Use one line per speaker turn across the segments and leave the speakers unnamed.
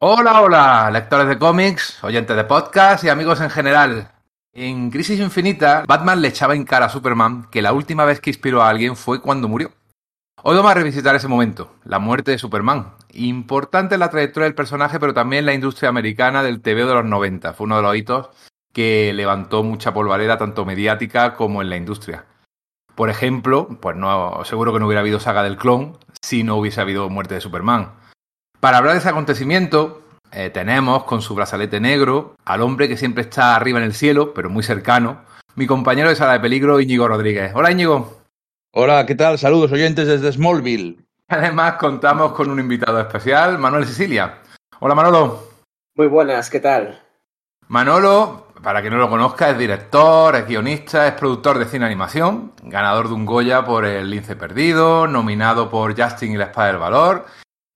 Hola, hola, lectores de cómics, oyentes de podcast y amigos en general. En Crisis Infinita, Batman le echaba en cara a Superman que la última vez que inspiró a alguien fue cuando murió. Hoy vamos a revisitar ese momento, la muerte de Superman. Importante en la trayectoria del personaje, pero también en la industria americana del TV de los 90. Fue uno de los hitos que levantó mucha polvareda, tanto mediática como en la industria. Por ejemplo, pues no, seguro que no hubiera habido saga del clon si no hubiese habido muerte de Superman. Para hablar de ese acontecimiento, eh, tenemos con su brazalete negro al hombre que siempre está arriba en el cielo, pero muy cercano, mi compañero de sala de peligro, Íñigo Rodríguez. Hola, Íñigo.
Hola, ¿qué tal? Saludos oyentes desde Smallville.
Además, contamos con un invitado especial, Manuel Sicilia. Hola, Manolo.
Muy buenas, ¿qué tal?
Manolo, para quien no lo conozca, es director, es guionista, es productor de cine animación, ganador de un Goya por El Lince Perdido, nominado por Justin y la Espada del Valor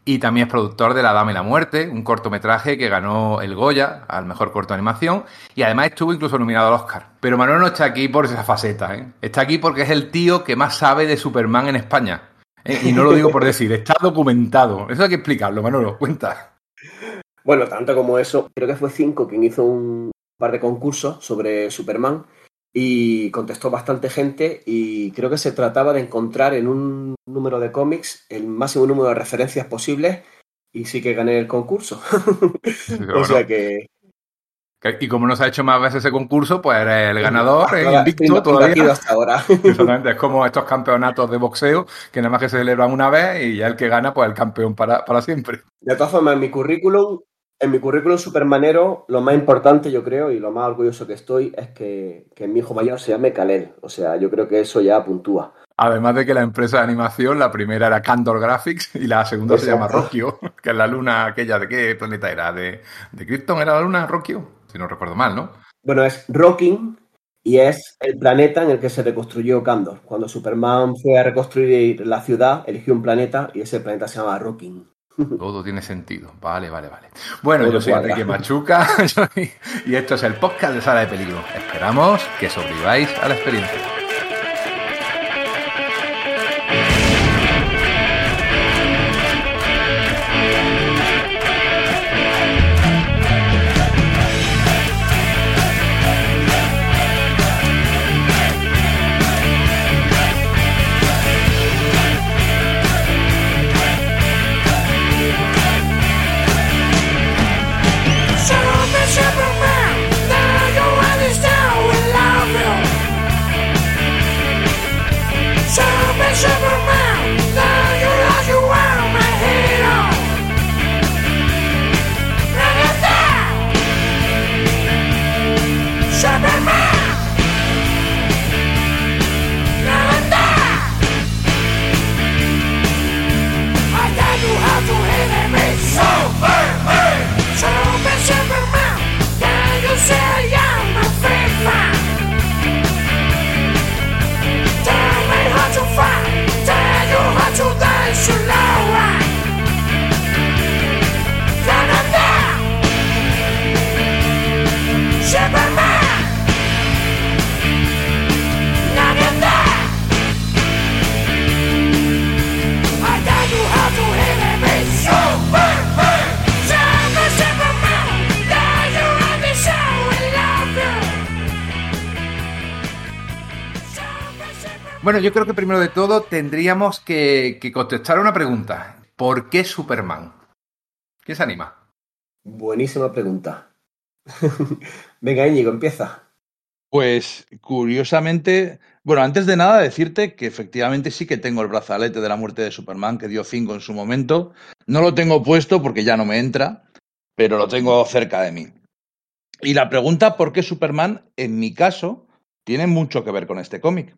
y también es productor de La Dama y la Muerte, un cortometraje que ganó el Goya al mejor corto de animación y además estuvo incluso nominado al Oscar. Pero Manuel no está aquí por esa faceta, ¿eh? está aquí porque es el tío que más sabe de Superman en España. ¿eh? Y no lo digo por decir, está documentado. Eso hay que explicarlo, Manolo, cuenta.
Bueno, tanto como eso, creo que fue Cinco quien hizo un par de concursos sobre Superman y contestó bastante gente y creo que se trataba de encontrar en un número de cómics el máximo número de referencias posibles y sí que gané el concurso. o sea que...
Y como no se ha hecho más veces ese concurso, pues eres el ganador, el invicto todavía.
hasta ahora.
Exactamente, es como estos campeonatos de boxeo que nada más que se celebran una vez y ya el que gana, pues el campeón para, para siempre.
De todas formas, en mi currículum en mi currículum supermanero, lo más importante, yo creo, y lo más orgulloso que estoy, es que, mi hijo mayor se llame Kalel. O sea, yo creo que eso ya puntúa.
Además de que la empresa de animación, la primera era Candor Graphics y la segunda se llama Rokio, que es la luna aquella de qué planeta era, de, de Krypton era la luna Rokio, si no recuerdo mal, ¿no?
Bueno, es Rocking y es el planeta en el que se reconstruyó Candor. Cuando Superman fue a reconstruir la ciudad, eligió un planeta y ese planeta se llama Rocking.
Todo tiene sentido. Vale, vale, vale. Bueno, yo soy Enrique Machuca y esto es el podcast de Sala de Peligro. Esperamos que sobreviváis a la experiencia. Bueno, yo creo que primero de todo tendríamos que, contestar una pregunta. ¿Por qué Superman? ¿Quién se anima?
Buenísima pregunta. Venga, Íñigo, empieza.
Pues curiosamente, bueno, antes de nada decirte que efectivamente sí que tengo el brazalete de la muerte de Superman que dio cinco en su momento. No lo tengo puesto porque ya no me entra, pero lo tengo cerca de mí. Y la pregunta ¿por qué Superman? En mi caso, tiene mucho que ver con este cómic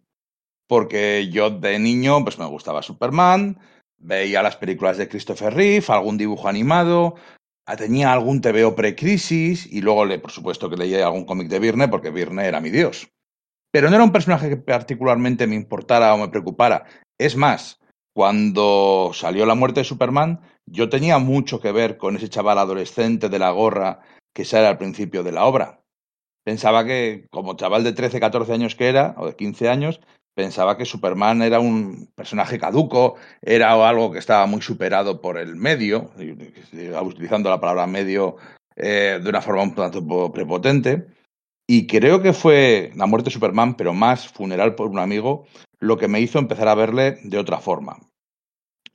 porque yo de niño pues me gustaba Superman, veía las películas de Christopher Reeve, algún dibujo animado, tenía algún TVO pre-crisis y luego, por supuesto, que leía algún cómic de Virne porque Virne era mi dios. Pero no era un personaje que particularmente me importara o me preocupara. Es más, cuando salió la muerte de Superman, yo tenía mucho que ver con ese chaval adolescente de la gorra que sale al principio de la obra. Pensaba que, como chaval de 13, 14 años que era, o de 15 años, pensaba que Superman era un personaje caduco, era algo que estaba muy superado por el medio, utilizando la palabra medio eh, de una forma un tanto prepotente. Y creo que fue la muerte de Superman, pero más funeral por un amigo, lo que me hizo empezar a verle de otra forma.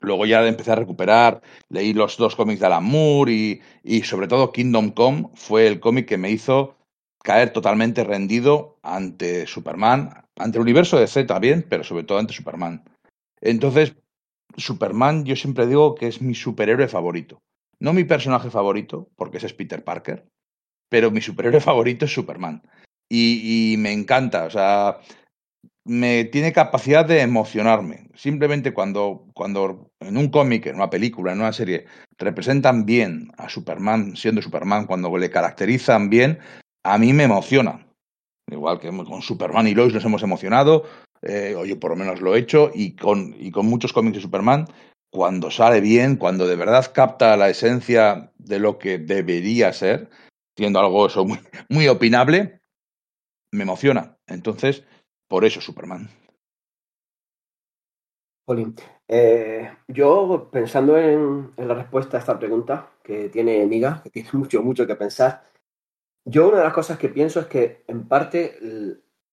Luego ya empecé a recuperar, leí los dos cómics de Alan Moore y, y sobre todo Kingdom Come fue el cómic que me hizo caer totalmente rendido ante Superman, ante el universo de Z bien, pero sobre todo ante Superman. Entonces, Superman yo siempre digo que es mi superhéroe favorito. No mi personaje favorito, porque ese es Peter Parker, pero mi superhéroe favorito es Superman. Y, y me encanta, o sea, me tiene capacidad de emocionarme. Simplemente cuando, cuando en un cómic, en una película, en una serie, representan bien a Superman siendo Superman, cuando le caracterizan bien, a mí me emociona. Igual que con Superman y Lois nos hemos emocionado, eh, o yo por lo menos lo he hecho, y con, y con muchos cómics de Superman, cuando sale bien, cuando de verdad capta la esencia de lo que debería ser, siendo algo eso muy, muy opinable, me emociona. Entonces, por eso Superman.
Eh, yo pensando en, en, la respuesta a esta pregunta que tiene Miga, que tiene mucho, mucho que pensar, yo una de las cosas que pienso es que en parte,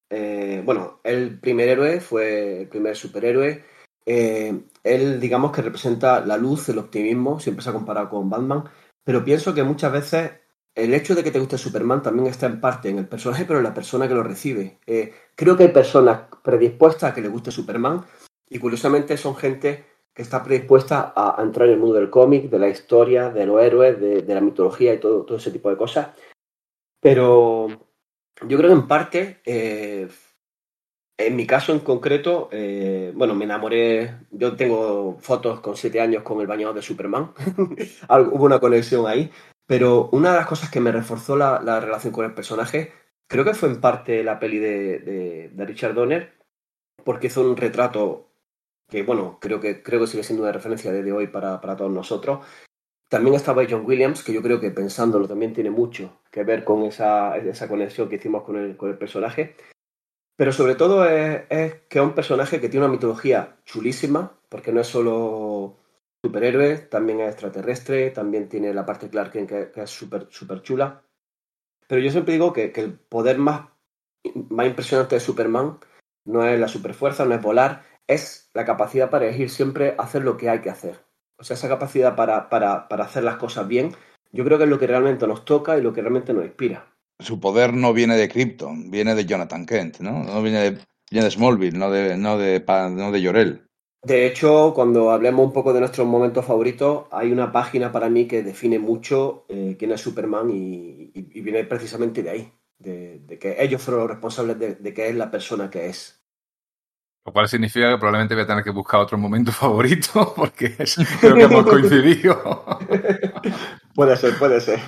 eh, bueno, el primer héroe fue el primer superhéroe. Eh, él, digamos que representa la luz, el optimismo, siempre se ha comparado con Batman, pero pienso que muchas veces el hecho de que te guste Superman también está en parte en el personaje, pero en la persona que lo recibe. Eh, creo que hay personas predispuestas a que le guste Superman y curiosamente son gente que está predispuesta a, entrar en el mundo del cómic, de la historia, de los héroes, de, de la mitología y todo, todo ese tipo de cosas. Pero yo creo que en parte, eh, en mi caso en concreto, eh, bueno, me enamoré, yo tengo fotos con siete años con el bañado de Superman, hubo una conexión ahí, pero una de las cosas que me reforzó la, la, relación con el personaje, creo que fue en parte la peli de, de, de Richard Donner, porque hizo un retrato que, bueno, creo que, creo que sigue siendo una referencia desde hoy para, para todos nosotros, también estaba John Williams, que yo creo que pensándolo también tiene mucho que ver con esa, conexión que hicimos con el, con el personaje. Pero sobre todo es, que es un personaje que tiene una mitología chulísima, porque no es solo superhéroe, también es extraterrestre, también tiene la parte Clark que, es súper super chula. Pero yo siempre digo que, que, el poder más, más impresionante de Superman no es la superfuerza, no es volar, es la capacidad para elegir siempre hacer lo que hay que hacer o sea, esa capacidad para, para, para hacer las cosas bien, yo creo que es lo que realmente nos toca y lo que realmente nos inspira.
Su poder no viene de Krypton, viene de Jonathan Kent, ¿no? No viene de, viene de Smallville, no de, no de, no de Llorel.
De hecho, cuando hablemos un poco de nuestros momentos favoritos, hay una página para mí que define mucho eh, quién es Superman y, y, y, viene precisamente de ahí, de, de que ellos fueron los responsables de, de que es la persona que es.
Lo cual significa que probablemente voy a tener que buscar otro momento favorito porque es, creo que hemos coincidido.
puede ser, puede ser.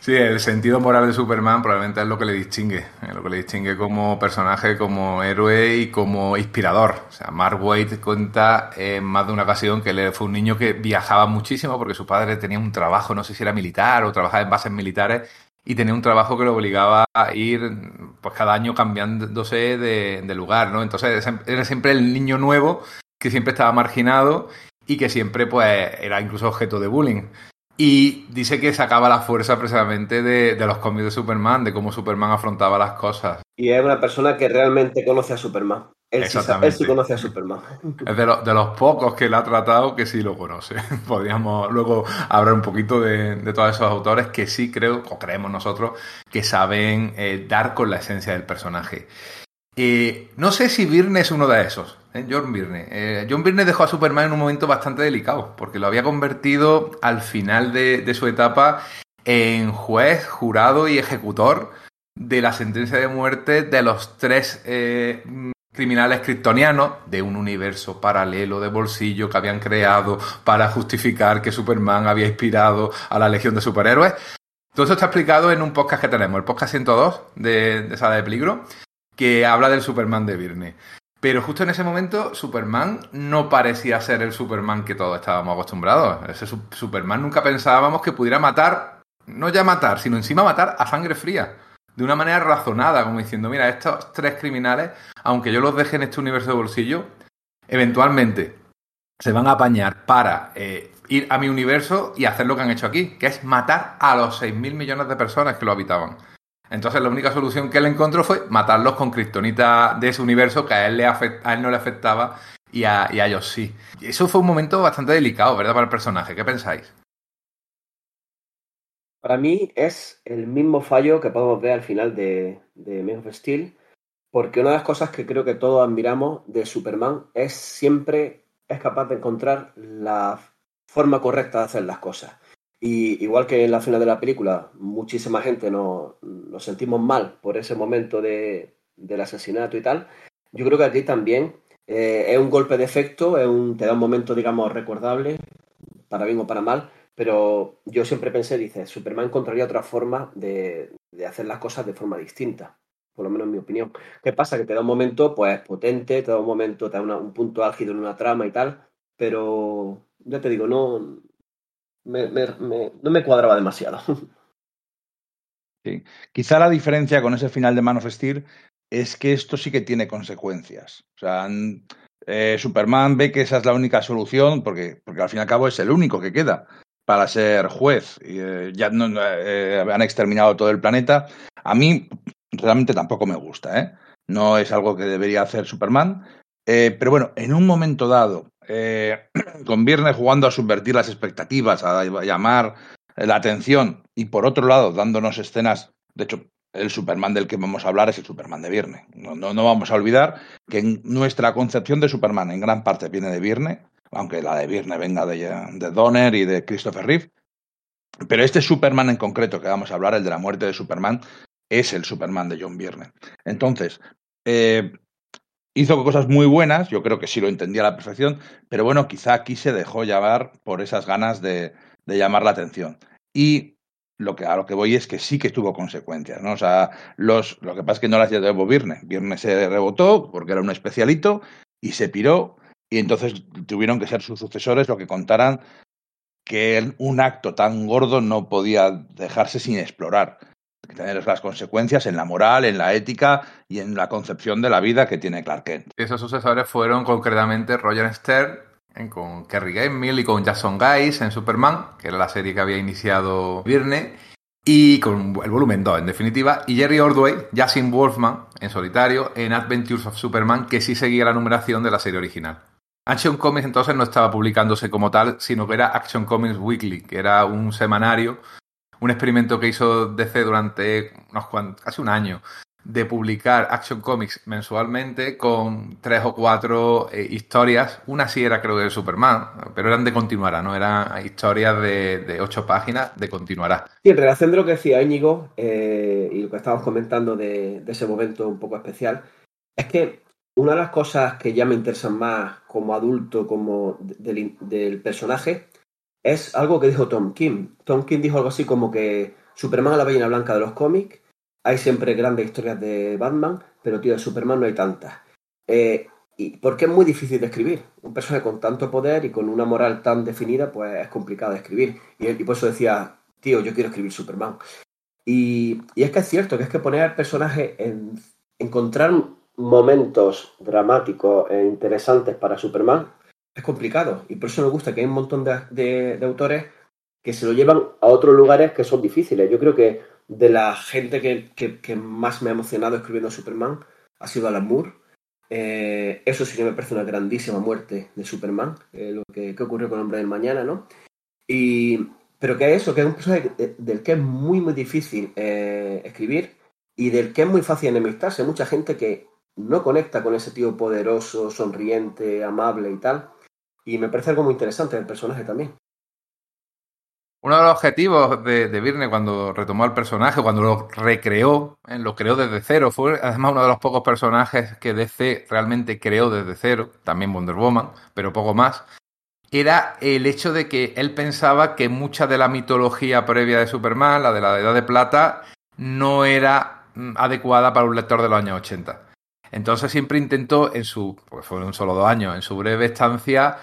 Sí, el sentido moral de Superman probablemente es lo que le distingue, es lo que le distingue como personaje, como héroe y como inspirador. O sea, Mark Waid cuenta en más de una ocasión que él fue un niño que viajaba muchísimo porque su padre tenía un trabajo, no sé si era militar o trabajaba en bases militares y tenía un trabajo que lo obligaba a ir pues cada año cambiándose de, lugar, ¿no? Entonces era siempre el niño nuevo que siempre estaba marginado y que siempre pues era incluso objeto de bullying. Y dice que sacaba la fuerza precisamente de, de los cómics de Superman, de cómo Superman afrontaba las cosas.
Y es una persona que realmente conoce a Superman. Él sí, él sí, conoce a Superman.
Es de, lo, de, los pocos que le ha tratado que sí lo conoce. Podríamos luego hablar un poquito de, de, todos esos autores que sí creo, o creemos nosotros, que saben eh, dar con la esencia del personaje. Eh, no sé si Byrne es uno de esos, ¿eh? John Byrne. Eh, John Byrne dejó a Superman en un momento bastante delicado, porque lo había convertido al final de, su etapa en juez, jurado y ejecutor de la sentencia de muerte de los tres eh, criminales kryptonianos de un universo paralelo de bolsillo que habían creado para justificar que Superman había inspirado a la Legión de Superhéroes. Todo eso está explicado en un podcast que tenemos, el podcast 102 de, de Sala de Peligro, que habla del Superman de Virne. Pero justo en ese momento, Superman no parecía ser el Superman que todos estábamos acostumbrados. Ese Superman nunca pensábamos que pudiera matar, no ya matar, sino encima matar a sangre fría de una manera razonada, como diciendo, mira, estos tres criminales, aunque yo los deje en este universo de bolsillo, eventualmente se van a apañar para eh, ir a mi universo y hacer lo que han hecho aquí, que es matar a los 6.000 millones de personas que lo habitaban. Entonces la única solución que él encontró fue matarlos con kriptonita de ese universo que a él, le a él no le afectaba y a, ellos sí. Y eso fue un momento bastante delicado, ¿verdad? Para el personaje. ¿Qué pensáis?
Para mí es el mismo fallo que podemos ver al final de, de Man of Steel, porque una de las cosas que creo que todos admiramos de Superman es siempre es capaz de encontrar la forma correcta de hacer las cosas. Y igual que en la final de la película, muchísima gente nos, sentimos mal por ese momento de, del asesinato y tal, yo creo que aquí también eh, es un golpe de efecto, es un, te da un momento, digamos, recordable, para bien o para mal, pero yo siempre pensé, dice, Superman encontraría otra forma de, hacer las cosas de forma distinta, por lo menos en mi opinión. ¿Qué pasa? Que te da un momento, pues, potente, te da un momento, te da un punto álgido en una trama y tal, pero ya te digo, no, no me cuadraba demasiado.
Sí. Quizá la diferencia con ese final de Man of Steel es que esto sí que tiene consecuencias. O sea, eh, Superman ve que esa es la única solución porque, porque al fin y al cabo es el único que queda para ser juez. Eh, ya no, eh, han exterminado todo el planeta. A mí realmente tampoco me gusta. No es algo que debería hacer Superman. pero bueno, en un momento dado, eh, con Viernes jugando a subvertir las expectativas, a llamar la atención y por otro lado dándonos escenas, de hecho, el Superman del que vamos a hablar es el Superman de Viernes. No, no, vamos a olvidar que nuestra concepción de Superman en gran parte viene de Viernes, aunque la de Viernes venga de, de Donner y de Christopher Reeve. Pero este Superman en concreto que vamos a hablar, el de la muerte de Superman, es el Superman de John Viernes. Entonces, eh, hizo cosas muy buenas, yo creo que sí lo entendía a la perfección, pero bueno, quizá aquí se dejó llevar por esas ganas de, llamar la atención. Y lo que, a lo que voy es que sí que tuvo consecuencias, ¿no? O sea, los, lo que pasa es que no hacía de Viernes. Viernes se rebotó porque era un especialito y se piró y entonces tuvieron que ser sus sucesores lo que contaran que un acto tan gordo no podía dejarse sin explorar tener las consecuencias en la moral, en la ética y en la concepción de la vida que tiene Clark Kent.
Esos sucesores fueron concretamente Roger Stern con Kerry Gamble y con Jason Guys en Superman, que era la serie que había iniciado Virne, y con el volumen 2 en definitiva, y Jerry Ordway, Justin Wolfman en solitario en Adventures of Superman, que sí seguía la numeración de la serie original. Action Comics entonces no estaba publicándose como tal, sino que era Action Comics Weekly, que era un semanario un experimento que hizo DC durante unos casi un año de publicar Action Comics mensualmente con tres o cuatro eh, historias. Una sí era creo de Superman, pero eran de continuará, ¿no? Eran historias de, ocho páginas de continuará.
Y en relación de lo que decía Íñigo eh, y lo que estábamos comentando de, ese momento un poco especial, es que una de las cosas que ya me interesan más como adulto, como del personaje, es algo que dijo Tom King. Tom King dijo algo así como que Superman a la ballena blanca de los cómics, hay siempre grandes historias de Batman, pero tío, de Superman no hay tantas. Eh, y porque es muy difícil de escribir. Un personaje con tanto poder y con una moral tan definida, pues es complicado de escribir. Y, por eso decía, tío, yo quiero escribir Superman. Y, es que es cierto, que es que poner al personaje en encontrar momentos dramáticos e interesantes para Superman es complicado. Y por eso me gusta que hay un montón de, autores que se lo llevan a otros lugares que son difíciles. Yo creo que de la gente que, más me ha emocionado escribiendo Superman ha sido Alan Moore. Eh, eso sí que me parece una grandísima muerte de Superman, eh, lo que, ocurrió con el Hombre del Mañana, ¿no? Y, pero que eso, que es un personaje del que es muy, muy difícil eh, escribir y del que es muy fácil enemistarse. Mucha gente que no conecta con ese tío poderoso, sonriente, amable y tal. Y me parece algo muy interesante el personaje también.
Uno de los objetivos de, de Virne cuando retomó el personaje, cuando lo recreó, eh, lo creó desde cero, fue además uno de los pocos personajes que DC realmente creó desde cero, también Wonder Woman, pero poco más, era el hecho de que él pensaba que mucha de la mitología previa de Superman, la de la Edad de Plata, no era mm, adecuada para un lector de los años 80. Entonces siempre intentó, en su, porque fueron solo dos años, en su breve estancia,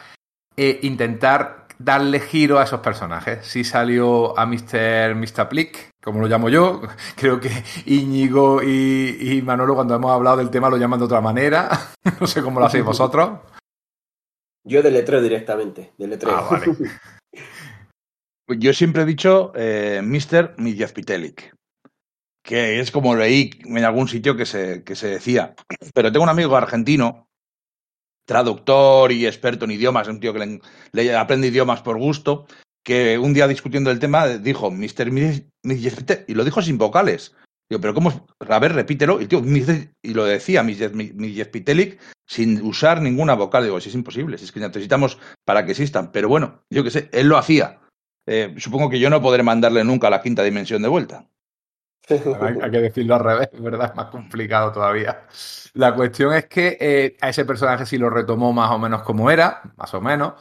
eh, intentar darle giro a esos personajes. Sí salió a Mr. Mr. Plick, como lo llamo yo. Creo que Íñigo y, y, Manolo, cuando hemos hablado del tema, lo llaman de otra manera. no sé cómo lo hacéis vosotros.
Yo deletreo directamente. Deletreo. Ah, vale.
yo siempre he dicho eh, Mr. Pitelic que es como leí en algún sitio que se, que se decía. Pero tengo un amigo argentino, traductor y experto en idiomas, un tío que le, aprende idiomas por gusto, que un día discutiendo el tema dijo Mr. y lo dijo sin vocales. Digo, pero ¿cómo? A ver, repítelo. Y, tío, y lo decía Pitelic sin usar ninguna vocal. Digo, si es imposible, si es que necesitamos para que existan. Pero bueno, yo qué sé, él lo hacía. Eh, supongo que yo no podré mandarle nunca a la quinta dimensión de vuelta.
Hay, que decirlo al revés, ¿verdad? Es más complicado todavía. La cuestión es que eh, a ese personaje sí lo retomó más o menos como era, más o menos.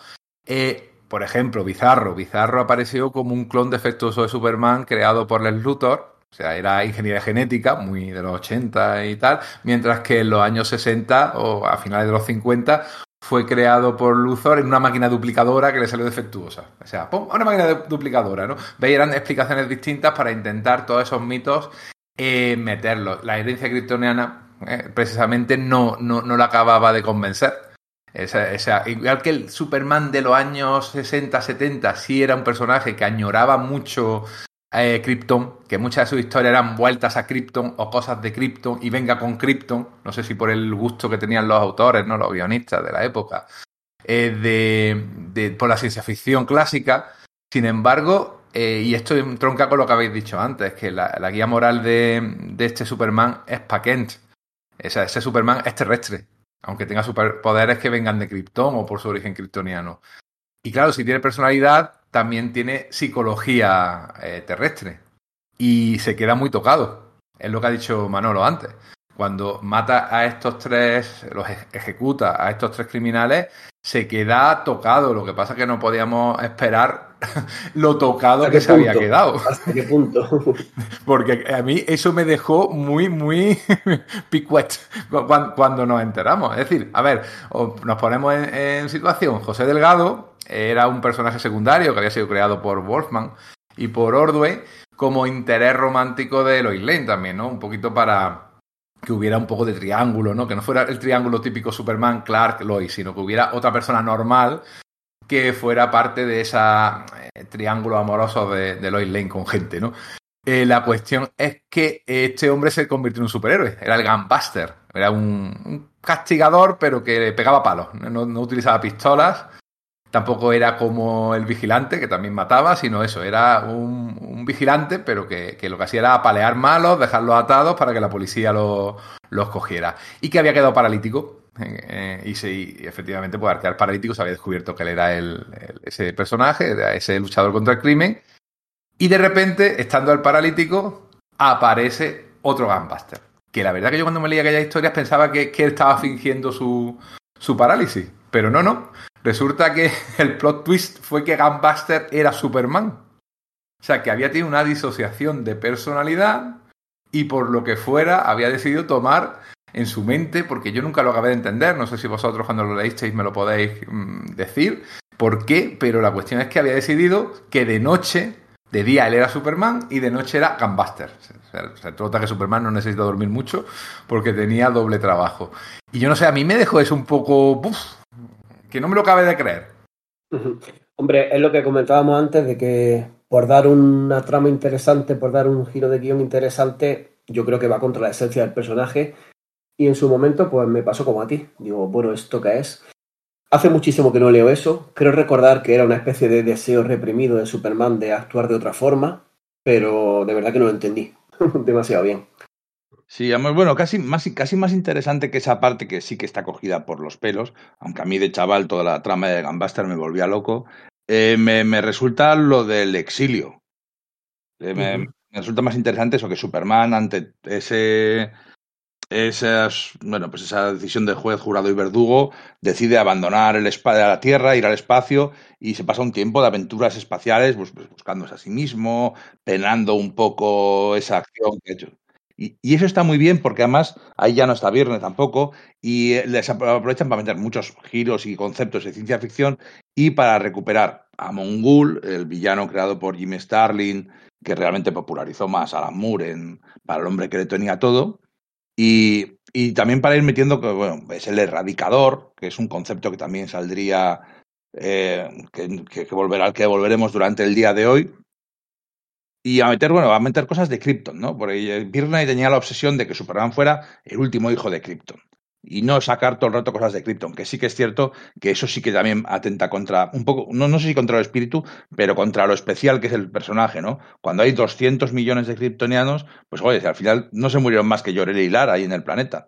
Eh, por ejemplo, Bizarro. Bizarro apareció como un clon defectuoso de Superman creado por Les Luthor. O sea, era ingeniería genética, muy de los 80 y tal, mientras que en los años 60 o a finales de los 50 fue creado por Luthor en una máquina duplicadora que le salió defectuosa. O sea, una máquina duplicadora, ¿no? Veis, eran explicaciones distintas para intentar todos esos mitos eh, meterlos. La herencia kryptoniana eh, precisamente no, no, no la acababa de convencer. Esa, igual que el Superman de los años 60, 70, sí era un personaje que añoraba mucho eh, Krypton, que muchas de sus historias eran vueltas a Krypton o cosas de Krypton y venga con Krypton, no sé si por el gusto que tenían los autores, no los guionistas de la época, eh, de, por la ciencia ficción clásica. Sin embargo, eh, y esto tronca con lo que habéis dicho antes, que la, guía moral de, este Superman es pa' Kent. ese Superman es terrestre, aunque tenga superpoderes que vengan de Krypton o por su origen kryptoniano. Y claro, si tiene personalidad, también tiene psicología eh, terrestre y se queda muy tocado. Es lo que ha dicho Manolo antes. Cuando mata a estos tres, los ejecuta a estos tres criminales, se queda tocado. Lo que pasa es que no podíamos esperar lo tocado que se había quedado.
¿Hasta qué punto?
Porque a mí eso me dejó muy, muy picuet cuando nos enteramos. Es decir, a ver, nos ponemos en situación. José Delgado era un personaje secundario que había sido creado por Wolfman y por Ordway como interés romántico de Lois Lane también, ¿no? Un poquito para que hubiera un poco de triángulo, ¿no? Que no fuera el triángulo típico Superman, Clark, Lois, sino que hubiera otra persona normal que fuera parte de ese eh, triángulo amoroso de, Lois Lane con gente, ¿no? Eh, la cuestión es que este hombre se convirtió en un superhéroe, era el Gunbuster, era un, castigador pero que pegaba palos, no utilizaba pistolas Tampoco era como el vigilante, que también mataba, sino eso, era un, vigilante, pero que, lo que hacía era apalear malos, dejarlos atados para que la policía los, cogiera. Y que había quedado paralítico. Eh, y, sí, efectivamente, pues al quedar paralítico se había descubierto que él era ese personaje, ese luchador contra el crimen. Y de repente, estando el paralítico, aparece otro Gunbuster. Que la verdad que yo cuando me leía aquellas historias pensaba que, que él estaba fingiendo su, su parálisis. Pero no, no. Resulta que el plot twist fue que Gunbuster era Superman. O sea, que había tenido una disociación de personalidad y por lo que fuera había decidido tomar en su mente, porque yo nunca lo acabé de entender, no sé si vosotros cuando lo leísteis me lo podéis mm, decir, por qué, pero la cuestión es que había decidido que de noche, de día él era Superman y de noche era Gunbuster. Se, trata que Superman no necesita dormir mucho porque tenía doble trabajo. Y yo no sé, a mí me dejó eso un poco que no me lo cabe de creer.
Hombre, es lo que comentábamos antes de que por dar una trama interesante, por dar un giro de guion interesante, yo creo que va contra la esencia del personaje. Y en su momento, pues me pasó como a ti. Digo, bueno, ¿esto qué es? Hace muchísimo que no leo eso. Creo recordar que era una especie de deseo reprimido de Superman de actuar de otra forma, pero de verdad que no lo entendí demasiado bien.
Sí, bueno, casi más, casi más interesante que esa parte que sí que está cogida por los pelos, aunque a mí de chaval toda la trama de Gambaster me volvía loco, eh, me, resulta lo del exilio. Eh, me, resulta más interesante eso que Superman ante ese esas, bueno, pues esa decisión de juez, jurado y verdugo decide abandonar el la Tierra, ir al espacio y se pasa un tiempo de aventuras espaciales pues, pues buscándose a sí mismo, penando un poco esa acción que ha hecho. Y, eso está muy bien porque además ahí ya no está Viernes tampoco y eh, les aprovechan para meter muchos giros y conceptos de ciencia ficción y para recuperar a Mongul, el villano creado por Jimmy Starlin, que realmente popularizó más a Alan Moore en, para el hombre que le tenía todo. Y, y también para ir metiendo que bueno, es el erradicador, que es un concepto que también saldría, eh, que, que, que, volverá, que volveremos durante el día de hoy. Y a meter, bueno, a meter cosas de Krypton, ¿no? Porque Birney tenía la obsesión de que Superman fuera el último hijo de Krypton y no sacar todo el rato cosas de Krypton, que sí que es cierto que eso sí que también atenta contra, un poco, no, no sé si contra el espíritu, pero contra lo especial que es el personaje, ¿no? Cuando hay 200 millones de kryptonianos, pues oye, al final no se murieron más que Llorel y Lara ahí en el planeta.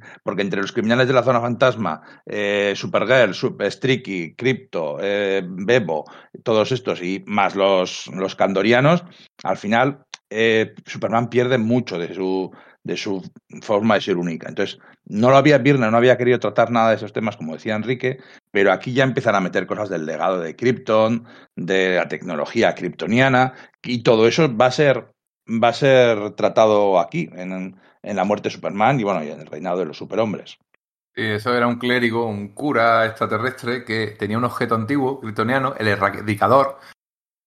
Porque entre los criminales de la zona fantasma, eh, Supergirl, Super, Streaky, Crypto, eh, Bebo, todos estos y más los, los candorianos, al final eh, Superman pierde mucho de su, de su forma de ser única. Entonces, no lo había, Birna no había querido tratar nada de esos temas, como decía Enrique, pero aquí ya empiezan a meter cosas del legado de Krypton, de la tecnología kryptoniana, y todo eso va a ser, va a ser tratado aquí, en, en la muerte de Superman y bueno, y en el reinado de los superhombres.
Y eso era un clérigo, un cura extraterrestre que tenía un objeto antiguo, kryptoniano, el erradicador,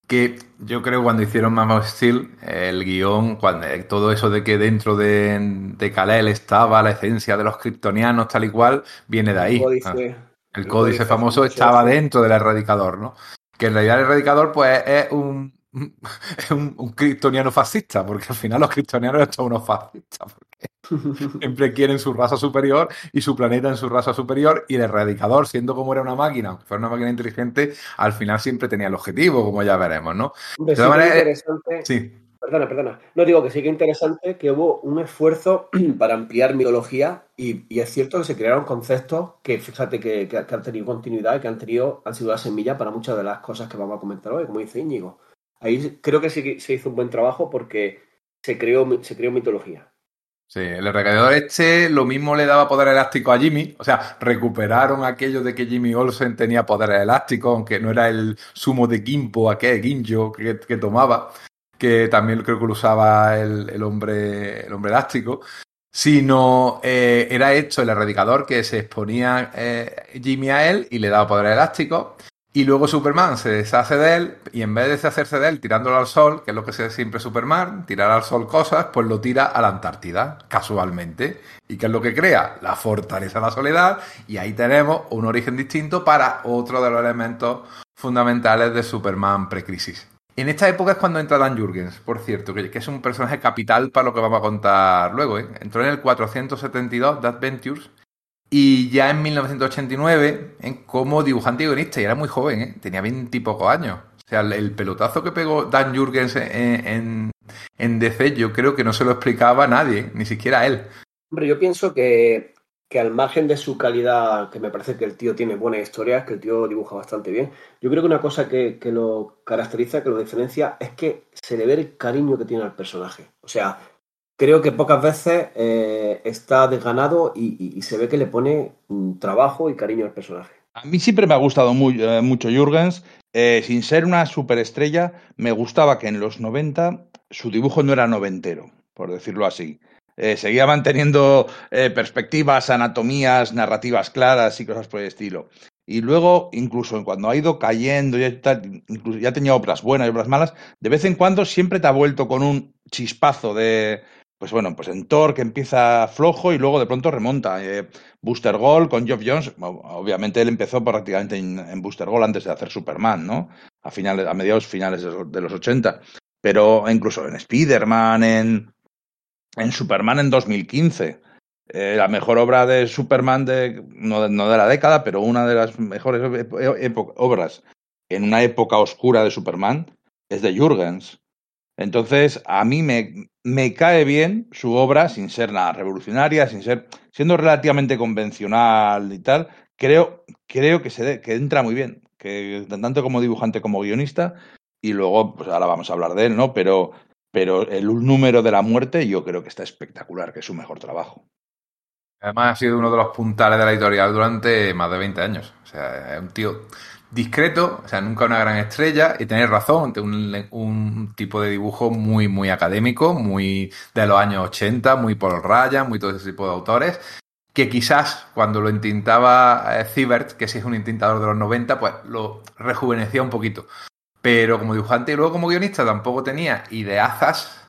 que yo creo cuando hicieron Man of Steel, el guion, cuando todo eso de que dentro de, de Kal-El estaba la esencia de los kryptonianos tal y cual, viene de ahí. El códice, ah, el el códice, códice famoso estaba dentro del erradicador, ¿no? Que en realidad el erradicador pues es un un, un kryptoniano fascista, porque al final los kryptonianos son unos fascistas, porque siempre quieren su raza superior y su planeta en su raza superior, y el erradicador, siendo como era una máquina, aunque fuera una máquina inteligente, al final siempre tenía el objetivo, como ya veremos, ¿no?
De todas maneras, interesante. Sí. Perdona, perdona. No digo que sí que interesante que hubo un esfuerzo para ampliar mitología y, y, es cierto que se crearon conceptos que, fíjate, que, que, que han tenido continuidad y que han, tenido, han sido la semilla para muchas de las cosas que vamos a comentar hoy, como dice Íñigo. Ahí creo que sí se hizo un buen trabajo porque se creó, se creó mitología.
Sí, el recaudador este lo mismo le daba poder elástico a Jimmy. O sea, recuperaron aquello de que Jimmy Olsen tenía poder elástico, aunque no era el sumo de Gimpo, aquel Ginjo que, que tomaba, que también creo que lo usaba el, el hombre, el hombre elástico. Sino eh, era esto, el erradicador, que se exponía eh, Jimmy a él y le daba poder elástico. Y luego Superman se deshace de él y en vez de deshacerse de él tirándolo al sol, que es lo que se siempre Superman, tirar al sol cosas, pues lo tira a la Antártida, casualmente. ¿Y qué es lo que crea? La fortaleza de la soledad y ahí tenemos un origen distinto para otro de los elementos fundamentales de Superman precrisis. En esta época es cuando entra Dan Jurgens, por cierto, que es un personaje capital para lo que vamos a contar luego. ¿eh? Entró en el 472 de Adventures y ya en 1989, ¿eh? como dibujante y guionista, y era muy joven, ¿eh? tenía veintipocos años. O sea, el, el, pelotazo que pegó Dan Jurgens en, en, en, DC, yo creo que no se lo explicaba a nadie, ni siquiera a él.
Hombre, yo pienso que, que al margen de su calidad, que me parece que el tío tiene buenas historias, que el tío dibuja bastante bien, yo creo que una cosa que, que lo caracteriza, que lo diferencia, es que se le ve el cariño que tiene al personaje. O sea, creo que pocas veces eh, está desganado y, se ve que le pone un trabajo y cariño al personaje.
A mí siempre me ha gustado eh, mucho Jürgens. Eh, sin ser una superestrella, me gustaba que en los 90 su dibujo no era noventero, por decirlo así. Seguía manteniendo perspectivas, anatomías, narrativas claras y cosas por el estilo. Y luego, incluso cuando ha ido cayendo, ya, incluso ya tenía obras buenas y obras malas, de vez en cuando siempre te ha vuelto con un chispazo de, pues bueno, pues en Thor que empieza flojo y luego de pronto remonta. Eh, Booster Gold con Geoff Jones, obviamente él empezó prácticamente en, en, Booster Gold antes de hacer Superman, ¿no? A, finales, a mediados finales de, los 80. Pero incluso en Spider-Man, en, en Superman en 2015. Eh, la mejor obra de Superman, de, no, de la década, pero una de las mejores obras en una época oscura de Superman es de Jürgens. Entonces, a mí me, me, cae bien su obra, sin ser nada revolucionaria, sin ser, siendo relativamente convencional y tal, creo, creo que, se que entra muy bien, que tanto como dibujante como guionista, y luego, pues ahora vamos a hablar de él, ¿no? Pero, pero el número de la muerte yo creo que está espectacular, que es su mejor trabajo.
Además ha sido uno de los puntales de la editorial durante más de 20 años. O sea, es un tío discreto, o sea, nunca una gran estrella, y tenéis razón, un, tipo de dibujo muy, muy académico, muy de los años 80, muy por raya, muy todo ese tipo de autores. que quizás cuando lo intentaba eh, Zibert, que sí es un intentador de los 90, pues lo rejuvenecía un poquito. Pero como dibujante y luego como guionista tampoco tenía ideazas,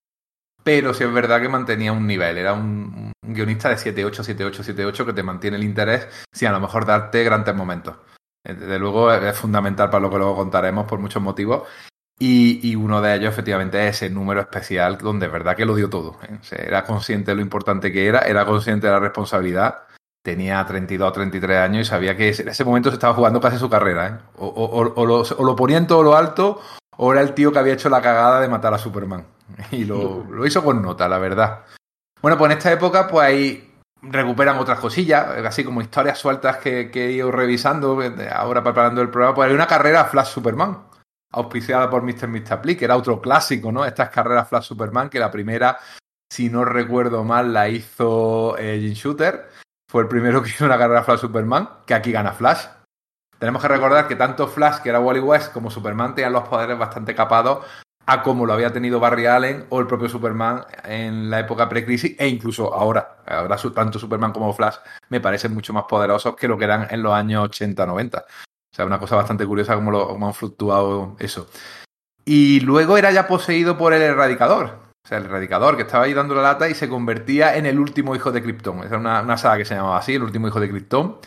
pero sí es verdad que mantenía un nivel. Era un, un guionista de 7-8, 7-8, 7-8 que te mantiene el interés sin a lo mejor darte grandes momentos. Eh, desde luego es fundamental para lo que luego contaremos por muchos motivos. Y, y, uno de ellos, efectivamente, es ese número especial donde es verdad que lo dio todo. ¿eh? O sea, era consciente de lo importante que era, era consciente de la responsabilidad. Tenía 32 o 33 años y sabía que en ese momento se estaba jugando casi su carrera. ¿eh? O, o, o, lo, o, lo, ponía en todo lo alto o era el tío que había hecho la cagada de matar a Superman. Y lo, lo hizo con nota, la verdad. Bueno, pues en esta época, pues ahí recuperan otras cosillas, así como historias sueltas que, que he ido revisando ahora preparando el programa. Pues hay una carrera Flash Superman auspiciada por Mr. Mr. que era otro clásico, ¿no? Estas carreras Flash Superman, que la primera, si no recuerdo mal, la hizo eh, Jim Shooter. Fue el primero que hizo una carrera Flash Superman, que aquí gana Flash. Tenemos que recordar que tanto Flash, que era Wally West, como Superman tenían los poderes bastante capados a como lo había tenido Barry Allen o el propio Superman en la época precrisis e incluso ahora. Ahora tanto Superman como Flash me parecen mucho más poderosos que lo que eran en los años 80-90. O sea, una cosa bastante curiosa cómo, lo, cómo han fluctuado eso. Y luego era ya poseído por el erradicador. O sea, el erradicador que estaba ahí dando la lata y se convertía en el último hijo de Krypton. Esa era una, una saga que se llamaba así, el último hijo de Krypton.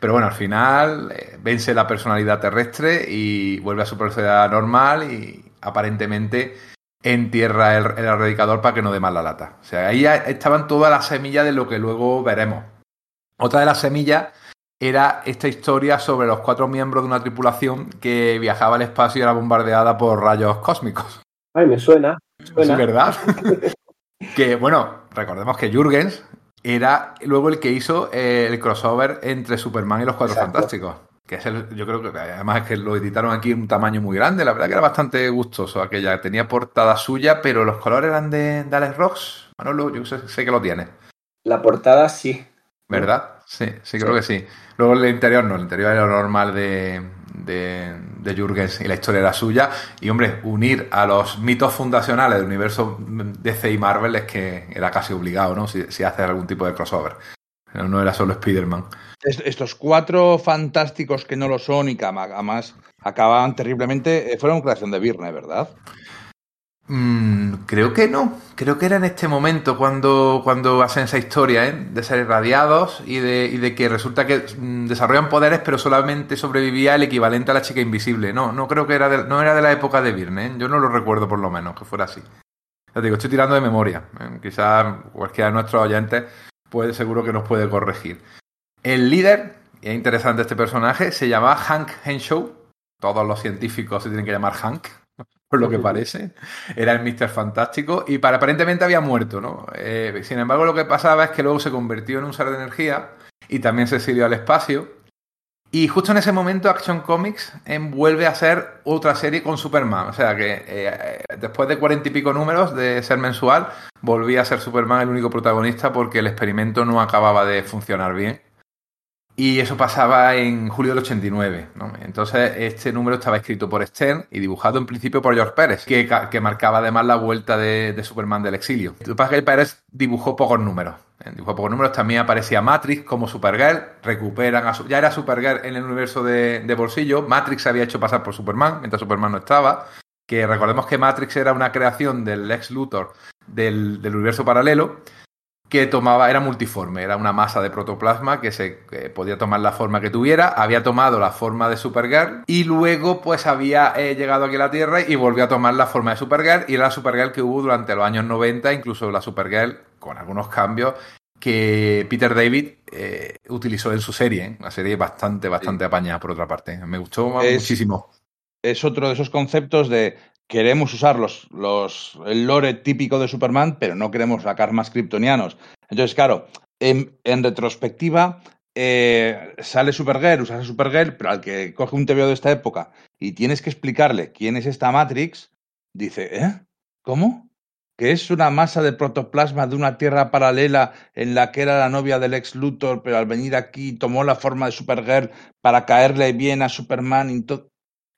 Pero bueno, al final eh, vence la personalidad terrestre y vuelve a su personalidad normal y aparentemente entierra el, el erradicador para que no dé más la lata. O sea, ahí ya estaban todas las semillas de lo que luego veremos. Otra de las semillas era esta historia sobre los cuatro miembros de una tripulación que viajaba al espacio y era bombardeada por rayos cósmicos.
Ay, me suena.
Sí, ¿verdad? que, bueno, recordemos que Jürgens era luego el que hizo eh, el crossover entre Superman y los Cuatro Exacto. Fantásticos. Que es el, yo creo que además es que lo editaron aquí en un tamaño muy grande, la verdad que era bastante gustoso aquella. Tenía portada suya, pero los colores eran de, de Alex Rox. Manolo, yo sé, sé que lo tiene.
La portada sí.
¿Verdad? Sí, sí, creo sí. que sí. Luego el interior no, el interior era normal de, de, de Jürgens y la historia era suya. Y hombre, unir a los mitos fundacionales del universo DC y Marvel es que era casi obligado, ¿no? Si, si haces algún tipo de crossover. No era solo Spider-Man.
Estos cuatro fantásticos que no lo son y que además acababan terriblemente, eh, fueron creación de Virne, ¿verdad?
Mm, creo que no. Creo que era en este momento cuando, cuando hacen esa historia, ¿eh? De ser irradiados y de, que resulta que mm, desarrollan poderes, pero solamente sobrevivía el equivalente a la chica invisible. No, no creo que era de, no era de la época de Virne. ¿eh? Yo no lo recuerdo por lo menos que fuera así. Ya digo, estoy tirando de memoria. ¿eh? Quizás cualquiera de nuestros oyentes puede, seguro que nos puede corregir. El líder, y es interesante este personaje, se llama Hank Henshaw. Todos los científicos se tienen que llamar Hank, por lo que parece. Era el Mister Fantástico y para, aparentemente había muerto, ¿no? Eh, sin embargo, lo que pasaba es que luego se convirtió en un ser de energía y también se exilió al espacio. Y justo en ese momento Action Comics vuelve a hacer otra serie con Superman. O sea que eh, después de cuarenta y pico números de ser mensual, volvía a ser Superman el único protagonista porque el experimento no acababa de funcionar bien. Y eso pasaba en julio del 89. ¿no? Entonces, este número estaba escrito por Stern y dibujado en principio por George Pérez, que, que marcaba además la vuelta de, de, Superman del exilio. Lo que pasa que Pérez dibujó pocos números. Dibujó pocos números. También aparecía Matrix como Supergirl. Recuperan a Ya era Supergirl en el universo de, de bolsillo. Matrix se había hecho pasar por Superman mientras Superman no estaba. Que recordemos que Matrix era una creación del ex Luthor del, del universo paralelo que tomaba, era multiforme, era una masa de protoplasma que se que podía tomar la forma que tuviera, había tomado la forma de Supergirl y luego pues había eh, llegado aquí a la Tierra y volvió a tomar la forma de Supergirl y era la Supergirl que hubo durante los años 90, incluso la Supergirl con algunos cambios que Peter David eh, utilizó en su serie, ¿eh? una serie bastante, bastante apañada por otra parte. Me gustó
es,
muchísimo.
Es otro de esos conceptos de queremos usar los, los, el lore típico de Superman, pero no queremos sacar más kryptonianos. Entonces, claro, en, en retrospectiva, eh, sale Supergirl, usas a Supergirl, pero al que coge un TVO de esta época y tienes que explicarle quién es esta Matrix, dice, ¿eh? ¿Cómo? que es una masa de protoplasma de una tierra paralela en la que era la novia del ex Luthor, pero al venir aquí tomó la forma de Supergirl para caerle bien a Superman.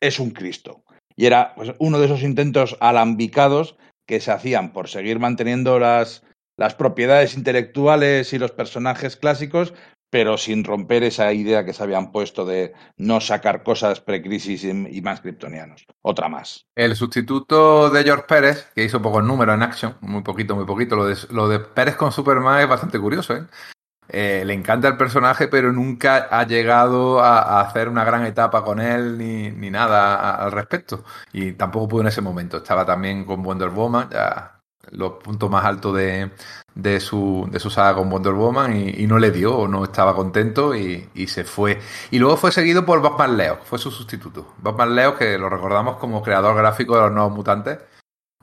Es un Cristo. Y era pues, uno de esos intentos alambicados que se hacían por seguir manteniendo las, las propiedades intelectuales y los personajes clásicos, pero sin romper esa idea que se habían puesto de no sacar cosas precrisis y más kryptonianos. Otra más.
El sustituto de George Pérez, que hizo pocos números en Action, muy poquito, muy poquito. Lo de, lo de Pérez con Superman es bastante curioso, ¿eh? Eh, le encanta el personaje, pero nunca ha llegado a, hacer una gran etapa con él ni, ni nada al respecto. Y tampoco pudo en ese momento. Estaba también con Wonder Woman, ya los puntos más altos de, de, su, de su saga con Wonder Woman y, no le dio no estaba contento y, y, se fue. Y luego fue seguido por Batman Leo, fue su sustituto. Batman Leo, que lo recordamos como creador gráfico de los nuevos mutantes.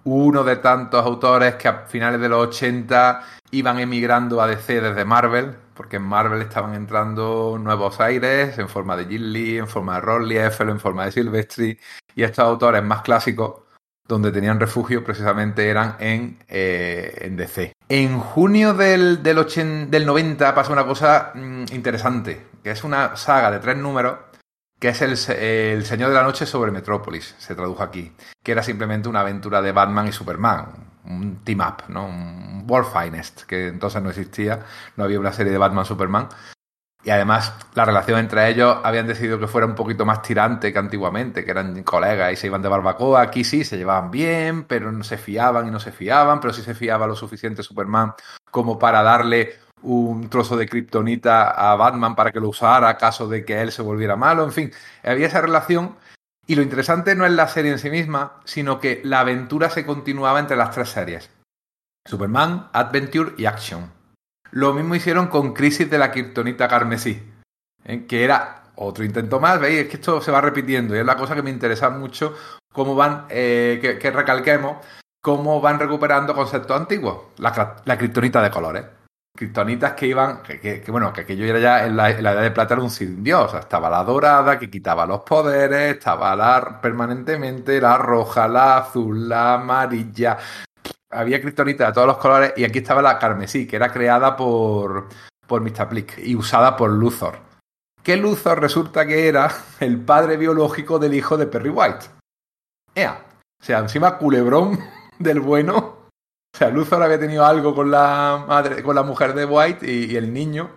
Uno de tantos autores que a finales de los 80 iban emigrando a DC desde Marvel, porque en Marvel estaban entrando nuevos aires en forma de Jim Lee, en forma de Ron Liefeld, en forma de Silvestri, y estos autores más clásicos donde tenían refugio precisamente eran en, eh, en DC. En junio del, del, del 90 pasa una cosa mm, interesante, que es una saga de tres números, que es el, Señor de la Noche sobre Metrópolis, se tradujo aquí, que era simplemente una aventura de Batman y Superman, un team up, ¿no? un World Finest, que entonces no existía, no había una serie de Batman-Superman, y además, la relación entre ellos habían decidido que fuera un poquito más tirante que antiguamente, que eran colegas y se iban de barbacoa. Aquí sí, se llevaban bien, pero no se fiaban y no se fiaban, pero sí se fiaba lo suficiente Superman como para darle un trozo de kriptonita a Batman para que lo usara caso de que él se volviera malo. En fin, había esa relación. Y lo interesante no es la serie en sí misma, sino que la aventura se continuaba entre las tres series. Superman, Adventure y Action. Lo mismo hicieron con Crisis de la Kryptonita Carmesí, ¿eh? que era otro intento más. ¿Veis? Es que esto se va repitiendo y es la cosa que me interesa mucho, cómo van, eh, que, recalquemos, cómo van recuperando conceptos antiguos. La, la Kryptonita de colores. Kryptonitas que iban, que, bueno, que aquello era ya en la, edad de plata era un sin dios. Estaba la dorada, que quitaba los poderes, estaba la permanentemente, la roja, la azul, la amarilla, había kriptonita de todos los colores y aquí estaba la carmesí, que era creada por, por Mr. Plick y usada por Luthor. Que Luthor resulta que era el padre biológico del hijo de Perry White. Ea. O sea, encima culebrón del bueno. O sea, Luthor había tenido algo con la madre, con la mujer de White y, el niño.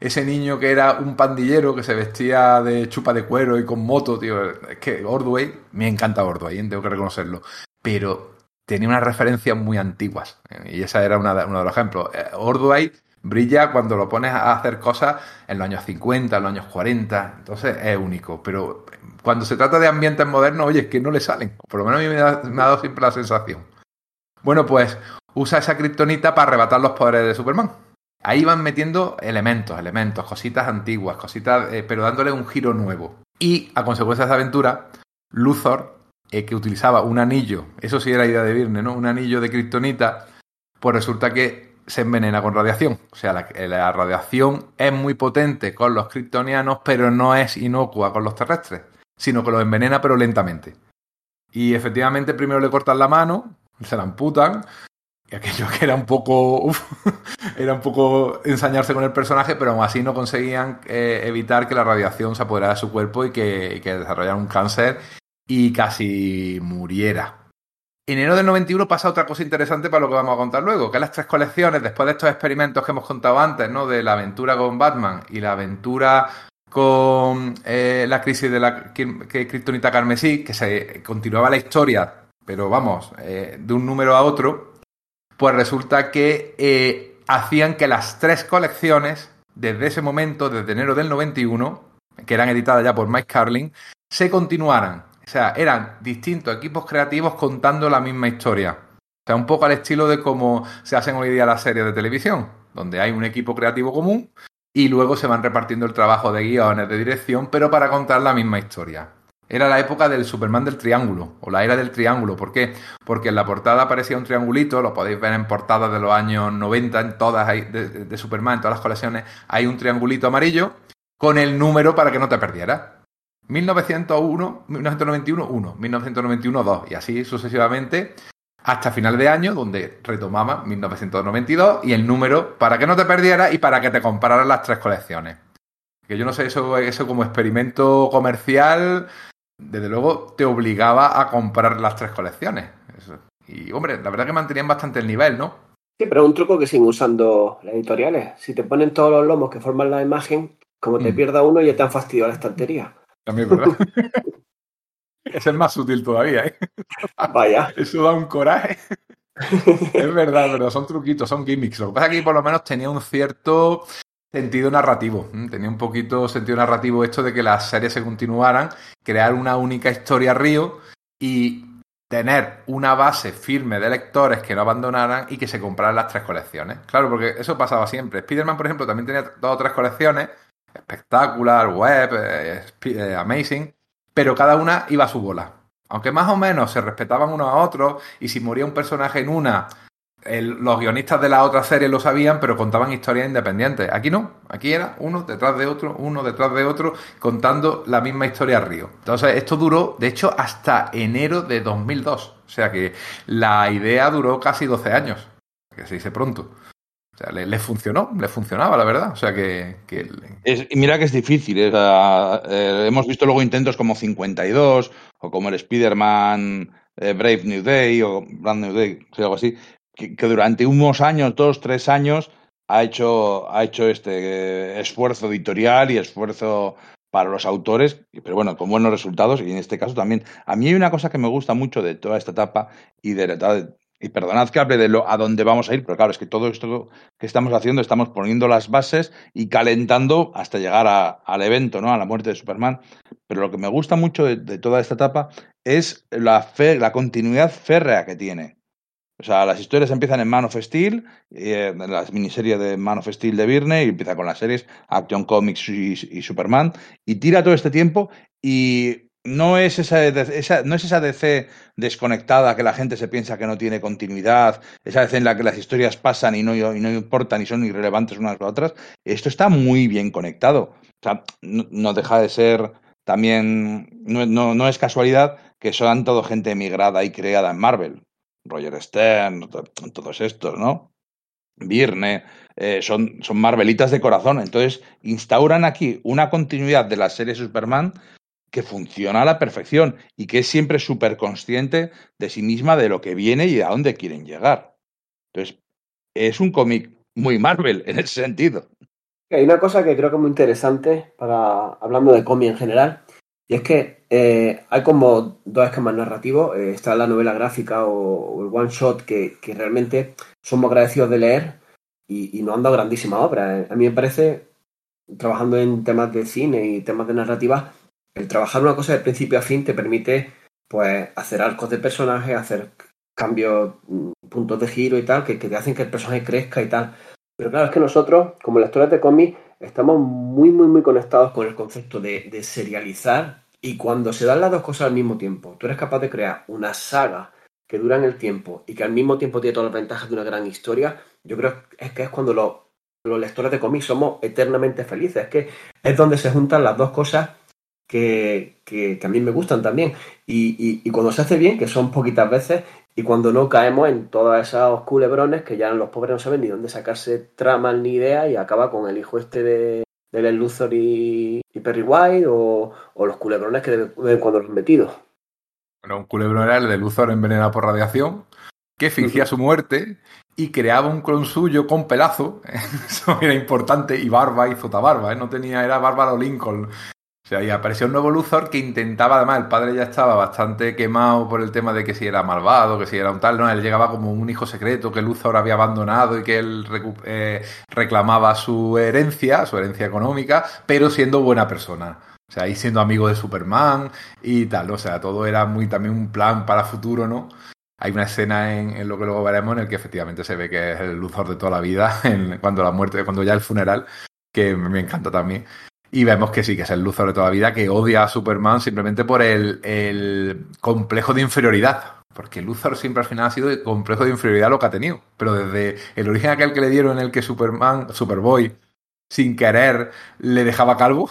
Ese niño que era un pandillero que se vestía de chupa de cuero y con moto, tío. Es que Ordway, me encanta Ordway, ¿eh? tengo que reconocerlo. Pero tenía unas referencias muy antiguas. Eh, y esa era una uno de los ejemplos. Eh, Ordway brilla cuando lo pones a hacer cosas en los años 50, en los años 40. Entonces es único. Pero cuando se trata de ambientes modernos, oye, es que no le salen. Por lo menos a mí me me ha dado siempre la sensación. Bueno, pues usa esa kriptonita para arrebatar los poderes de Superman. Ahí van metiendo elementos, elementos, cositas antiguas, cositas, eh, pero dándole un giro nuevo. Y a consecuencia de esa aventura, Luthor eh, que utilizaba un anillo, eso sí era idea de Virne, ¿no? Un anillo de kriptonita, pues resulta que se envenena con radiación. O sea, la, radiación es muy potente con los kryptonianos, pero no es inocua con los terrestres, sino que los envenena, pero lentamente. Y efectivamente, primero le cortan la mano, se la amputan, y aquello que era un poco. era un poco ensañarse con el personaje, pero aún así no conseguían eh, evitar que la radiación se apoderara de su cuerpo y que, y que desarrollara un cáncer y casi muriera. En enero del 91 pasa otra cosa interesante para lo que vamos a contar luego, que las tres colecciones, después de estos experimentos que hemos contado antes, ¿no? De la aventura con Batman y la aventura con eh, la crisis de la Kryptonita Carmesí, que se continuaba la historia, pero vamos, eh, de un número a otro, pues resulta que eh, hacían que las tres colecciones, desde ese momento, desde enero del 91, que eran editadas ya por Mike Carlin, se continuaran. O sea, eran distintos equipos creativos contando la misma historia. O sea, un poco al estilo de cómo se hacen hoy día las series de televisión, donde hay un equipo creativo común y luego se van repartiendo el trabajo de guiones, de dirección, pero para contar la misma historia. Era la época del Superman del Triángulo, o la era del Triángulo. ¿Por qué? Porque en la portada aparecía un triangulito, lo podéis ver en portadas de los años 90, en todas de, Superman, en todas las colecciones, hay un triangulito amarillo con el número para que no te perdieras. 1901, 1991, 1, 1991, 2, y así sucesivamente hasta final de año, donde retomaba 1992 y el número para que no te perdieras y para que te compraras las tres colecciones. Que yo no sé, eso, eso como experimento comercial, desde luego te obligaba a comprar las tres colecciones. Y hombre, la verdad que mantenían bastante el nivel, ¿no?
Sí, pero es un truco que siguen usando las editoriales. Si te ponen todos los lomos que forman la imagen, como te
Mm.
pierda uno, ya te han fastidiado la estantería.
También, ¿verdad? Ese es más sutil todavía, ¿eh?
Vaya.
Eso da un coraje. es verdad, pero son truquitos, son gimmicks. Lo que pasa es que aquí por lo menos tenía un cierto sentido narrativo. Tenía un poquito sentido narrativo esto de que las series se continuaran, crear una única historia río y tener una base firme de lectores que no abandonaran y que se compraran las tres colecciones. Claro, porque eso pasaba siempre. Spider-Man, por ejemplo, también tenía dos o tres colecciones, Spectacular, Web, eh, eh, Amazing, pero cada una iba a su bola. Aunque más o menos se respetaban unos a otros y si moría un personaje en una, los guionistas de la otra serie lo sabían, pero contaban historias independientes. Aquí no, aquí era uno detrás de otro, uno detrás de otro, contando la misma historia a Río. Entonces, esto duró, de hecho, hasta enero de 2002. O sea que la idea duró casi 12 años, que se dice pronto. O sea, le, funcionó, le funcionaba, la verdad. O sea que, que
Es- mira que es difícil. ¿eh? O sea, eh, hemos visto luego intentos como 52 o como el Spider-Man eh, Brave New Day o Brand New Day, o algo así, que, durante unos años, dos, tres años, ha hecho, ha hecho este eh, esfuerzo editorial y esfuerzo para los autores, pero bueno, con buenos resultados y en este caso también. A mí hay una cosa que me gusta mucho de toda esta etapa y de la y perdonad que hable de lo a dónde vamos a ir, pero claro, es que todo esto que estamos haciendo, estamos poniendo las bases y calentando hasta llegar a- al evento, ¿no? A la muerte de Superman. Pero lo que me gusta mucho de, de toda esta etapa es la, fe, la continuidad férrea que tiene. O sea, las historias empiezan en Man of Steel, eh, en la miniserie de Man of Steel de Virne, y empieza con las series Action Comics y, Superman, y tira todo este tiempo y no es esa, esa- no es esa DC desconectada que la gente se piensa que no tiene continuidad, esa DC en la que las historias pasan y no, y no importan y son irrelevantes unas a otras. Esto está muy bien conectado. O sea, no, no deja de ser también, no, no- no es casualidad que son todo gente emigrada y creada en Marvel. Roger Stern, to- todos estos, ¿no? Virne, eh, son, son Marvelitas de corazón. Entonces, instauran aquí una continuidad de la serie Superman que funciona a la perfección y que es siempre súper consciente de sí misma, de lo que viene y a dónde quieren llegar. Entonces, es un cómic muy Marvel en ese sentido.
Hay una cosa que creo que es muy interesante para hablando de cómic en general, y es que eh, hay como dos esquemas narrativos. Eh, está la novela gráfica o, el one shot que, que realmente somos agradecidos de leer y, y nos han dado grandísimas obras. A mí me parece, trabajando en temas de cine y temas de narrativa, el trabajar una cosa de principio a fin te permite pues hacer arcos de personajes, hacer cambios, mm, puntos de giro y tal, que, te hacen que el personaje crezca y tal. Pero claro, es que nosotros, como lectores de cómics, estamos muy, muy, muy conectados con el concepto de serializar y cuando se dan las dos cosas al mismo tiempo, tú eres capaz de crear una saga que dura en el tiempo y que al mismo tiempo tiene todas las ventajas de una gran historia, yo creo que es que es cuando los, lectores de cómics somos eternamente felices. Es que es donde se juntan las dos cosas que, que, a mí me gustan también. Y, y, y cuando se hace bien, que son poquitas veces, y cuando no caemos en todas esas culebrones que ya los pobres no saben ni dónde sacarse tramas ni ideas y acaba con el hijo este de, de Luthor y, y Perry White o, o los culebrones que de vez en cuando los han metido.
Bueno, un culebrón era el de Luthor envenenado por radiación, que fingía su muerte y creaba un clon suyo con pelazo. Eso era importante. Y barba y zotabarba, ¿eh? No tenía, era Bárbaro Lincoln. Sea, y apareció un nuevo Luthor que intentaba, además, el padre ya estaba bastante quemado por el tema de que si era malvado, que si era un tal, no, él llegaba como un hijo secreto que Luthor había abandonado y que él eh, reclamaba su herencia, su herencia económica, pero siendo buena persona. O sea, y siendo amigo de Superman y tal. O sea, todo era muy también un plan para futuro, ¿no? Hay una escena en, lo que luego veremos en el que efectivamente se ve que es el Luthor de toda la vida, cuando la muerte, cuando ya el funeral, que me encanta también. Y vemos que sí, que es el Luthor de toda la vida, que odia a Superman simplemente por el, el complejo de inferioridad. Porque Luthor siempre al final ha sido el complejo de inferioridad lo que ha tenido. Pero desde el origen aquel que le dieron en el que Superman, Superboy, sin querer, le dejaba calvo.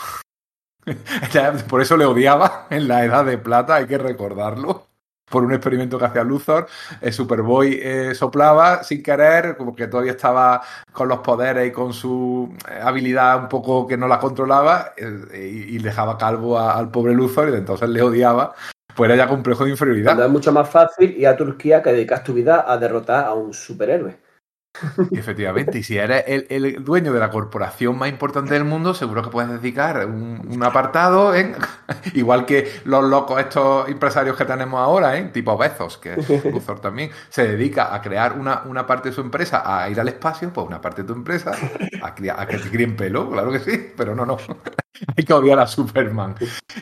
Por eso le odiaba en la edad de plata, hay que recordarlo. Por un experimento que hacía Luthor, eh, Superboy soplaba sin querer, como que todavía estaba con los poderes y con su eh, habilidad un poco que no la controlaba, eh, y, dejaba calvo al pobre Luthor, y entonces le odiaba. Pues era ya complejo de inferioridad.
Cuando es mucho más fácil ir a Turquía que dedicas tu vida a derrotar a un superhéroe.
Efectivamente, y si eres el, el, dueño de la corporación más importante del mundo, seguro que puedes dedicar un, un apartado, en, igual que los locos estos empresarios que tenemos ahora, ¿eh? tipo Bezos, que es Luthor también, se dedica a crear una, una, parte de su empresa a ir al espacio, pues una parte de tu empresa a, a que te críen pelo, claro que sí, pero no, no. Hay que odiar a Superman.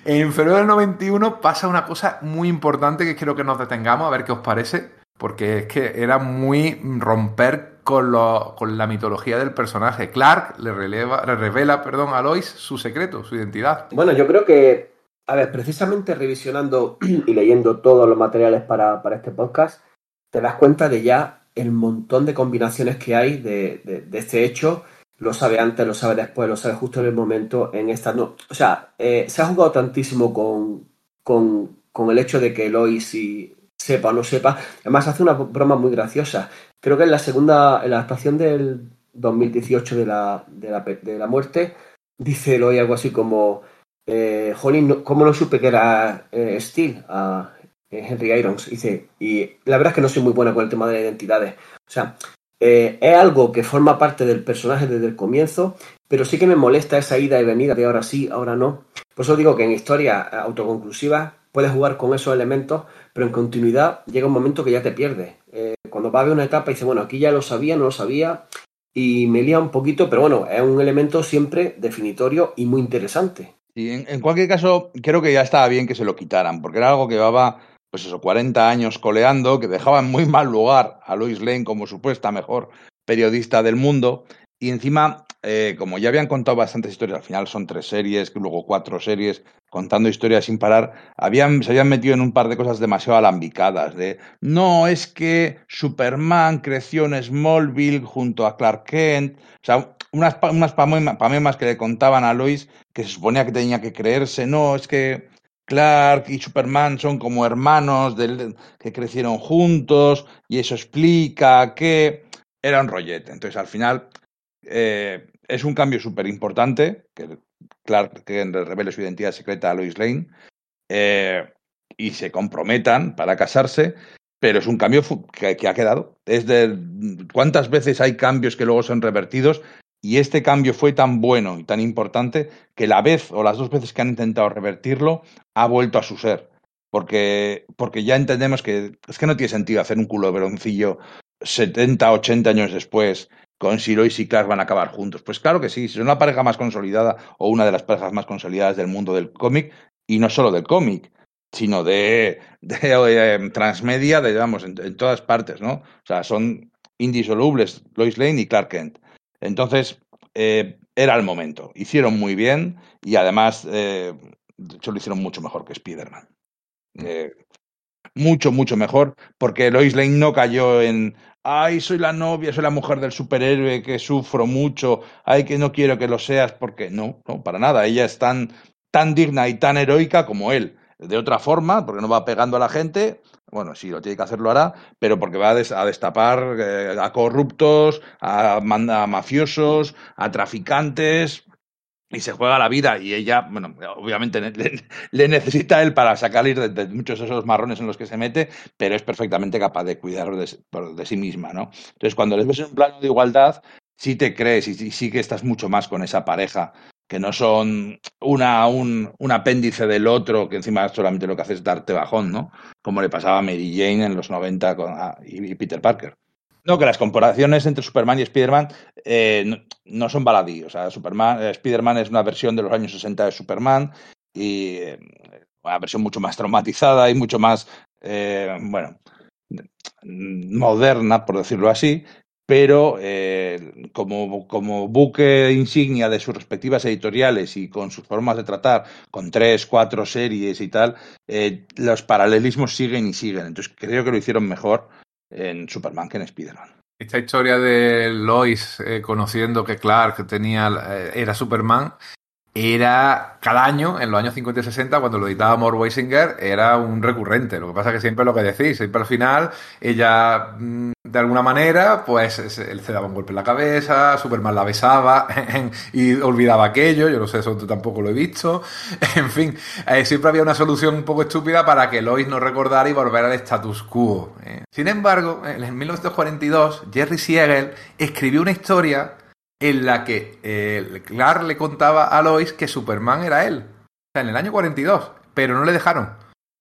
En febrero del 91 pasa una cosa muy importante que quiero que nos detengamos, a ver qué os parece, porque es que era muy romper con, lo, con la mitología del personaje. Clark le, releva, le revela perdón, a Lois su secreto, su identidad.
Bueno, yo creo que, a ver, precisamente revisionando y leyendo todos los materiales para, para este podcast, te das cuenta de ya el montón de combinaciones que hay de, de, este hecho lo sabe antes, lo sabe después, lo sabe justo en el momento, en esta no. O sea, eh, se ha jugado tantísimo con, con, con, el hecho de que Lois y sepa o no sepa. Además, hace una broma muy graciosa. Creo que en la segunda, en la actuación del 2018 de la, de la, de la muerte, dice Lois algo así como, eh, Jolín, ¿cómo no supe que era eh, Steel? A Henry Irons. Dice, y la verdad es que no soy muy buena con el tema de las identidades. O sea, eh, es algo que forma parte del personaje desde el comienzo, pero sí que me molesta esa ida y venida de ahora sí, ahora no. Por eso digo que en historia autoconclusiva puedes jugar con esos elementos, pero en continuidad llega un momento que ya te pierdes. Eh, cuando va a ver una etapa y dice, bueno, aquí ya lo sabía, no lo sabía, y me lía un poquito, pero bueno, es un elemento siempre definitorio y muy interesante.
Y en, en cualquier caso, creo que ya estaba bien que se lo quitaran, porque era algo que llevaba pues eso, 40 años coleando, que dejaba en muy mal lugar a Lois Lane como supuesta mejor periodista del mundo. Y encima, eh, como ya habían contado bastantes historias, al final son tres series, luego cuatro series, contando historias sin parar, habían, se habían metido en un par de cosas demasiado alambicadas. De, no, es que Superman creció en Smallville junto a Clark Kent. O sea, unas, unas pamemas que le contaban a Lois que se suponía que tenía que creerse. No, es que Clark y Superman son como hermanos que crecieron juntos y eso explica que era un rollete. Entonces, al final, eh, es un cambio súper importante que Clark revele su identidad secreta a Lois Lane eh, y se comprometan para casarse, pero es un cambio que, ha quedado. Es de cuántas veces hay cambios que luego son revertidos y este cambio fue tan bueno y tan importante que la vez o las dos veces que han intentado revertirlo ha vuelto a su ser. Porque, porque ya entendemos que es que no tiene sentido hacer un culo veroncillo 70, 80 años después con si Lois y Clark van a acabar juntos. Pues claro que sí, si son la pareja más consolidada o una de las parejas más consolidadas del mundo del cómic, y no solo del cómic, sino de, de, de eh, transmedia, de, digamos, en, en, todas partes, ¿no? O sea, son indisolubles Lois Lane y Clark Kent. Entonces, eh, era el momento. Hicieron muy bien y además, eh, de hecho, lo hicieron mucho mejor que Spider-Man. Eh, mucho, mucho mejor, porque Lois Lane no cayó en, ay, soy la novia, soy la mujer del superhéroe que sufro mucho, ay, que no quiero que lo seas, porque no, no, para nada. Ella es tan, tan digna y tan heroica como él. De otra forma, porque no va pegando a la gente, bueno, si lo tiene que hacer, lo hará, pero porque va a, des a destapar eh, a corruptos, a, mafiosos, a traficantes, y se juega la vida. Y ella, bueno, obviamente le, necesita a él para sacarle de, de, muchos de esos marrones en los que se mete, pero es perfectamente capaz de cuidar de, de sí misma, ¿no? Entonces, cuando les ves en un plano de igualdad, sí te crees y, sí que estás mucho más con esa pareja que no son una, un, un, apéndice del otro, que encima solamente lo que hace es darte bajón, ¿no? Como le pasaba a Mary Jane en los 90 con, ah, y, Peter Parker. No, que las comparaciones entre Superman y Spider-Man eh, no, son baladí. O sea, Superman, eh, Spider-Man es una versión de los años 60 de Superman y eh, una versión mucho más traumatizada y mucho más, eh, bueno, moderna, por decirlo así, pero eh, como, como, buque insignia de sus respectivas editoriales y con sus formas de tratar, con tres, cuatro series y tal, los paralelismos siguen y siguen. Entonces creo que lo hicieron mejor en Superman que en Spider-Man.
Esta historia de Lois eh, conociendo que Clark tenía, eh, era Superman era cada año, en los años 50 y 60, cuando lo editaba More Weisinger, era un recurrente. Lo que pasa es que siempre lo que decís, siempre al final ella mmm, de alguna manera, pues se daba un golpe en la cabeza, Superman la besaba y olvidaba aquello, yo no sé, eso tampoco lo he visto. En fin, eh, siempre había una solución un poco estúpida para que Lois no recordara y volver al status quo. ¿eh? Sin embargo, en 1942, Jerry Siegel escribió una historia en la que eh, Clark le contaba a Lois que Superman era él. O sea, en el año 42, pero no le dejaron.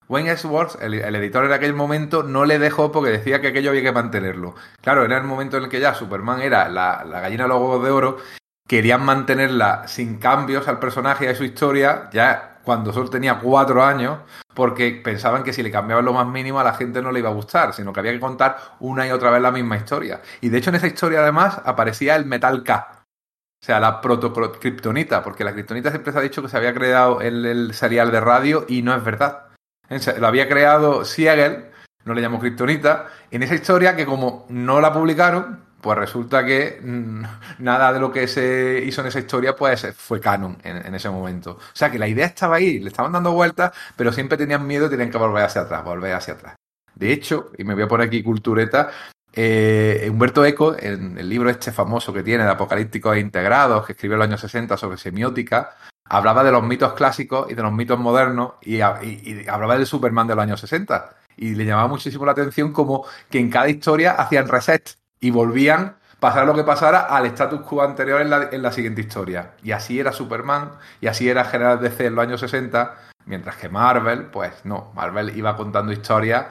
Wayne Ellsworth, el, editor en aquel momento, no le dejó porque decía que aquello había que mantenerlo. Claro, era el momento en el que ya Superman era la, gallina de de oro, querían mantenerla sin cambios al personaje y a su historia, ya cuando solo tenía cuatro años, porque pensaban que si le cambiaban lo más mínimo a la gente no le iba a gustar, sino que había que contar una y otra vez la misma historia. Y de hecho en esa historia además aparecía el Metal K, o sea, la proto-kriptonita, porque la kriptonita siempre se ha dicho que se había creado en el serial de radio y no es verdad. Lo había creado Siegel, no le llamó Kryptonita, en esa historia que como no la publicaron, pues resulta que mm, nada de lo que se hizo en esa historia pues fue canon en, ese momento. O sea que la idea estaba ahí, le estaban dando vueltas, pero siempre tenían miedo y tenían que volver hacia atrás, volver hacia atrás. De hecho, y me voy a poner aquí cultureta, eh, Humberto Eco, en el libro este famoso que tiene de Apocalípticos Integrados, que escribió en los años 60 sobre semiótica, hablaba de los mitos clásicos y de los mitos modernos y, hablaba del Superman de los años 60. Y le llamaba muchísimo la atención como que en cada historia hacían reset y volvían, pasar lo que pasara, al status quo anterior en la, en la siguiente historia. Y así era Superman y así era General DC en los años 60, mientras que Marvel, pues no, Marvel iba contando historias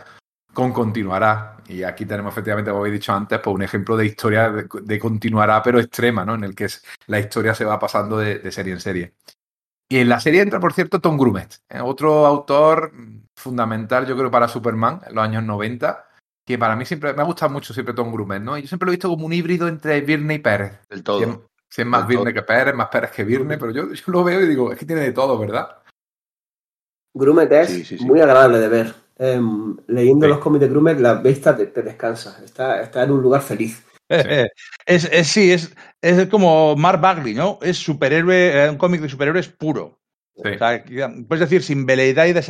con continuará. Y aquí tenemos efectivamente, como habéis dicho antes, pues un ejemplo de historia de, continuará, pero extrema, ¿no? En el que la historia se va pasando de serie en serie. Y en la serie entra, por cierto, Tom Grumet, eh, otro autor fundamental, yo creo, para Superman en los años 90, que para mí siempre me ha gustado mucho siempre Tom Grumet, ¿no? Y yo siempre lo he visto como un híbrido entre Virne y Pérez.
Del todo.
Si es, más Virne que Pérez, más Pérez que Virne, pero yo, lo veo y digo, es que tiene de todo, ¿verdad?
Grumet es muy agradable de ver. Em, leyendo los cómics de Grumet, la vista te, descansa, está, está en un lugar feliz.
es, sí, es, es como Mark Bagley, ¿no? Es superhéroe, eh, un cómic de superhéroes puro. Puedes decir sin veleidades,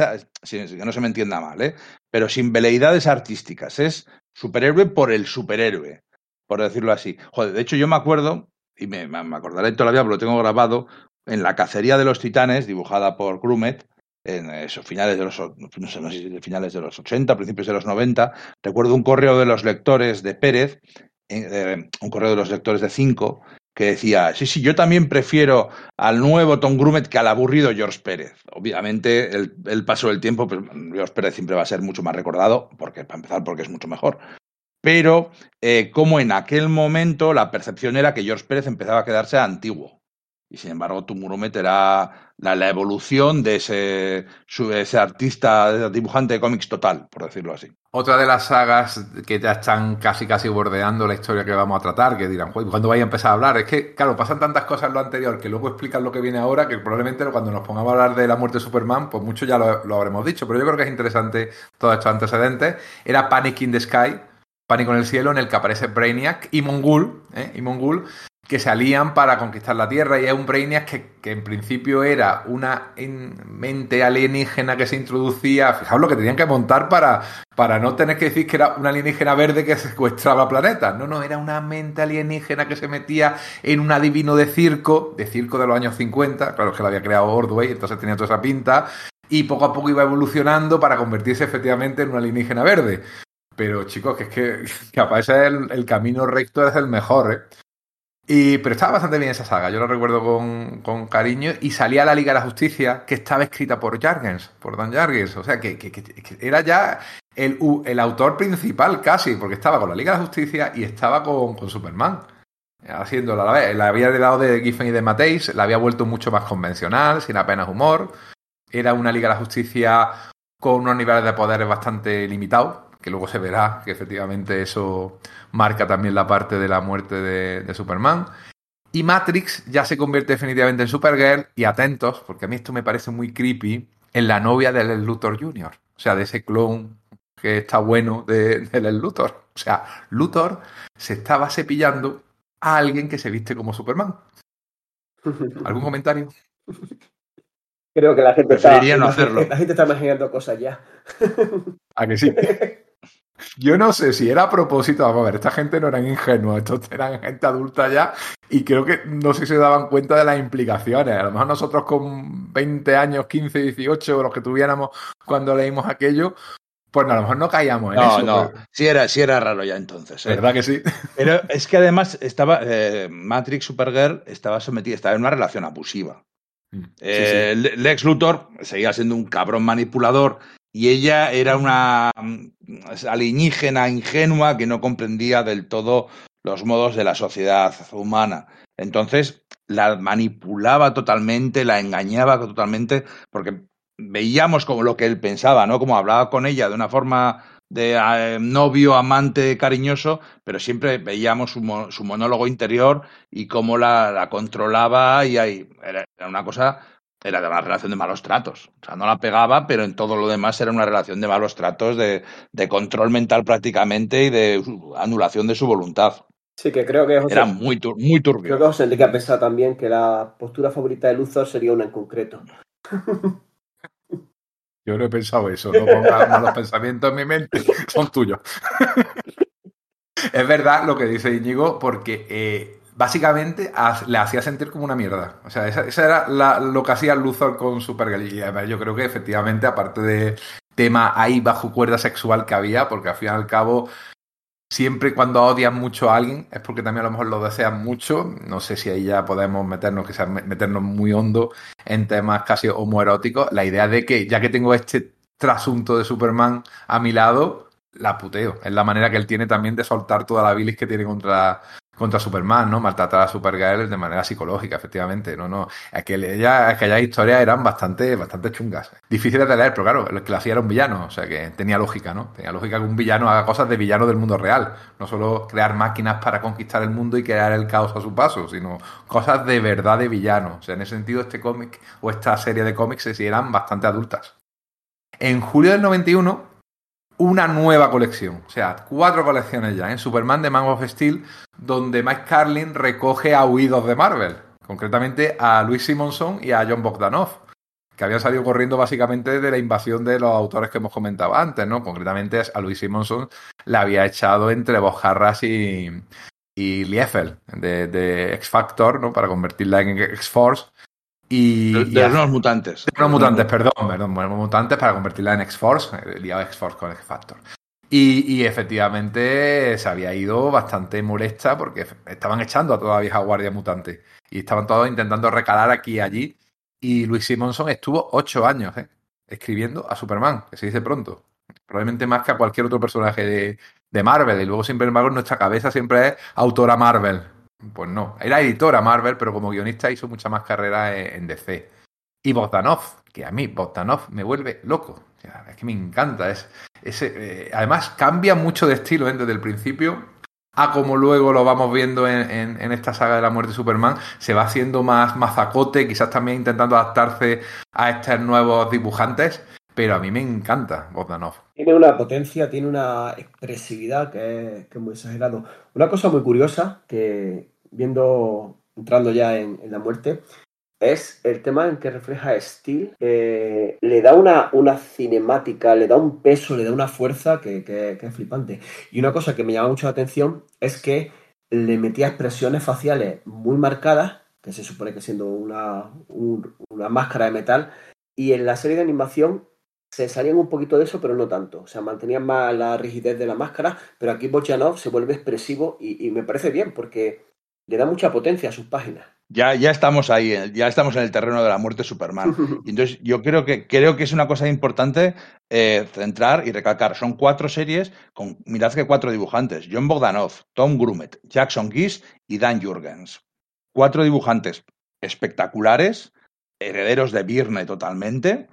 que no se me entienda mal, ¿eh? pero sin veleidades artísticas. Es superhéroe por el superhéroe, por decirlo así. Joder, de hecho yo me acuerdo, y me, me acordaré todavía, porque lo tengo grabado, en La cacería de los titanes, dibujada por Grumet, en esos finales de los, no sé, no sé finales de los 80, principios de los 90, recuerdo un correo de los lectores de Pérez eh, un correo de los lectores de 5 que decía, sí, sí, yo también prefiero al nuevo Tom Grumet que al aburrido George Pérez. Obviamente, el, paso del tiempo, pues, George Pérez siempre va a ser mucho más recordado, porque para empezar, porque es mucho mejor. Pero eh, como en aquel momento la percepción era que George Pérez empezaba a quedarse antiguo. Y sin embargo, Tom Grumet era la, evolución de ese, ese artista dibujante de cómics total, por decirlo así.
Otra de las sagas que ya están casi casi bordeando la historia que vamos a tratar, que dirán, cuando vaya a empezar a hablar? Es que, claro, pasan tantas cosas en lo anterior que luego explican lo que viene ahora, que probablemente cuando nos pongamos a hablar de la muerte de Superman, pues mucho ya lo, habremos dicho, pero yo creo que es interesante todos estos antecedentes. Era Panic in the Sky, Pánico en el cielo, en el que aparece Brainiac y Mongul, ¿eh? y Mongul, que se alían para conquistar la Tierra y es un Brainiac que, que, en principio era una mente alienígena que se introducía, fijaos lo que tenían que montar para, para no tener que decir que era una alienígena verde que secuestraba planetas, no, no, era una mente alienígena que se metía en un adivino de circo, de circo de los años 50, claro que lo había creado Ordway, entonces tenía toda esa pinta, y poco a poco iba evolucionando para convertirse efectivamente en una alienígena verde. Pero chicos, que es que capaz el, el camino recto es el mejor, ¿eh? Y, pero estaba bastante bien esa saga, yo lo recuerdo con, cariño. Y salía la Liga de la Justicia, que estaba escrita por Jargens, por Dan Jargens. O sea, que, era ya el, el, autor principal casi, porque estaba con la Liga de la Justicia y estaba con, Superman. Haciéndola a la vez. La había de Giffen y de Mateis, la había vuelto mucho más convencional, sin apenas humor. Era una Liga de la Justicia con unos niveles de poderes bastante limitados que luego se verá que efectivamente eso marca también la parte de la muerte de, Superman. Y Matrix ya se convierte definitivamente en Supergirl y atentos, porque a mí esto me parece muy creepy, en la novia del Luthor Jr., o sea, de ese clon que está bueno del de, Luthor. O sea, Luthor se estaba cepillando a alguien que se viste como Superman. ¿Algún comentario?
Creo que la gente está,
no hacerlo.
La gente está imaginando cosas ya.
¿A que sí? Yo no sé si era a propósito, vamos a ver, esta gente no eran ingenuos, estos eran gente adulta ya y creo que no sé si se daban cuenta de las implicaciones. A lo mejor nosotros con 20 años, 15, 18, los que tuviéramos cuando leímos aquello, pues a lo mejor no caíamos en eso.
No, no, sí era, sí era raro ya entonces.
¿eh? ¿Verdad que sí?
Pero es que además estaba, eh, Matrix Supergirl estaba sometida, estaba en una relación abusiva. Mm, eh, Lex Luthor seguía siendo un cabrón manipulador y ella era una mm, alienígena ingenua que no comprendía del todo los modos de la sociedad humana. Entonces la manipulaba totalmente, la engañaba totalmente, porque veíamos como lo que él pensaba, ¿no? Como hablaba con ella de una forma de eh, novio, amante, cariñoso, pero siempre veíamos su, monólogo interior y cómo la, controlaba y ahí era, una cosa, era de una relación de malos tratos. O sea, no la pegaba, pero en todo lo demás era una relación de malos tratos, de, control mental prácticamente y de anulación de su voluntad.
Sí, que creo que
era muy, muy turbio.
Creo que José Enrique ha pensado también que la postura favorita de Luthor sería una en concreto.
Yo no he pensado eso, no pongas los pensamientos en mi mente, son tuyos. es verdad lo que dice Íñigo, porque eh, básicamente le hacía sentir como una mierda. O sea, esa, era lo que hacía Luthor con Supergirl. Y yo creo que efectivamente, aparte de tema ahí bajo cuerda sexual que había, porque al fin y al cabo siempre cuando odian mucho a alguien es porque también a lo mejor lo desean mucho. No sé si ahí ya podemos meternos, quizás meternos muy hondo en temas casi homoeróticos. La idea de que ya que tengo este trasunto de Superman a mi lado, la puteo. Es la manera que él tiene también de soltar toda la bilis que tiene contra, contra Superman, ¿no? Maltratar a Supergirl de manera psicológica, efectivamente. No, no. Aquella, aquellas historias eran bastante, bastante chungas. Difíciles de leer, pero claro, el que lo hacía era un villano. O sea que tenía lógica, ¿no? Tenía lógica que un villano haga cosas de villano del mundo real. No solo crear máquinas para conquistar el mundo y crear el caos a su paso, sino cosas de verdad de villano. O sea, en ese sentido, este cómic o esta serie de cómics eran bastante adultas. En julio del 91 una nueva colección, o sea, cuatro colecciones ya, en ¿eh? Superman de Man of Steel, donde Mike Carlin recoge a huidos de Marvel, concretamente a Luis Simonson y a John Bogdanov, que habían salido corriendo básicamente de la invasión de los autores que hemos comentado antes, ¿no? Concretamente a Luis Simonson le había echado entre Bojarras y, y Liefeld de, de X Factor, ¿no? Para convertirla en X-Force. Y,
de, los mutantes.
De los mutantes, perdón, perdón, mutantes para convertirla en X-Force, liado X-Force con X-Factor. Y, efectivamente se había ido bastante molesta porque estaban echando a toda la vieja guardia mutante. Y estaban todos intentando recalar aquí y allí. Y Luis Simonson estuvo ocho años ¿eh? escribiendo a Superman, que se dice pronto. Probablemente más que a cualquier otro personaje de, de Marvel. Y luego, sin embargo, en nuestra cabeza siempre es autora Marvel. Pues no, era editora Marvel, pero como guionista hizo mucha más carrera en DC. Y Bogdanov, que a mí Bogdanov me vuelve loco. es que me encanta. Es, eh, además, cambia mucho de estilo ¿eh? desde el principio a como luego lo vamos viendo en, esta saga de la muerte de Superman, se va haciendo más mazacote, quizás también intentando adaptarse a estos nuevos dibujantes, pero a mí me encanta Bogdanov.
Tiene una potencia, tiene una expresividad que es, muy exagerado. Una cosa muy curiosa que viendo, entrando ya en, la muerte, es el tema en que refleja Steel. le da una, una, cinemática, le da un peso, le da una fuerza que, es flipante. Y una cosa que me llama mucho la atención es que le metía expresiones faciales muy marcadas, que se supone que siendo una, una máscara de metal, y en la serie de animación se salían un poquito de eso, pero no tanto. O sea, mantenían más la rigidez de la máscara, pero aquí Bochanov se vuelve expresivo y, me parece bien porque le da mucha potencia a sus páginas.
Ya, ya estamos ahí, eh, ya estamos en el terreno de la muerte de Superman. entonces, yo creo que, creo que es una cosa importante eh, centrar y recalcar. Son cuatro series con, mirad que cuatro dibujantes. John Bogdanov, Tom Grumet, Jackson Gies y Dan Jurgens. Cuatro dibujantes espectaculares, herederos de Birne totalmente,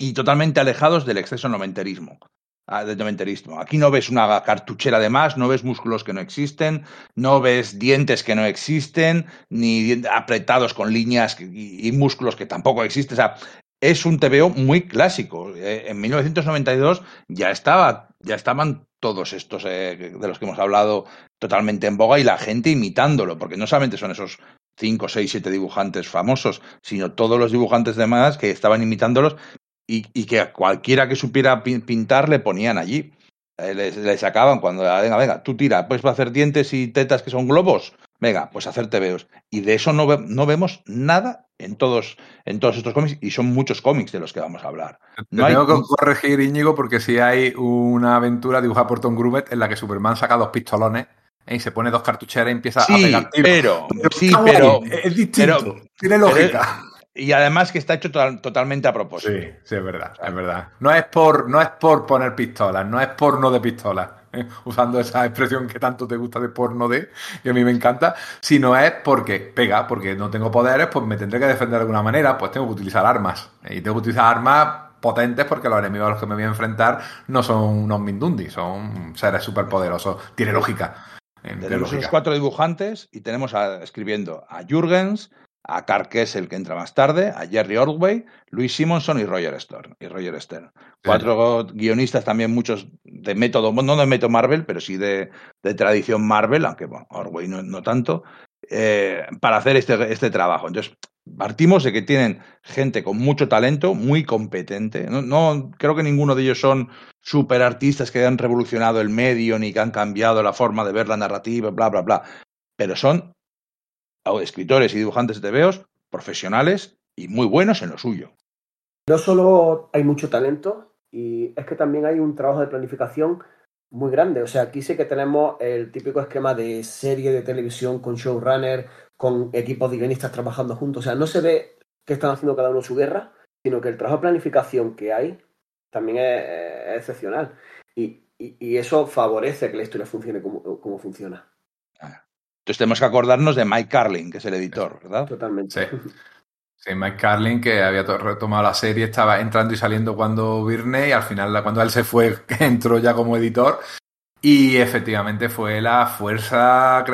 y totalmente alejados del exceso noventerismo. Ah, del noventerismo. Aquí no ves una cartuchera de más, no ves músculos que no existen, no ves dientes que no existen, ni apretados con líneas y, músculos que tampoco existen. O sea, es un TVO muy clásico. Eh, en 1992 ya estaba, ya estaban todos estos eh, de los que hemos hablado totalmente en boga y la gente imitándolo, porque no solamente son esos 5, 6, 7 dibujantes famosos, sino todos los dibujantes demás que estaban imitándolos y, que a cualquiera que supiera pintar le ponían allí. Eh, les sacaban cuando, venga, venga, tú tira, puedes hacer dientes y tetas que son globos. Venga, pues hacer tebeos. Y de eso no, ve- no vemos nada en todos, en todos estos cómics, y son muchos cómics de los que vamos a hablar.
Te
No hay-
tengo que corregir, Íñigo, porque si hay una aventura dibujada por Tom Grubbett en la que Superman saca dos pistolones ¿eh? y se pone dos cartucheras y empieza a
Sí,
pegar tiros.
pero, sí, pero,
guay, es distinto,
pero-
tiene lógica.
Y además que está hecho total- totalmente a propósito.
Sí, sí, es verdad, es verdad. No es por, no es por poner pistolas, no es porno de pistolas, ¿eh? usando esa expresión que tanto te gusta de porno de, que a mí me encanta, sino es porque pega, porque no tengo poderes, pues me tendré que defender de alguna manera, pues tengo que utilizar armas. Y tengo que utilizar armas potentes porque los enemigos a los que me voy a enfrentar no son unos Mindundi, son seres superpoderosos. Tiene lógica. eh, tiene
Tenemos
lógica.
esos cuatro dibujantes y tenemos a- escribiendo a Jürgens, a Carl Kessel, que entra más tarde, a Jerry Ordway, Louis Simonson y Roger Stern. Y Roger Stern. Cuatro guionistas también, muchos de método, no de método Marvel, pero sí de, de tradición Marvel, aunque bueno, Ordway no, no tanto, eh, para hacer este, este trabajo. Entonces, partimos de que tienen gente con mucho talento, muy competente. No, no creo que ninguno de ellos son super artistas que han revolucionado el medio ni que han cambiado la forma de ver la narrativa, bla, bla, bla. Pero son escritores y dibujantes de TVOs profesionales y muy buenos en lo suyo.
No solo hay mucho talento, y es que también hay un trabajo de planificación muy grande. O sea, aquí sí que tenemos el típico esquema de serie de televisión con showrunner, con equipos de guionistas trabajando juntos. O sea, no se ve que están haciendo cada uno su guerra, sino que el trabajo de planificación que hay también es, excepcional. Y, y- y eso favorece que la historia funcione como, como funciona.
Entonces tenemos que acordarnos de Mike Carlin, que es el editor, ¿verdad?
Totalmente.
Sí. Sí, Mike Carlin, que había to- retomado la serie, estaba entrando y saliendo cuando Virne, y al final, cuando él se fue, entró ya como editor. Y efectivamente fue la fuerza,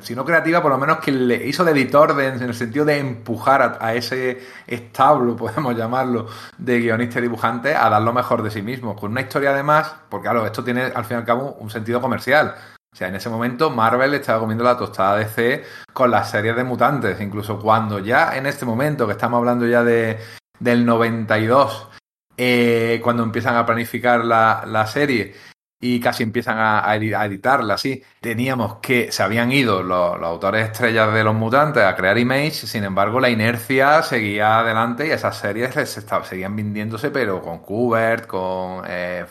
si no creativa, por lo menos que le hizo de editor de- en el sentido de empujar a, a ese establo, podemos llamarlo, de guionista y dibujante a dar lo mejor de sí mismo. Con una historia además, porque claro, esto tiene al fin y al cabo un sentido comercial. O sea, en ese momento Marvel estaba comiendo la tostada de C con las series de mutantes. Incluso cuando ya en este momento, que estamos hablando ya de, del 92, eh, cuando empiezan a planificar la, la serie y casi empiezan a, a edi- a editarla, así, teníamos que se habían ido los, autores estrellas de los mutantes a crear Image, sin embargo la inercia seguía adelante y esas series se seguían vendiéndose, pero con Kubert, con eh,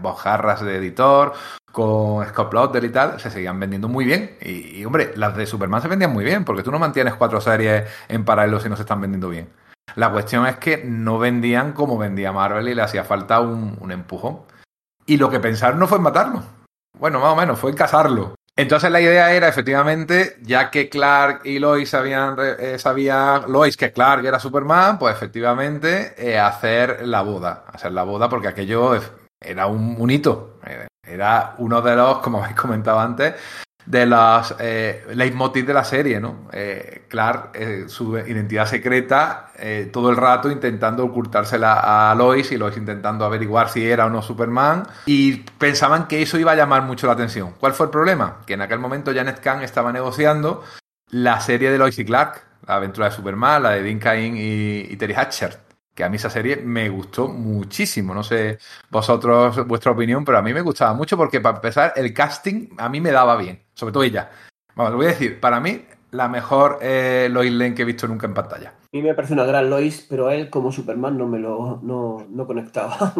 Bob Harras de editor, con Scott Plotter y tal, se seguían vendiendo muy bien. Y, hombre, las de Superman se vendían muy bien, porque tú no mantienes cuatro series en paralelo si no se están vendiendo bien. La cuestión es que no vendían como vendía Marvel y le hacía falta un empujón. Y lo que pensaron no fue en matarlo. Bueno, más o menos, fue en casarlo. Entonces la idea era, efectivamente, ya que Clark y Lois sabían, eh, sabía Lois que Clark era Superman, pues efectivamente eh, hacer la boda. Hacer la boda porque aquello era un, un hito. Era uno de los, como habéis comentado antes, de los eh, leitmotiv de la serie, ¿no? Eh, Clark, eh, su identidad secreta, eh, todo el rato intentando ocultársela a Lois y Lois intentando averiguar si era o no Superman y pensaban que eso iba a llamar mucho la atención. ¿Cuál fue el problema? Que en aquel momento Janet Kahn estaba negociando la serie de Lois y Clark, la aventura de Superman, la de Dean Cain y, y Terry Hatcher que a mí esa serie me gustó muchísimo. No sé vosotros, vuestra opinión, pero a mí me gustaba mucho porque para empezar el casting a mí me daba bien, sobre todo ella. Bueno, lo voy a decir, para mí la mejor eh, Lois Lane que he visto nunca en pantalla.
A mí me parece una gran Lois, pero él como Superman no me lo no, no conectaba.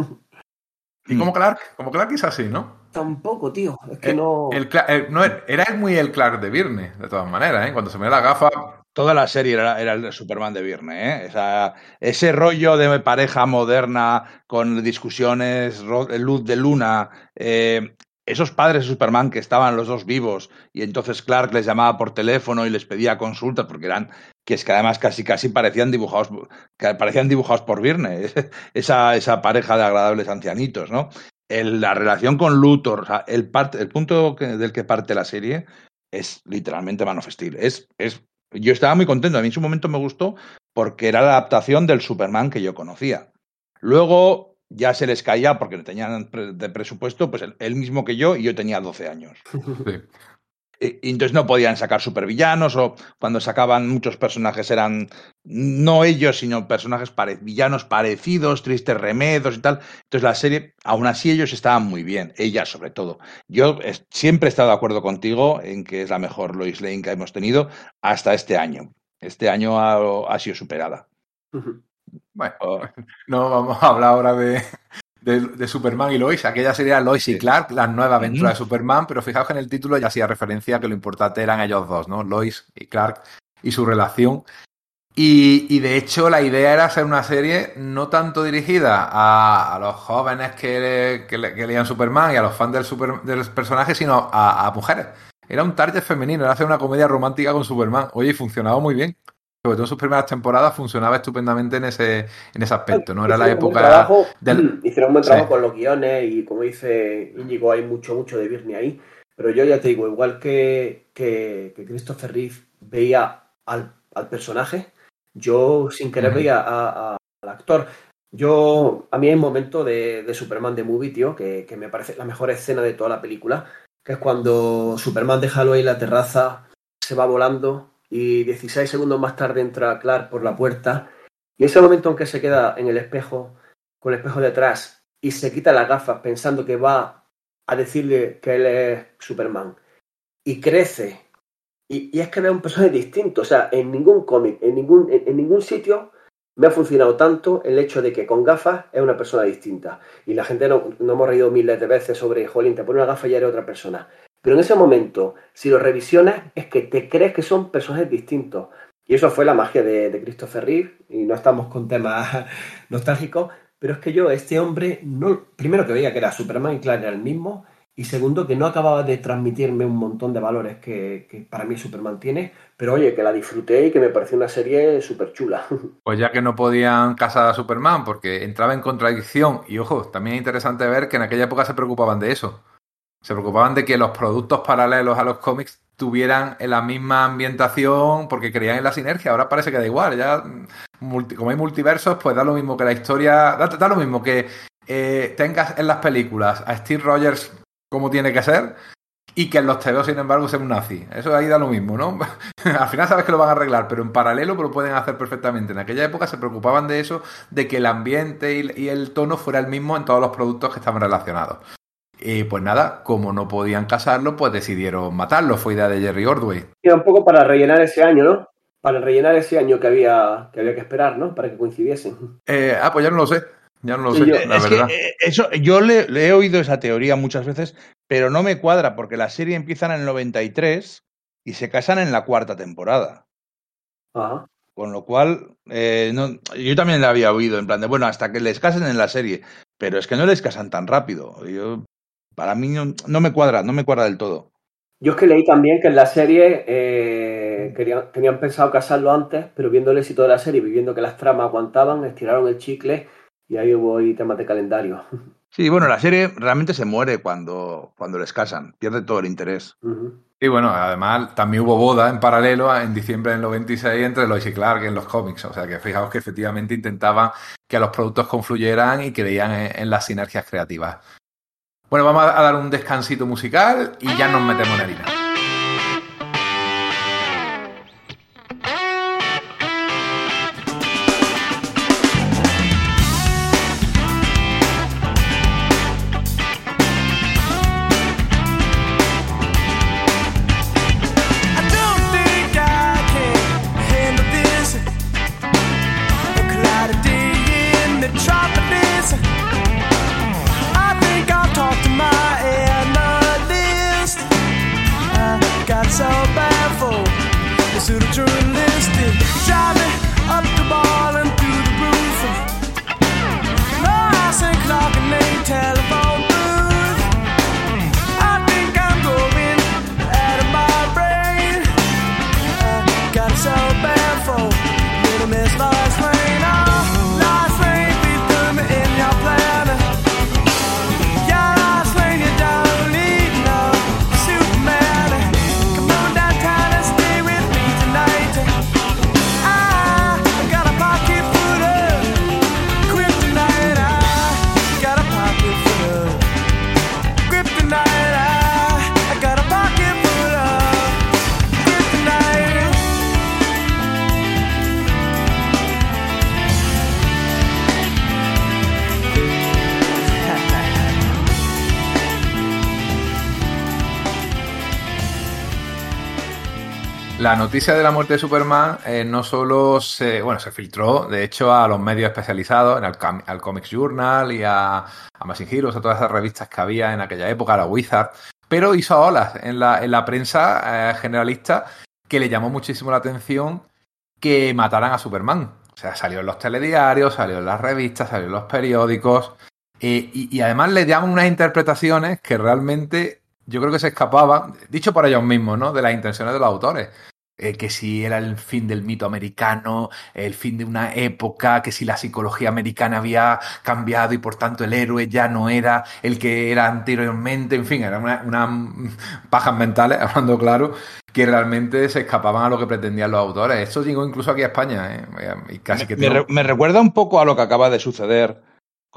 Y como Clark, como Clark es así, ¿no?
Tampoco, tío. Es que
el,
no...
El, el, no. Era él muy el Clark de Virne, de todas maneras, ¿eh? Cuando se me da la gafa,
Toda la serie era, el Superman de Viernes, ¿eh? Ese rollo de pareja moderna con discusiones, luz de luna, eh, esos padres de Superman que estaban los dos vivos y entonces Clark les llamaba por teléfono y les pedía consultas porque eran que es que además casi casi parecían dibujados parecían dibujados por Viernes esa, esa pareja de agradables ancianitos, ¿no? La relación con Luthor, el, punto del que parte la serie es literalmente Man es yo estaba muy contento. A mí en su momento me gustó porque era la adaptación del Superman que yo conocía. Luego ya se les caía porque tenían de presupuesto, pues él mismo que yo y yo tenía 12 años.
Sí.
Y entonces no podían sacar supervillanos o cuando sacaban muchos personajes eran no ellos, sino personajes villanos parecidos, tristes remedos y tal. Entonces la serie, aún así ellos estaban muy bien, ella sobre todo. Yo siempre he estado de acuerdo contigo en que es la mejor Lois Lane que hemos tenido hasta este año. Este año ha, sido superada.
Bueno, oh. no vamos a hablar ahora de, de, Superman y Lois. Aquella sería Lois y Clark, la nueva aventura de Superman, pero fijaos que en el título ya hacía referencia que lo importante eran ellos dos, ¿no? Lois y Clark y su relación. Y, de hecho la idea era hacer una serie no tanto dirigida a, los jóvenes que, leían Superman y a los fans del, super, del personaje, sino a, a, mujeres. Era un target femenino, era hacer una comedia romántica con Superman. Oye, y funcionaba muy bien sobre todo en sus primeras temporadas, funcionaba estupendamente en ese, en ese aspecto, ¿no? Era la época
del... Hicieron un buen trabajo con los guiones y como dice Íñigo, hay mucho, mucho de Birney ahí. Pero yo ya te digo, igual que, que, Christopher Reeve veía al, personaje, yo sin querer veía al actor. Yo, a mí hay un momento de, Superman de Movie, tío, que, que, me parece la mejor escena de toda la película, que es cuando Superman deja a en la terraza, se va volando y 16 segundos más tarde entra Clark por la puerta y ese momento en que se queda en el espejo, con el espejo detrás y se quita las gafas pensando que va a decirle que él es Superman y crece y, es que ve un personaje distinto, o sea, en ningún cómic, en ningún, en, ningún sitio me ha funcionado tanto el hecho de que con gafas es una persona distinta. Y la gente no, no hemos reído miles de veces sobre, jolín, te pone una gafa y eres otra persona. Pero en ese momento, si lo revisionas, es que te crees que son personajes distintos. Y eso fue la magia de, Christopher Reeve, y no estamos con temas nostálgicos, pero es que yo, este hombre, no, primero que veía que era Superman y Clark era el mismo, y segundo que no acababa de transmitirme un montón de valores que, para mí Superman tiene, pero oye, que la disfruté y que me pareció una serie súper chula.
Pues ya que no podían casar a Superman porque entraba en contradicción, y ojo, también es interesante ver que en aquella época se preocupaban de eso se preocupaban de que los productos paralelos a los cómics tuvieran la misma ambientación porque creían en la sinergia. Ahora parece que da igual. Ya, como hay multiversos, pues da lo mismo que la historia. Da, lo mismo que eh, tengas en las películas a Steve Rogers como tiene que ser y que en los TVO, sin embargo, sea un nazi. Eso ahí da lo mismo, ¿no? Al final sabes que lo van a arreglar, pero en paralelo lo pueden hacer perfectamente. En aquella época se preocupaban de eso, de que el ambiente y el tono fuera el mismo en todos los productos que estaban relacionados. Y pues nada, como no podían casarlo, pues decidieron matarlo. Fue idea de Jerry Ordway.
Y un poco para rellenar ese año, ¿no? Para rellenar ese año que había que, había que esperar, ¿no? Para que coincidiesen.
Eh, ah, pues ya no lo sé. Ya no lo sé, la verdad.
Eh, eso, yo le, he oído esa teoría muchas veces, pero no me cuadra porque la serie empieza en el 93 y se casan en la cuarta temporada. Ajá. Con lo cual, eh, no, yo también la había oído, en plan de, bueno, hasta que les casen en la serie, pero es que no les casan tan rápido. Yo para mí no, me cuadra, no me cuadra del todo.
Yo es que leí también que en la serie eh, querían, tenían pensado casarlo antes, pero viendo el éxito de la serie, viendo que las tramas aguantaban, estiraron el chicle y ahí hubo ahí temas de calendario.
Sí, bueno, la serie realmente se muere cuando, cuando les casan, pierde todo el interés.
Y bueno, además también hubo boda en paralelo en diciembre del 96 entre Lois y Clark en los cómics. O sea que fijaos que efectivamente intentaban que los productos confluyeran y creían en las sinergias creativas. Bueno, vamos a dar un descansito musical y ya nos metemos en harina. Noticia de la muerte de Superman eh, no solo se, bueno, se filtró, de hecho, a los medios especializados, en el, al Comics Journal y a, a Massive Heroes, a todas esas revistas que había en aquella época, a la Wizard, pero hizo olas en la, en la prensa eh, generalista que le llamó muchísimo la atención que mataran a Superman. O sea, salió en los telediarios, salió en las revistas, salió en los periódicos. Eh, y, además le llaman unas interpretaciones que realmente yo creo que se escapaban, dicho por ellos mismos, ¿no? De las intenciones de los autores. Eh, que si era el fin del mito americano, el fin de una época, que si la psicología americana había cambiado y por tanto el héroe ya no era el que era anteriormente, en fin, eran unas una pajas mentales, hablando claro, que realmente se escapaban a lo que pretendían los autores. Esto llegó incluso aquí a España. ¿eh? Y casi
me,
que
me, re, me recuerda un poco a lo que acaba de suceder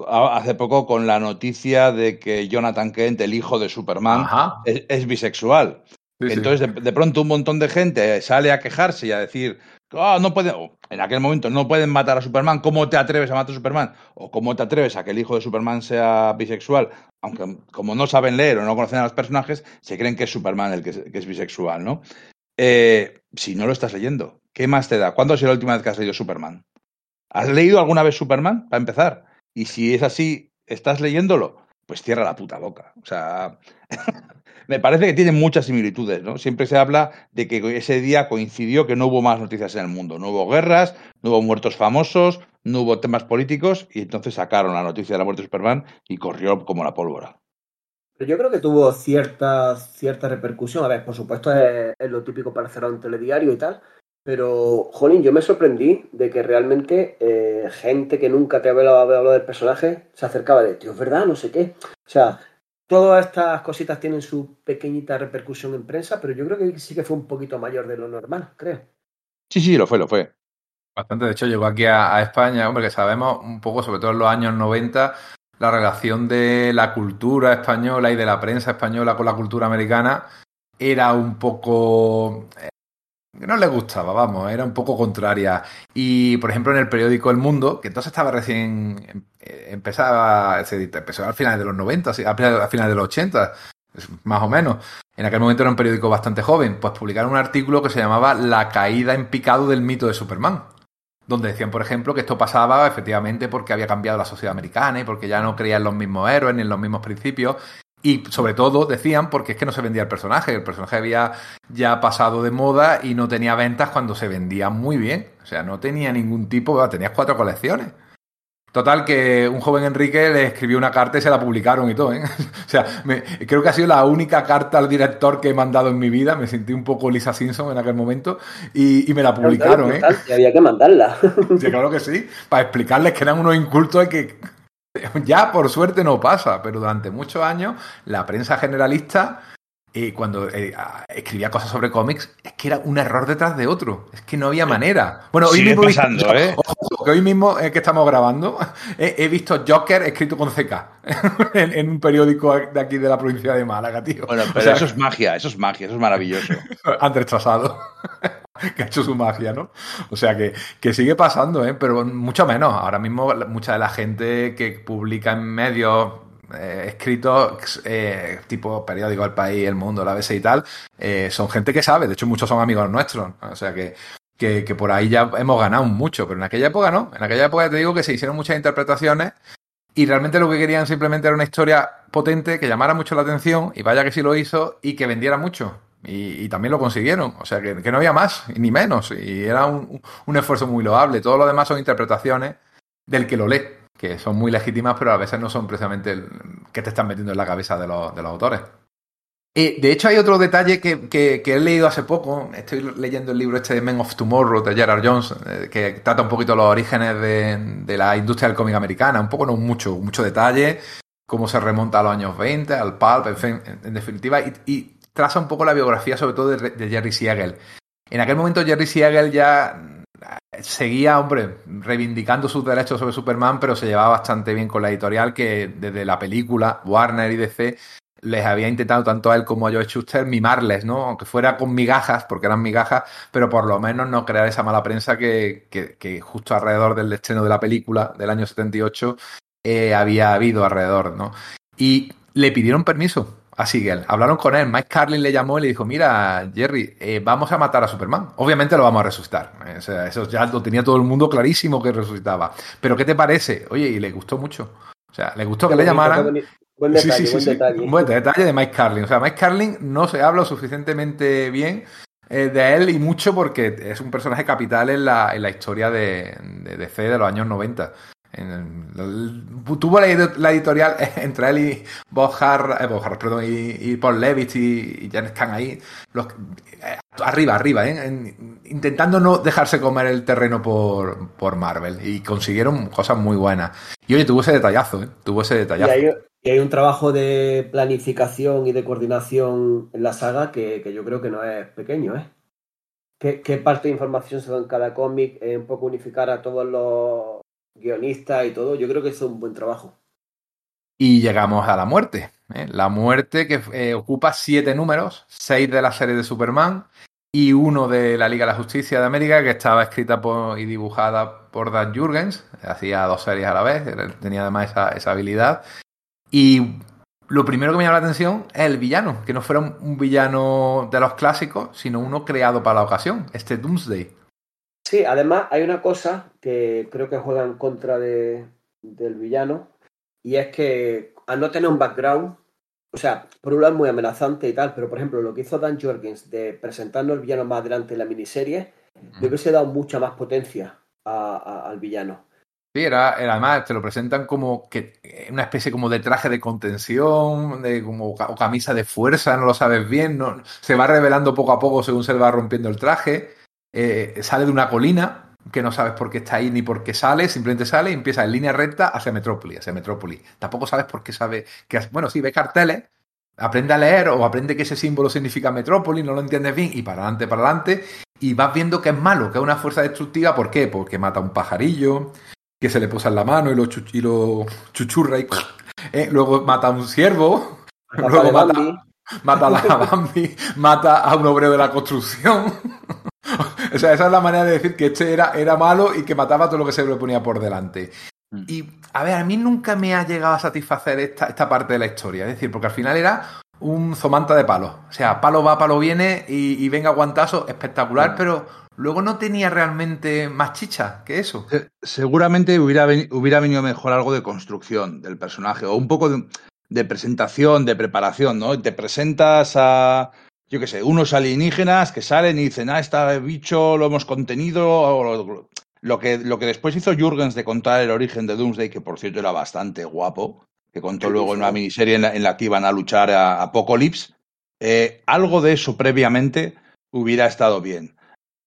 hace poco con la noticia de que Jonathan Kent, el hijo de Superman, es, es, bisexual. Entonces. De, de, pronto, un montón de gente sale a quejarse y a decir, oh, no pueden, oh, en aquel momento no pueden matar a Superman, ¿cómo te atreves a matar a Superman? O ¿cómo te atreves a que el hijo de Superman sea bisexual? Aunque como no saben leer o no conocen a los personajes, se creen que es Superman el que es, que es bisexual, ¿no? Eh, si no lo estás leyendo, ¿qué más te da? ¿Cuándo ha sido la última vez que has leído Superman? ¿Has leído alguna vez Superman? Para empezar. Y si es así, ¿estás leyéndolo? Pues cierra la puta boca. O sea, me parece que tiene muchas similitudes, ¿no? Siempre se habla de que ese día coincidió que no hubo más noticias en el mundo. No hubo guerras, no hubo muertos famosos, no hubo temas políticos y entonces sacaron la noticia de la muerte de Superman y corrió como la pólvora.
Pero yo creo que tuvo cierta, cierta repercusión. A ver, por supuesto es, lo típico para cerrar un telediario y tal, pero, Jolín, yo me sorprendí de que realmente eh, gente que nunca te había hablado del personaje se acercaba de, tío, es verdad, no sé qué. O sea, todas estas cositas tienen su pequeñita repercusión en prensa, pero yo creo que sí que fue un poquito mayor de lo normal, creo.
Sí, sí, lo fue, lo fue.
Bastante, de hecho, llegó aquí a, a España, hombre, que sabemos un poco, sobre todo en los años 90, la relación de la cultura española y de la prensa española con la cultura americana era un poco no le gustaba, vamos, era un poco contraria. Y, por ejemplo, en el periódico El Mundo, que entonces estaba recién, empezaba, empezó al final de los 90, a finales de los 80, más o menos. En aquel momento era un periódico bastante joven, pues publicaron un artículo que se llamaba La caída en picado del mito de Superman. Donde decían, por ejemplo, que esto pasaba efectivamente porque había cambiado la sociedad americana y porque ya no creían los mismos héroes ni en los mismos principios y sobre todo decían porque es que no se vendía el personaje. El personaje había ya pasado de moda y no tenía ventas cuando se vendía muy bien. O sea, no tenía ningún tipo, tenías cuatro colecciones. Total, que un joven Enrique le escribió una carta y se la publicaron y todo. ¿eh? o sea, me, creo que ha sido la única carta al director que he mandado en mi vida. Me sentí un poco Lisa Simpson en aquel momento y, y me la publicaron. ¿eh?
Y había que mandarla.
sí, claro que sí. Para explicarles que eran unos incultos y que ya por suerte no pasa, pero durante muchos años la prensa generalista, eh, cuando eh, escribía cosas sobre cómics, es que era un error detrás de otro. Es que no había manera. Bueno, hoy
Sigue
mismo,
pasando,
visto,
¿eh?
ojo, que hoy mismo eh, que estamos grabando, he visto Joker escrito con CK en, en, un periódico de aquí de la provincia de Málaga, tío.
Bueno, pero o sea, eso es magia, eso es magia, eso es maravilloso.
Han retrasado. que ha hecho su magia, ¿no? O sea que, que sigue pasando, ¿eh? pero mucho menos. Ahora mismo mucha de la gente que publica en medios eh, escritos eh, tipo periódico El País, El Mundo, La BS y tal, eh, son gente que sabe, de hecho muchos son amigos nuestros, o sea que, que, que, por ahí ya hemos ganado mucho, pero en aquella época no, en aquella época te digo que se hicieron muchas interpretaciones y realmente lo que querían simplemente era una historia potente que llamara mucho la atención y vaya que sí lo hizo y que vendiera mucho. Y, también lo consiguieron. O sea, que, no había más, ni menos. Y era un, un, esfuerzo muy loable. Todo lo demás son interpretaciones del que lo lee, que son muy legítimas, pero a veces no son precisamente el que te están metiendo en la cabeza de los, de los autores. Y de hecho, hay otro detalle que, que, he leído hace poco. Estoy leyendo el libro este de Men of Tomorrow de Gerard Jones, eh, que trata un poquito los orígenes de, de la industria del cómic americana. Un poco, no mucho, mucho detalle. Cómo se remonta a los años 20, al pulp, en fin, en, definitiva. Y traza un poco la biografía, sobre todo de, Jerry Siegel. En aquel momento Jerry Siegel ya seguía, hombre, reivindicando sus derechos sobre Superman, pero se llevaba bastante bien con la editorial que desde la película, Warner y DC, les había intentado tanto a él como a Joe Schuster mimarles, ¿no? Aunque fuera con migajas, porque eran migajas, pero por lo menos no crear esa mala prensa que, que, que justo alrededor del estreno de la película del año 78 eh, había habido alrededor, ¿no? Y le pidieron permiso a Siegel. Hablaron con él. Mike Carlin le llamó y le dijo, mira, Jerry, eh, vamos a matar a Superman. Obviamente lo vamos a resucitar. Eh, o sea, eso ya lo tenía todo el mundo clarísimo que resucitaba. Pero ¿qué te parece? Oye, y le gustó mucho. O sea, le gustó que le llamaran.
Buen detalle, buen detalle.
Un buen detalle de Mike Carlin. O sea, Mike Carlin no se habla suficientemente bien eh, de él y mucho porque es un personaje capital en la, en la historia de, de de los años 90. En el, tuvo la, la, editorial entre él y Harras, eh, perdón, y, y, Paul Levitt y, y Janet Khan ahí, los, eh, arriba, arriba, ¿eh? en, intentando no dejarse comer el terreno por, por, Marvel y consiguieron cosas muy buenas. Y oye, tuvo ese detallazo, ¿eh? tuvo ese detallazo.
Y hay, y hay, un trabajo de planificación y de coordinación en la saga que, que yo creo que no es pequeño, ¿eh? ¿Qué, qué parte de información se da en cada cómic? Un poco unificar a todos los guionista y todo, yo creo que es un buen trabajo.
Y llegamos a la muerte. ¿eh? La muerte que eh, ocupa siete números, seis de la serie de Superman y uno de la Liga de la Justicia de América, que estaba escrita y dibujada por Dan Jurgens. Hacía dos series a la vez, tenía además esa, esa habilidad. Y lo primero que me llama la atención es el villano, que no fuera un villano de los clásicos, sino uno creado para la ocasión, este Doomsday.
Sí, además hay una cosa que creo que juega en contra de, del villano y es que al no tener un background, o sea, por un lado es muy amenazante y tal, pero por ejemplo lo que hizo Dan Jorgens de presentarnos el villano más adelante en la miniserie, le hubiese dado mucha más potencia a, a, al villano.
Sí, era, era, además te lo presentan como que una especie como de traje de contención, de como o camisa de fuerza, no lo sabes bien, no, se va revelando poco a poco según se va rompiendo el traje eh, sale de una colina que no sabes por qué está ahí ni por qué sale, simplemente sale y empieza en línea recta hacia Metrópoli, hacia Metrópoli. Tampoco sabes por qué sabe que, bueno, sí, ve carteles, aprende a leer o aprende que ese símbolo significa Metrópoli, no lo entiendes bien y para adelante, para adelante y vas viendo que es malo, que es una fuerza destructiva, ¿por qué? Porque mata a un pajarillo, que se le posa en la mano y lo, chu y lo chuchurra y eh, luego mata a un ciervo, luego mata, mata a la Bambi, mata a un obrero de la construcción. o sea, esa es la manera de decir que este era, era malo y que mataba todo lo que se le ponía por delante. Mm. Y, a ver, a mí nunca me ha llegado a satisfacer esta, esta parte de la historia. Es decir, porque al final era un zomanta de palo. O sea, palo va, palo viene y, y venga guantazo, espectacular, mm. pero luego no tenía realmente más chicha que eso.
Seguramente hubiera, hubiera venido mejor algo de construcción del personaje o un poco de, de presentación, de preparación, ¿no? Te presentas a, yo qué sé, unos alienígenas que salen y dicen, ah, este bicho lo hemos contenido, o lo, lo, que, lo que después hizo Jurgens de contar el origen de Doomsday, que por cierto era bastante guapo, que contó luego en una miniserie en la, en la que iban a luchar a Apocalypse, eh, algo de eso previamente hubiera estado bien.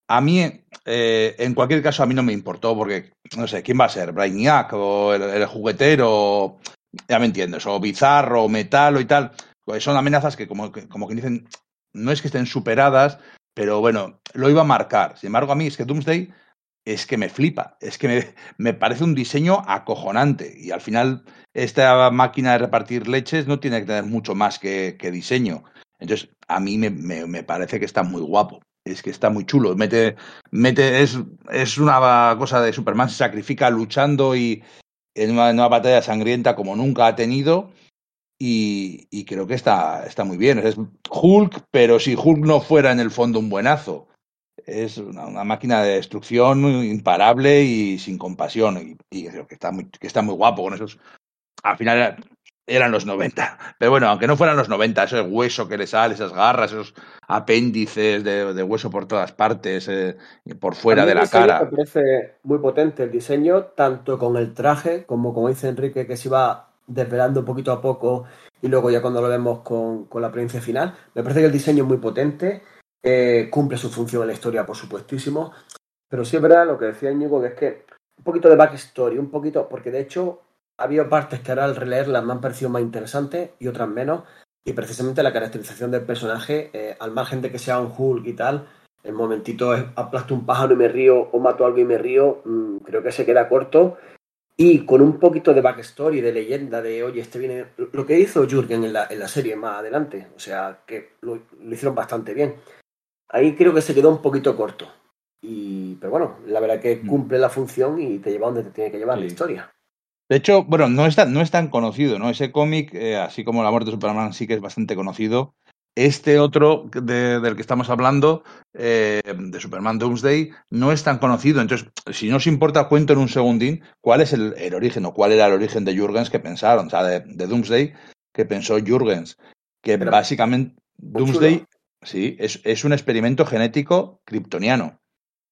A mí, eh, en cualquier caso, a mí no me importó porque, no sé, ¿quién va a ser? Brainiac o el, el juguetero, ya me entiendes, o bizarro, o metalo y tal. Pues son amenazas que, como, como que dicen, no es que estén superadas, pero bueno, lo iba a marcar. Sin embargo, a mí es que Doomsday es que me flipa, es que me, parece un diseño acojonante y al final esta máquina de repartir leches no tiene que tener mucho más que, diseño. Entonces, a mí me, parece que está muy guapo. Es que está muy chulo. Mete, mete, es, es una cosa de Superman, se sacrifica luchando y en una batalla sangrienta como nunca ha tenido y, y, creo que está, está muy bien. Es Hulk, pero si Hulk no fuera en el fondo un buenazo. Es una, una máquina de destrucción imparable y sin compasión. Y, y, creo que está, muy, que está muy guapo con esos. Al final eran los 90. Pero bueno, aunque no fueran los 90, ese hueso que le sale, esas garras, esos apéndices de, de hueso por todas partes, eh, por fuera de la cara.
Me parece muy potente el diseño, tanto con el traje, como como dice Enrique, que se iba desvelando poquito a poco y luego ya cuando lo vemos con, con la apariencia final. Me parece que el diseño es muy potente, eh, cumple su función en la historia, por supuestísimo, pero sí es verdad lo que decía Íñigo, que es que un poquito de backstory, un poquito, porque de hecho ha habido partes que ahora al releerlas me han parecido más interesantes y otras menos, y precisamente la caracterización del personaje, eh, al margen de que sea un Hulk y tal, el momentito es aplasto un pájaro y me río o mato algo y me río, mmm, creo que se queda corto y con un poquito de backstory, de leyenda, de oye, este viene. Lo que hizo Jürgen en la, en la serie más adelante, o sea, que lo, lo, hicieron bastante bien. Ahí creo que se quedó un poquito corto. Y, pero bueno, la verdad que cumple la función y te lleva donde te tiene que llevar sí. la historia.
De hecho, bueno, no es tan, no es tan conocido, ¿no? Ese cómic, eh, así como La muerte de Superman, sí que es bastante conocido. Este otro de, del que estamos hablando, eh, de Superman Doomsday, no es tan conocido. Entonces, si no os importa, cuento en un segundín cuál es el, el origen o cuál era el origen de Jurgens que pensaron, o sea, de, de Doomsday que pensó Jurgens. Que
Pero-
básicamente Doomsday,
chulo.
sí, es, es un experimento genético kryptoniano.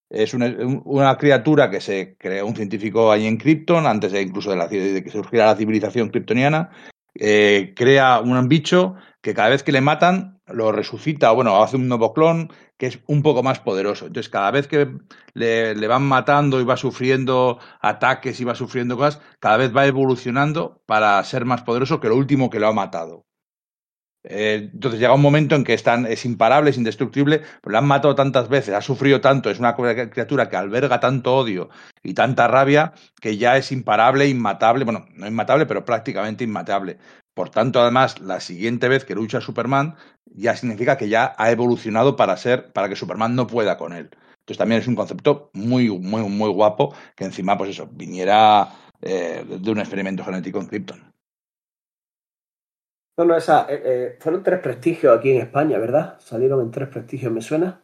Es una, un- una criatura que se creó un científico ahí en Krypton, antes de incluso de, la- de que surgiera la civilización kryptoniana. Eh, crea un bicho que cada vez que le matan lo resucita, o bueno, hace un nuevo clon que es un poco más poderoso. Entonces, cada vez que le, le van matando y va sufriendo ataques y va sufriendo cosas, cada vez va evolucionando para ser más poderoso que lo último que lo ha matado. Eh, entonces llega un momento en que es, imparable, es indestructible, pero lo han matado tantas veces, ha sufrido tanto, es una criatura que alberga tanto odio y tanta rabia que ya es imparable, inmatable, bueno, no inmatable, pero prácticamente inmatable. Por tanto, además, la siguiente vez que lucha Superman ya significa que ya ha evolucionado para ser, para que Superman no pueda con él. Entonces también es un concepto muy, muy, muy guapo que encima, pues eso, viniera eh, de un experimento genético en Krypton.
No, no, esa, eh, eh, fueron tres prestigios aquí en España, ¿verdad? Salieron en tres prestigios, ¿me suena?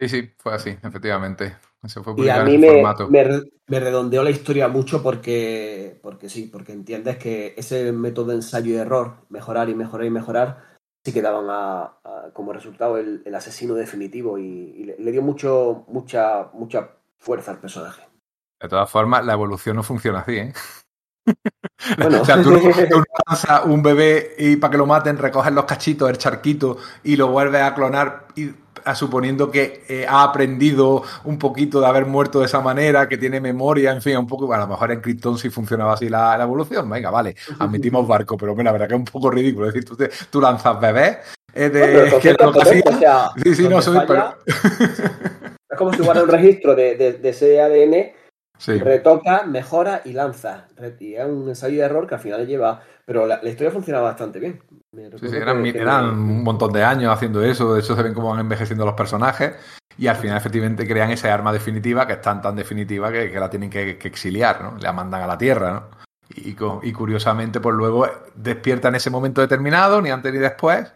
Sí, sí, fue así, efectivamente. Se fue
Y a mí me, me, me redondeó la historia mucho porque, porque sí, porque entiendes que ese método de ensayo y error, mejorar y mejorar y mejorar, sí que daban a, a- como resultado el, el asesino definitivo y, y le, le dio mucho, mucha, mucha fuerza al personaje.
De todas formas, la evolución no funciona así, ¿eh?
Bueno.
o sea, tú lanzas un bebé y para que lo maten recoges los cachitos, el charquito y lo vuelves a clonar y, a- suponiendo que eh, ha aprendido un poquito de haber muerto de esa manera, que tiene memoria, en fin, un poco, a lo mejor en Krypton sí funcionaba así la, la evolución. Venga, vale, admitimos barco, pero hombre, la verdad que es un poco ridículo. Es decir, tú, te- tú lanzas bebés eh, de, que lo
es potente,
hacía-
o sea,
Sí, sí, no soy,
falla- Es como si guardas un registro de, de- de ese ADN,
Sí.
retoca, mejora y lanza. Y es un ensayo de error que al final lleva. Pero la, la historia funciona bastante bien.
Sí, eran, un montón de años haciendo eso, de hecho se ven cómo van envejeciendo los personajes y al final efectivamente crean esa arma definitiva que es tan tan definitiva que, que la tienen que, que exiliar, ¿no? La mandan a la Tierra, ¿no? Y curiosamente pues luego despierta en ese momento determinado, ni antes ni después,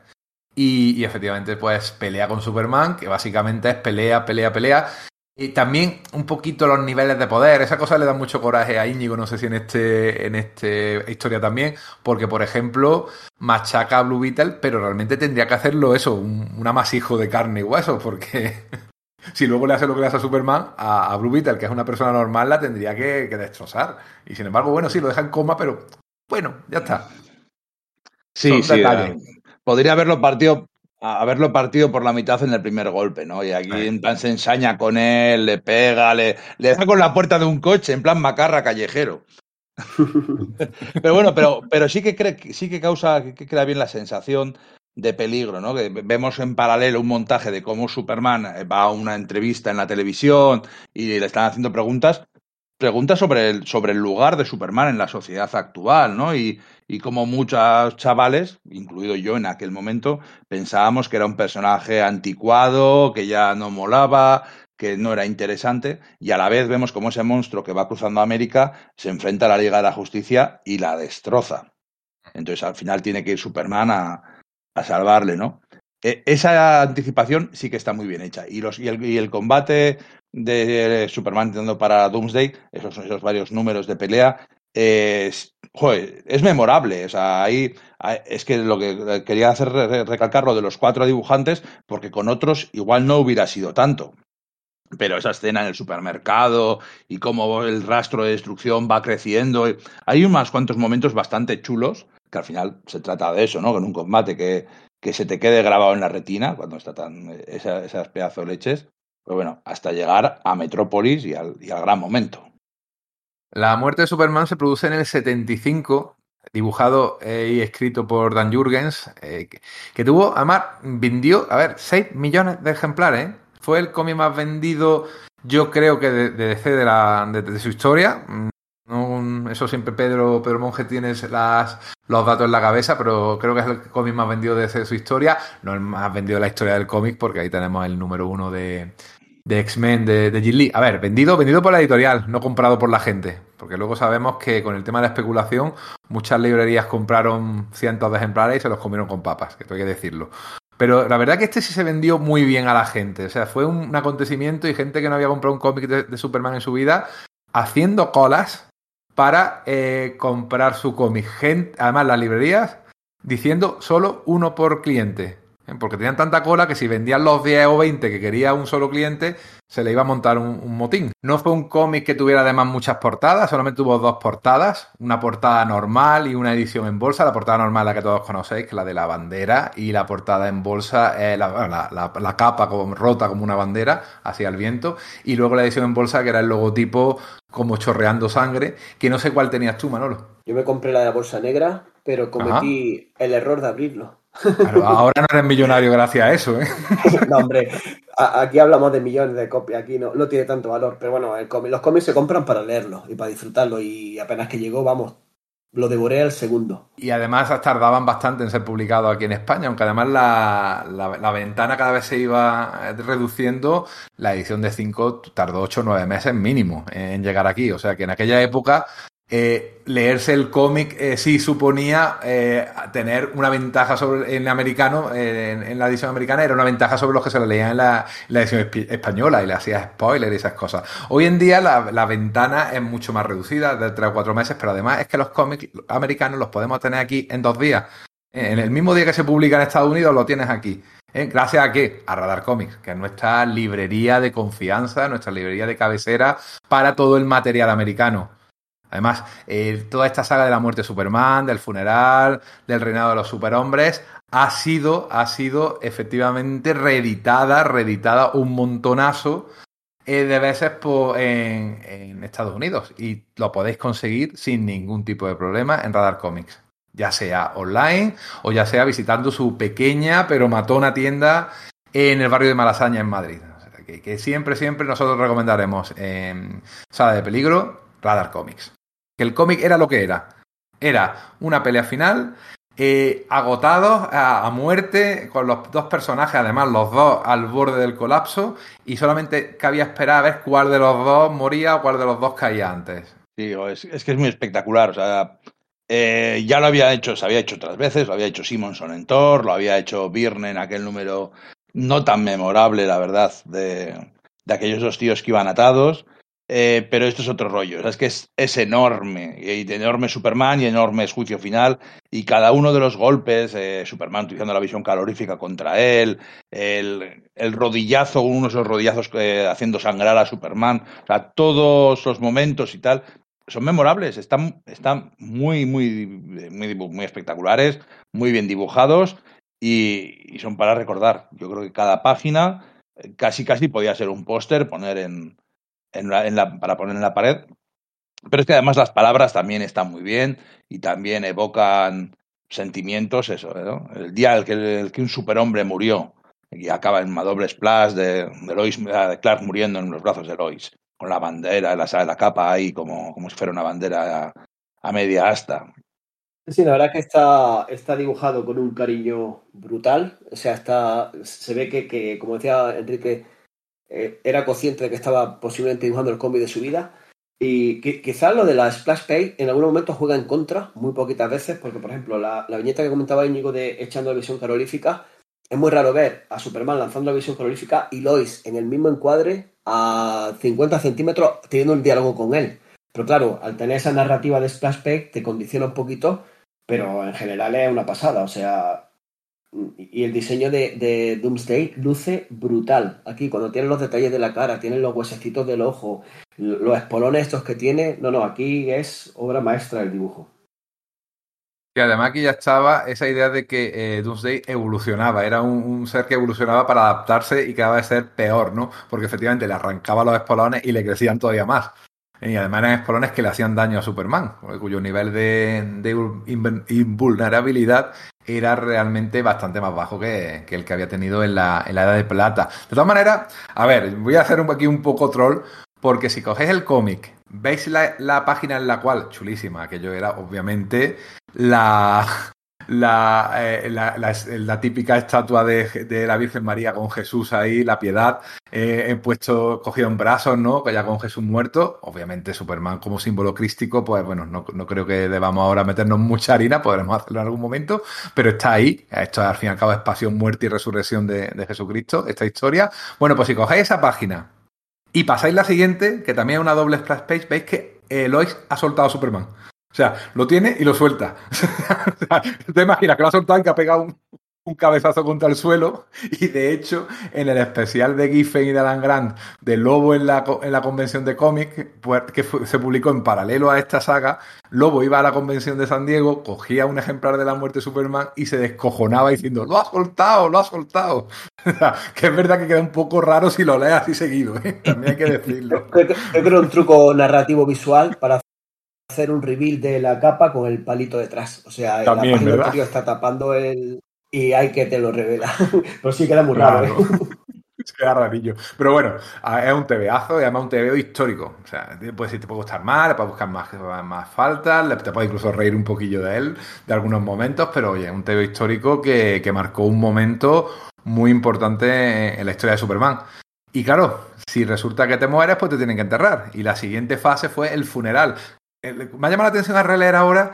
y, y efectivamente pues pelea con Superman, que básicamente es pelea, pelea, pelea. Y también un poquito los niveles de poder, esa cosa le da mucho coraje a Íñigo, no sé si en este en este historia también, porque por ejemplo machaca a Blue Beetle, pero realmente tendría que hacerlo eso, un, un amasijo de carne y hueso, porque si luego le hace lo que le hace a Superman, a, a Blue Beetle, que es una persona normal, la tendría que, que destrozar. Y sin embargo, bueno, sí, lo deja en coma, pero bueno, ya está.
Sí,
Son
sí. eh, podría haberlo partido, haberlo partido por la mitad en el primer golpe, ¿no? Y aquí en plan se ensaña con él, le pega, le, le da con la puerta de un coche, en plan macarra callejero. Pero bueno, pero, pero sí que cree, sí que causa, que crea bien la sensación de peligro, ¿no? Que vemos en paralelo un montaje de cómo Superman eh, va a una entrevista en la televisión y le están haciendo preguntas, preguntas sobre el, sobre el lugar de Superman en la sociedad actual, ¿no? Y, y como muchos chavales, incluido yo en aquel momento, pensábamos que era un personaje anticuado, que ya no molaba, que no era interesante, y a la vez vemos como ese monstruo que va cruzando América se enfrenta a la Liga de la Justicia y la destroza. Entonces al final tiene que ir Superman a, a salvarle, ¿no? E- esa anticipación sí que está muy bien hecha. Y, los, y, el, y el combate de Superman intentando para Doomsday, esos, esos varios números de pelea, es, joder, es memorable. O sea, ahí es que lo que quería hacer re- recalcar lo de los cuatro dibujantes, porque con otros igual no hubiera sido tanto. Pero esa escena en el supermercado y cómo el rastro de destrucción va creciendo. Hay unos cuantos momentos bastante chulos, que al final se trata de eso, ¿no? Con un combate que, que se te quede grabado en la retina cuando está tan esa- esas pedazos leches. Pero bueno, hasta llegar a Metrópolis y al gran momento.
La muerte de Superman se produce en el 75, dibujado eh, y escrito por Dan Jurgens, eh, que, tuvo, además, vendió, a ver, 6 millones de ejemplares. ¿eh? Fue el cómic más vendido, yo creo que de, DC de, la, de, su historia. Mm, no, eso siempre Pedro, Pedro Monge tiene las, los datos en la cabeza, pero creo que es el cómic más vendido de su historia. No el más vendido de la historia del cómic, porque ahí tenemos el número uno de, de X-Men de, de Lee. A ver, vendido, vendido por la editorial, no comprado por la gente. Porque luego sabemos que con el tema de la especulación, muchas librerías compraron cientos de ejemplares y se los comieron con papas, que tengo que decirlo. Pero la verdad que este sí se vendió muy bien a la gente. O sea, fue un, acontecimiento y gente que no había comprado un cómic de, Superman en su vida haciendo colas para eh, comprar su cómic. Además, las librerías diciendo solo uno por cliente. ¿Eh? Porque tenían tanta cola que si vendían los 10 o 20 que quería un solo cliente, se le iba a montar un, un motín. No fue un cómic que tuviera además muchas portadas, solamente tuvo dos portadas, una portada normal y una edición en bolsa. La portada normal, la que todos conocéis, que es la de la bandera, y la portada en bolsa, eh, la, la, la, la, capa como, rota como una bandera hacia el viento, y luego la edición en bolsa, que era el logotipo como chorreando sangre, que no sé cuál tenías tú, Manolo.
Yo me compré la de la bolsa negra, pero cometí Ajá. el error de abrirlo.
Claro, ahora no eres millonario gracias a eso, ¿eh?
no, hombre, aquí hablamos de millones de copias, aquí no, no tiene tanto valor, pero bueno, el cómic, los cómics se compran para leerlos y para disfrutarlo y apenas que llegó, vamos, lo devoré al segundo.
Y además tardaban bastante en ser publicados aquí en España, aunque además la, la, la ventana cada vez se iba reduciendo, la edición de 5 tardó 8 o 9 meses mínimo en llegar aquí, o sea que en aquella época eh, leerse el cómic eh, sí suponía eh, tener una ventaja sobre en americano, eh, en, la edición americana era una ventaja sobre los que se lo leían en la, edición española y le hacía spoiler y esas cosas. Hoy en día la, ventana es mucho más reducida, de 3 o 4 meses, pero además es que los cómics americanos los podemos tener aquí en dos días. En el mismo día que se publica en Estados Unidos lo tienes aquí. Gracias a qué? A Radar Comics, que es nuestra librería de confianza, nuestra librería de cabecera para todo el material americano. Además, eh, toda esta saga de la muerte de Superman, del funeral, del reinado de los superhombres, ha sido, ha sido efectivamente reeditada, reeditada un montonazo eh, de veces en, en, Estados Unidos. Y lo podéis conseguir sin ningún tipo de problema en Radar Comics. Ya sea online o ya sea visitando su pequeña pero matona tienda en el barrio de Malasaña, en Madrid. Que, que, siempre, siempre nosotros recomendaremos en Sala de Peligro, Radar Comics que el cómic era lo que era. Era una pelea final, eh, agotados a, muerte, con los dos personajes, además los dos al borde del colapso, y solamente cabía esperar a ver cuál de los dos moría o cuál de los dos caía antes.
Sí, es, es que es muy espectacular. O sea, eh, ya lo había hecho, se había hecho otras veces, lo había hecho Simonson en Thor, lo había hecho Byrne en aquel número no tan memorable, la verdad, de aquellos dos tíos que iban atados. Eh, pero esto es otro rollo. Es que es, es enorme. Y enorme Superman y enorme juicio final. Y cada uno de los golpes, eh, Superman utilizando la visión calorífica contra él, el, el rodillazo, uno de esos rodillazos eh, haciendo sangrar a Superman. O sea, todos los momentos y tal son memorables. Están, están muy, muy, muy, muy espectaculares, muy bien dibujados y, y son para recordar. Yo creo que cada página casi, casi podía ser un póster, poner en en la, para poner en la pared. Pero es que además las palabras también están muy bien y también evocan sentimientos, eso, ¿no? El día en que, el que un superhombre murió y acaba en una doble splash de, de, Lois, de Clark muriendo en los brazos de Lois, con la bandera, la, la capa ahí como, como si fuera una bandera a, a media asta.
Sí, la verdad que está, está dibujado con un cariño brutal. O sea, está, se ve que, que como decía Enrique, eh, era consciente de que estaba posiblemente dibujando el cómic de su vida. Y quizás lo de la splash page en algún momento juega en contra, muy poquitas veces, porque por ejemplo la, viñeta que comentaba Íñigo de echando la visión calorífica, es muy raro ver a Superman lanzando la visión calorífica y Lois en el mismo encuadre a 50 centímetros teniendo un diálogo con él. Pero claro, al tener esa narrativa de splash page te condiciona un poquito, pero en general es una pasada. O sea, y el diseño de, de, Doomsday luce brutal. Aquí, cuando tienen los detalles de la cara, tienen los huesecitos del ojo, los espolones estos que tiene. No, no, aquí es obra maestra el dibujo.
Y además aquí ya estaba esa idea de que eh, Doomsday evolucionaba, era un, ser que evolucionaba para adaptarse y cada vez ser peor, ¿no? Porque efectivamente le arrancaba los espolones y le crecían todavía más. Y además eran espolones que le hacían daño a Superman, cuyo nivel de, de invulnerabilidad era realmente bastante más bajo que, el que había tenido en la, en la, Edad de Plata. De todas maneras, a ver, voy a hacer un, aquí un poco troll, porque si cogéis el cómic, veis la, la, página en la cual, chulísima, aquello era obviamente la, la, eh, la, típica estatua de, la Virgen María con Jesús ahí, la piedad, eh, puesto, cogido en brazos, ¿no? Que ya con Jesús muerto. Obviamente Superman como símbolo crístico, pues bueno, no, no, creo que debamos ahora meternos mucha harina, podremos hacerlo en algún momento, pero está ahí. Esto al fin y al cabo es pasión, muerte y resurrección de, de Jesucristo, esta historia. Bueno, pues si cogéis esa página y pasáis la siguiente, que también es una doble splash page, veis que Lois ha soltado a Superman. O sea, lo tiene y lo suelta. te imaginas que lo ha soltado y que ha pegado un, un cabezazo contra el suelo y de hecho en el especial de Giffen y de Alan Grant de Lobo en la, en la convención de cómics pues, que se publicó en paralelo a esta saga, Lobo iba a la convención de San Diego, cogía un ejemplar de la muerte de Superman y se descojonaba diciendo lo ha soltado, lo ha soltado. que es verdad que queda un poco raro si lo lees así seguido, ¿eh? también hay que decirlo.
Yo creo un truco narrativo visual para hacer un reveal de la capa con el palito detrás. O sea,
También,
la página está tapando el, y hay que te lo revela. Pero sí queda muy raro. ¿eh?
Queda rarillo. Pero bueno, es un TVazo y además un TVO histórico. O sea, pues te puede gustar más, le puedes buscar más, más faltas, te puede incluso reír un poquillo de él, de algunos momentos, pero oye, es un TVO histórico que, que marcó un momento muy importante en la historia de Superman. Y claro, si resulta que te mueres, pues te tienen que enterrar. Y la siguiente fase fue el funeral. Me ha llamado la atención a releer ahora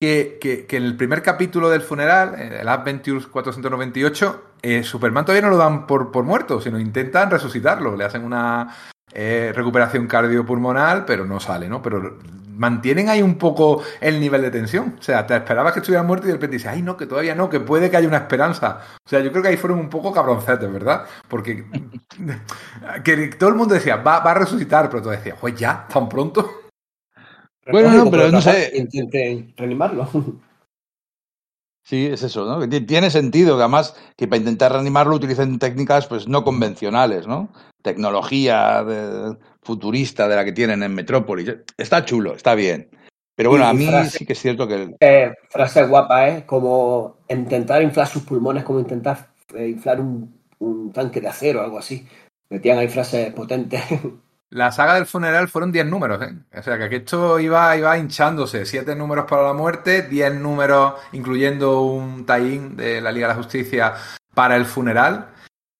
que, que, en el primer capítulo del funeral, el Adventures 498, eh, Superman todavía no lo dan por, por, muerto, sino intentan resucitarlo. Le hacen una eh, recuperación cardiopulmonar, pero no sale, ¿no? Pero mantienen ahí un poco el nivel de tensión. O sea, te esperabas que estuviera muerto y de repente dices, ay, no, que todavía no, que puede que haya una esperanza. O sea, yo creo que ahí fueron un poco cabroncetes, ¿verdad? Porque que todo el mundo decía, va, va a resucitar, pero tú decías, pues ya, tan pronto.
Bueno, no, pero no sé.
Intente reanimarlo.
Sí, es eso, ¿no? Tiene sentido que además que para intentar reanimarlo utilicen técnicas pues no convencionales, ¿no? Tecnología de, futurista de la que tienen en Metrópolis. Está chulo, está bien. Pero bueno, a mí frase, sí que es cierto que...
Eh, frase guapa, ¿eh? Como intentar inflar sus pulmones, como intentar eh, inflar un, un tanque de acero o algo así. Metían ahí frases potentes.
La saga del funeral fueron 10 números, ¿eh? O sea, que esto iba, iba hinchándose. 7 números para la muerte, 10 números, incluyendo un tie-in de la Liga de la Justicia para el funeral.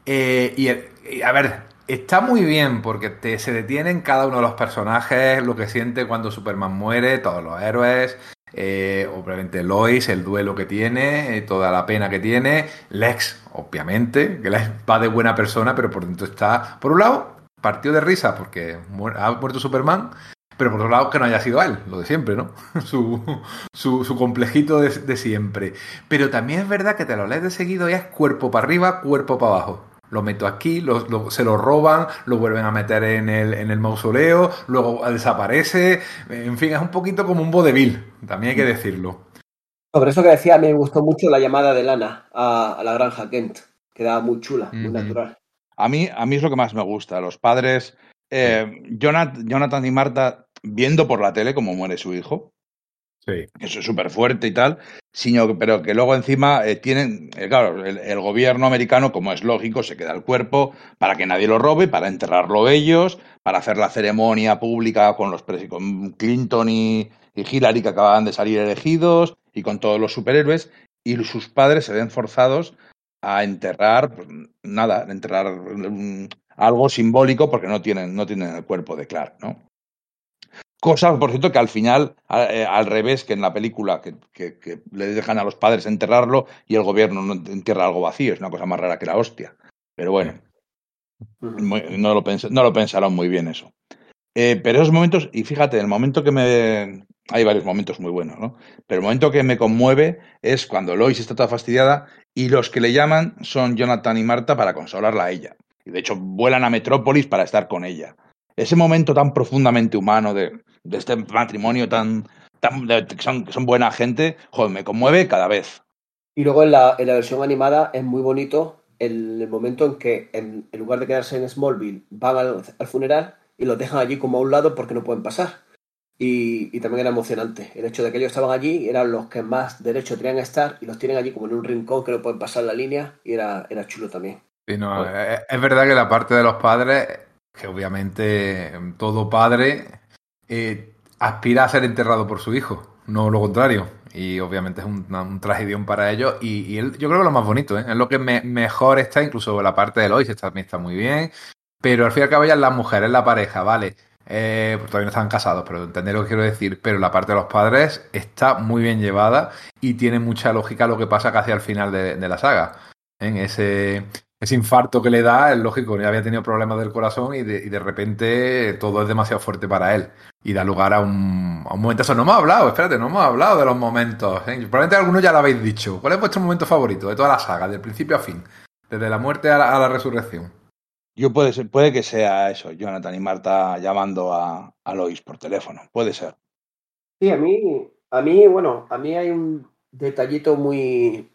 Eh, y, a ver, está muy bien porque te, se detienen cada uno de los personajes, lo que siente cuando Superman muere, todos los héroes. Eh, obviamente Lois, el duelo que tiene, eh, toda la pena que tiene, Lex, obviamente, que va de buena persona, pero por dentro está, por un lado, partió de risa porque ha muerto Superman, pero por otro lado que no haya sido él, lo de siempre, ¿no? su, su, su, complejito de, de, siempre. Pero también es verdad que te lo lees de seguido y es cuerpo para arriba, cuerpo para abajo. Lo meto aquí, lo, lo, se lo roban, lo vuelven a meter en el, en el mausoleo, luego desaparece. En fin, es un poquito como un vodevil, también hay que decirlo.
Sobre eso que decía, me gustó mucho la llamada de Lana a, a la granja Kent. Quedaba muy chula, muy natural.
A mí, a mí es lo que más me gusta. Los padres, eh, Jonathan, y Marta, viendo por la tele cómo muere su hijo.
Sí.
Eso es súper fuerte y tal. Sino, pero que luego encima eh, tienen, eh, claro, el, el, gobierno americano, como es lógico, se queda el cuerpo para que nadie lo robe, para enterrarlo ellos, para hacer la ceremonia pública con los con Clinton y, y Hillary que acababan de salir elegidos y con todos los superhéroes. Y sus padres se ven forzados a enterrar, pues, nada, enterrar um, algo simbólico porque no tienen, no tienen el cuerpo de Clark, ¿no? Cosa, por cierto, que al final, a, eh, al revés que en la película, que, que, que, le dejan a los padres enterrarlo y el gobierno no entierra algo vacío, es una cosa más rara que la hostia. Pero bueno, muy, no, lo pens no lo pensaron muy bien eso. Eh, pero esos momentos, y fíjate, el momento que me. Hay varios momentos muy buenos, ¿no? Pero el momento que me conmueve es cuando Lois está toda fastidiada y los que le llaman son Jonathan y Marta para consolarla a ella. Y de hecho vuelan a Metrópolis para estar con ella. Ese momento tan profundamente humano de, de este matrimonio tan, tan que, son, que son buena gente, joder, me conmueve cada vez.
Y luego en la, en la versión animada es muy bonito el, momento en que en, en, lugar de quedarse en Smallville van al, al funeral y los dejan allí como a un lado porque no pueden pasar. Y, y, también era emocionante. El hecho de que ellos estaban allí eran los que más derecho tenían a estar y los tienen allí como en un rincón que no pueden pasar la línea y era, era chulo también.
Sí, no, es, es, verdad que la parte de los padres, que obviamente todo padre eh, aspira a ser enterrado por su hijo, no lo contrario. y obviamente es un, un tragedión para ellos. Y, yo creo que lo más bonito, ¿eh? es lo que mejor está, incluso la parte de Lois también está muy bien. Pero al fin y al cabo ya las mujeres, la pareja, vale. Eh, pues todavía no están casados, pero entender lo que quiero decir. Pero la parte de los padres está muy bien llevada y tiene mucha lógica lo que pasa casi al final de, la saga. En ese, ese infarto que le da, es lógico, ya había tenido problemas del corazón y de, y de repente todo es demasiado fuerte para él. Y da lugar a un, a un momento. Eso no hemos hablado, espérate, no hemos hablado de los momentos. ¿eh? Probablemente algunos ya lo habéis dicho. ¿Cuál es vuestro momento favorito de toda la saga, del principio a fin? Desde la muerte a la resurrección.
Yo puede ser, puede que sea eso, Jonathan y Marta llamando a, a Lois por teléfono. Puede ser.
Sí, a mí, a mí, bueno, a mí hay un detallito muy.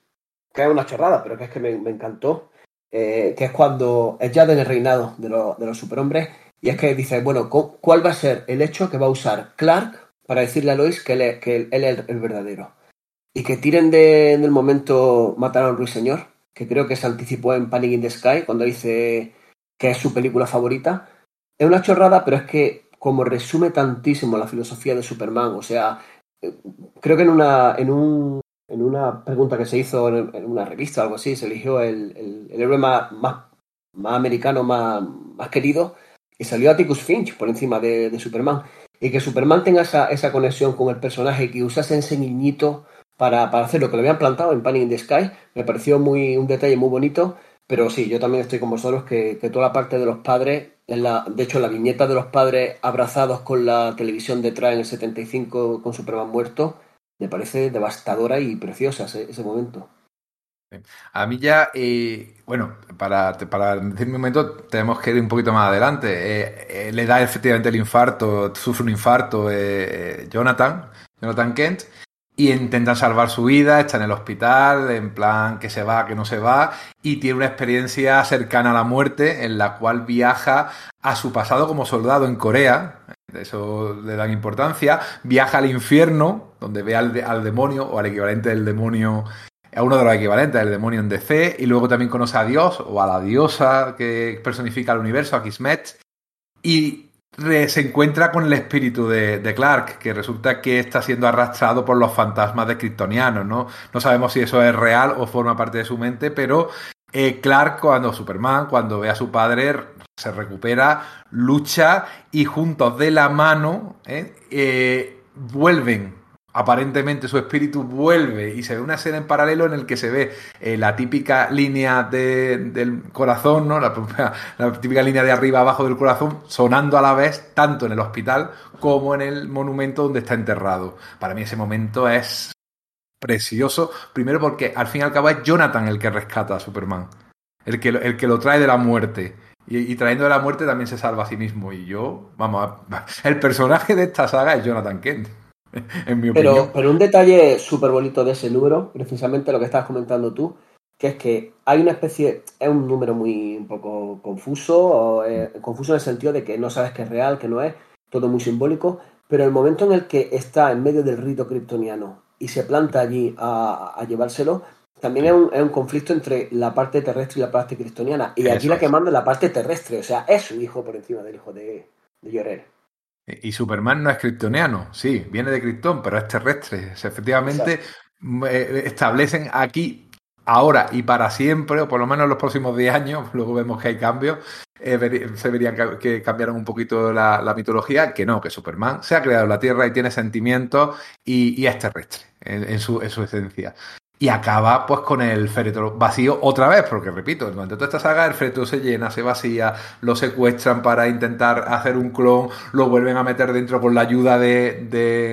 que es una chorrada, pero que es que me, encantó. Eh, que es cuando es ya en el reinado de, de los superhombres. Y es que dice, bueno, ¿cuál va a ser el hecho que va a usar Clark para decirle a Lois que él, que él, es el, verdadero? Y que tiren de, en el momento matar a un ruiseñor, que creo que se anticipó en Panic in the Sky, cuando dice que es su película favorita. Es una chorrada, pero es que como resume tantísimo la filosofía de Superman, o sea, eh, creo que en una, en un, en una pregunta que se hizo en, una revista o algo así, se eligió el, el, héroe más, más, americano, más, más querido, y salió Atticus Finch por encima de, Superman. Y que Superman tenga esa, esa conexión con el personaje, que usase ese niñito para, para hacer lo que le habían plantado en Panic in the Sky, me pareció muy, un detalle muy bonito pero sí, yo también estoy con vosotros que, toda la parte de los padres, en la, de hecho la viñeta de los padres abrazados con la televisión detrás en el 75 con Superman muerto, me parece devastadora y preciosa ese, momento.
A mí ya, eh, bueno, para, para decir mi momento tenemos que ir un poquito más adelante. Eh, eh, le da efectivamente el infarto, sufre un infarto Jonathan, Jonathan Kent, y intenta salvar su vida, está en el hospital, en plan que se va, que no se va, y tiene una experiencia cercana a la muerte en la cual viaja a su pasado como soldado en Corea, eso le dan importancia, viaja al infierno, donde ve al, demonio o al equivalente del demonio, a uno de los equivalentes del demonio en DC, y luego también conoce a Dios o a la diosa que personifica el universo, a Kismet, y se encuentra con el espíritu de, Clark, que resulta que está siendo arrastrado por los fantasmas de Kryptonianos, ¿no? No sabemos si eso es real o forma parte de su mente, pero eh, Clark, cuando Superman, cuando ve a su padre, se recupera, lucha y juntos de la mano eh, eh, vuelven aparentemente su espíritu vuelve y se ve una escena en paralelo en el que se ve eh, la típica línea del corazón, ¿no? La, la, típica línea de arriba abajo del corazón sonando a la vez tanto en el hospital como en el monumento donde está enterrado. Para mí ese momento es precioso, primero porque al fin y al cabo es Jonathan el que rescata a Superman, el que, el que lo trae de la muerte. Y, trayendo de la muerte también se salva a sí mismo. Y yo, vamos, el personaje de esta saga es Jonathan Kent.
pero, Pero un detalle súper bonito de ese número, precisamente lo que estabas comentando tú, que es que hay una especie, es un número muy un poco confuso, o, eh, confuso en el sentido de que no sabes qué es real, qué no es, todo muy simbólico, pero el momento en el que está en medio del rito kryptoniano y se planta allí a, llevárselo, también es un, es un, conflicto entre la parte terrestre y la parte kryptoniana. Y aquí la que manda es la parte terrestre, o sea, es su hijo por encima del hijo de, de
y Superman no es kryptoniano, sí, viene de Krypton, pero es terrestre. efectivamente, eh, establecen aquí, ahora y para siempre, o por lo menos en los próximos 10 años, luego vemos que hay cambios, eh, se verían que, cambiaron un poquito la, mitología, que no, que Superman se ha creado en la Tierra y tiene sentimientos y, es terrestre en, su, en su esencia. Y acaba pues con el féretro vacío otra vez, porque repito, durante toda esta saga el féretro se llena, se vacía, lo secuestran para intentar hacer un clon, lo vuelven a meter dentro con la ayuda de, de,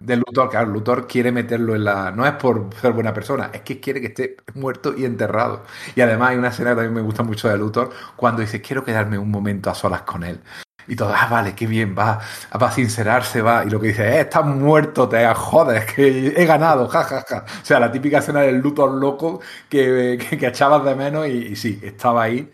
de Luthor. Claro, Luthor quiere meterlo en la... No es por ser buena persona, es que quiere que esté muerto y enterrado. Y además hay una escena que también me gusta mucho de Luthor, cuando dice, quiero quedarme un momento a solas con él. Y todo, ah, vale, qué bien, va, va a sincerarse, va. Y lo que dice, eh, estás muerto, te joder, que he ganado, jajaja. Ja, ja. O sea, la típica escena del Luthor loco que, que, echabas de menos y, sí, estaba ahí.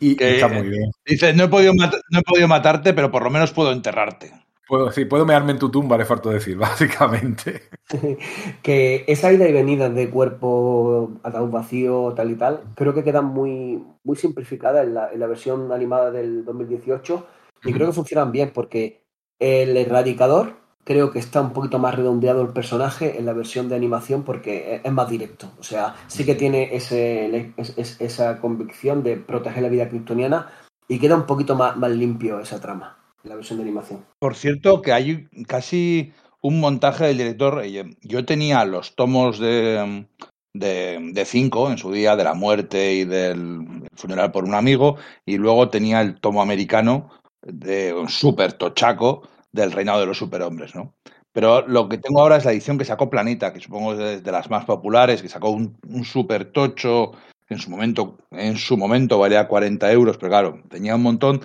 y, está muy bien.
Dices, no he, podido no he podido matarte, pero por lo menos puedo enterrarte.
Puedo, sí, puedo mearme en tu tumba, le falta decir, básicamente.
que esa ida y venida de cuerpo ataúd vacío, tal y tal, creo que queda muy, muy simplificada en la, en la versión animada del 2018 y creo que funcionan bien porque el erradicador creo que está un poquito más redondeado el personaje en la versión de animación porque es más directo. O sea, sí que tiene ese, esa convicción de proteger la vida kryptoniana y queda un poquito más, más limpio esa trama en la versión de animación.
Por cierto, que hay casi un montaje del director. Yo tenía los tomos de, de, cinco en su día, de la muerte y del funeral por un amigo, y luego tenía el tomo americano de un super tochaco del reinado de los superhombres, ¿no? Pero lo que tengo ahora es la edición que sacó Planeta, que supongo es de las más populares, que sacó un, un super tocho, en su momento, en su momento valía 40 euros, pero claro, tenía un montón.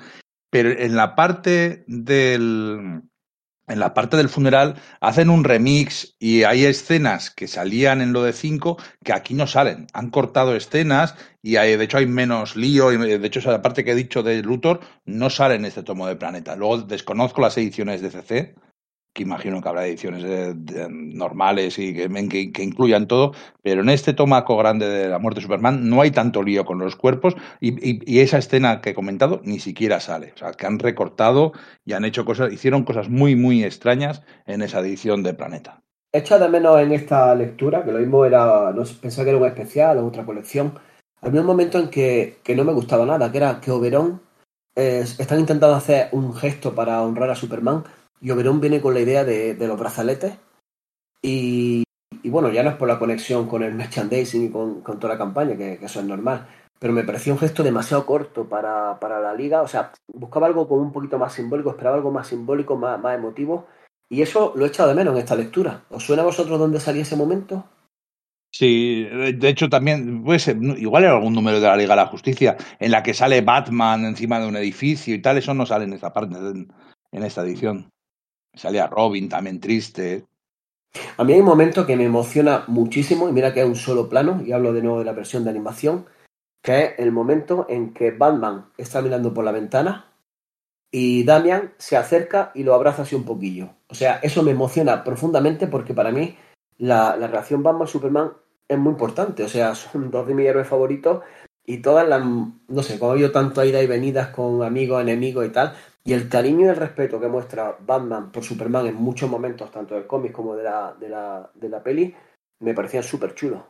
Pero en la parte del, en la parte del funeral hacen un remix y hay escenas que salían en lo de 5 que aquí no salen. Han cortado escenas y hay, de hecho hay menos lío. Y de hecho, esa parte que he dicho de Luthor no sale en este tomo de Planeta. Luego desconozco las ediciones de CC, que imagino que habrá ediciones normales y que, que, incluyan todo, pero en este tomaco grande de la muerte de Superman no hay tanto lío con los cuerpos y, esa escena que he comentado ni siquiera sale. O sea, que han recortado y han hecho cosas, hicieron cosas muy, muy extrañas en esa edición de Planeta.
Echa de menos en esta lectura, que lo mismo era, no pensaba que era un especial o otra colección, había un momento en que, no me gustaba nada, que era que Oberón eh, están intentando hacer un gesto para honrar a Superman, y Oberón viene con la idea de, los brazaletes. Y, bueno, ya no es por la conexión con el merchandising y con, toda la campaña, que, eso es normal. Pero me pareció un gesto demasiado corto para, la liga. O sea, buscaba algo como un poquito más simbólico, esperaba algo más simbólico, más, más emotivo. Y eso lo he echado de menos en esta lectura. ¿Os suena a vosotros dónde salía ese momento?
Sí, de hecho también puede igual era algún número de la Liga de la Justicia en la que sale Batman encima de un edificio y tal, eso no sale en esta parte, en esta edición. Salía Robin también triste.
A mí hay un momento que me emociona muchísimo, y mira que es un solo plano, y hablo de nuevo de la versión de animación, que es el momento en que Batman está mirando por la ventana y Damian se acerca y lo abraza así un poquillo. O sea, eso me emociona profundamente porque para mí la, la relación Batman-Superman es muy importante. O sea, son dos de mis héroes favoritos y todas las, no sé, como habido tanto ida y venidas con amigos, enemigos y tal, y el cariño y el respeto que muestra Batman por Superman en muchos momentos, tanto del cómic como de la, de la, de la peli, me parecían súper chulos.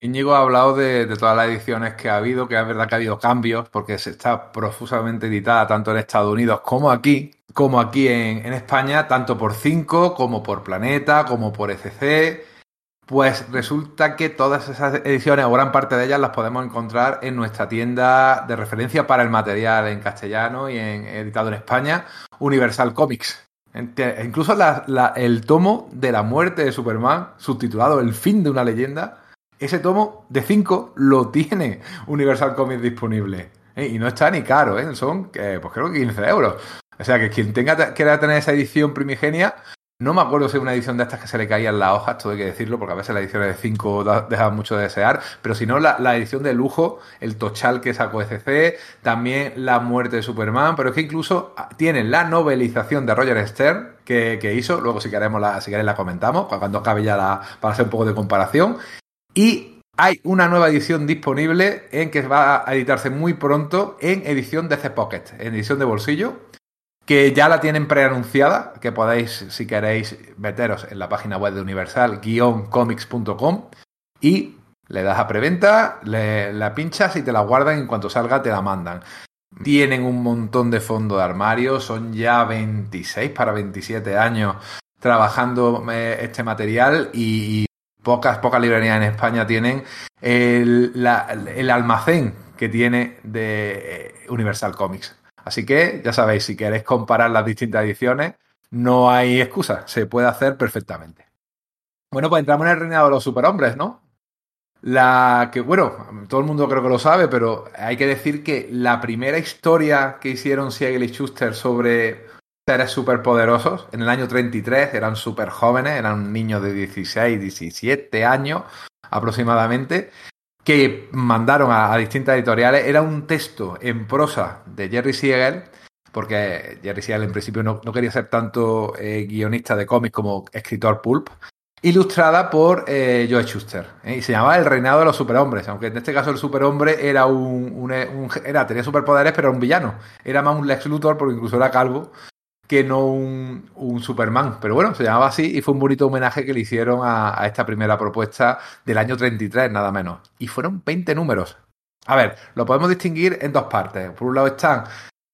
Íñigo ha hablado de, todas las ediciones que ha habido, que es verdad que ha habido cambios, porque se está profusamente editada tanto en Estados Unidos como aquí, como aquí en, en España, tanto por 5 como por Planeta, como por ECC. Pues resulta que todas esas ediciones, o gran parte de ellas, las podemos encontrar en nuestra tienda de referencia para el material en castellano y en editado en España, Universal Comics. Incluso el tomo de la muerte de Superman, subtitulado El fin de una leyenda, ese tomo de 5 lo tiene Universal Comics disponible. ¿eh? Y no está ni caro, ¿eh? son pues creo que 15 euros. O sea que quien tenga quiera tener esa edición primigenia, no me acuerdo si es una edición de estas que se le caían las hojas, todo hay que decirlo, porque a veces las ediciones de 5 dejan mucho de desear, pero si no, la, edición de lujo, el Tochal que sacó ECC, también La muerte de Superman, pero es que incluso tienen la novelización de Roger Stern que, hizo, luego si queremos la, si queréis la comentamos, cuando acabe ya la, para hacer un poco de comparación, y hay una nueva edición disponible en que va a editarse muy pronto en edición de C Pocket, en edición de bolsillo que ya la tienen preanunciada, que podéis, si queréis, meteros en la página web de universal-comics.com y le das a preventa, le, la pinchas y te la guardan y en cuanto salga te la mandan. Tienen un montón de fondo de armario, son ya 26 para 27 años trabajando eh, este material y pocas, pocas librerías en España tienen el, almacén que tiene de eh, Universal Comics. Así que ya sabéis, si queréis comparar las distintas ediciones, no hay excusa, se puede hacer perfectamente. Bueno, pues entramos en el reinado de los superhombres, ¿no? La que, bueno, todo el mundo creo que lo sabe, pero hay que decir que la primera historia que hicieron Siegel y Schuster sobre seres superpoderosos en el año 33 eran súper jóvenes, eran niños de 16, 17 años aproximadamente, que mandaron a, distintas editoriales era un texto en prosa de Jerry Siegel, porque Jerry Siegel en principio no, quería ser tanto eh, guionista de cómics como escritor pulp, ilustrada por eh, Joe Schuster. ¿eh? Y se llamaba El reinado de los superhombres, aunque en este caso el superhombre era un, era, tenía superpoderes, pero era un villano. Era más un Lex Luthor, porque incluso era calvo. Que no un, Superman. Pero bueno, se llamaba así y fue un bonito homenaje que le hicieron a, a, esta primera propuesta del año 33, nada menos. Y fueron 20 números. A ver, lo podemos distinguir en dos partes. Por un lado están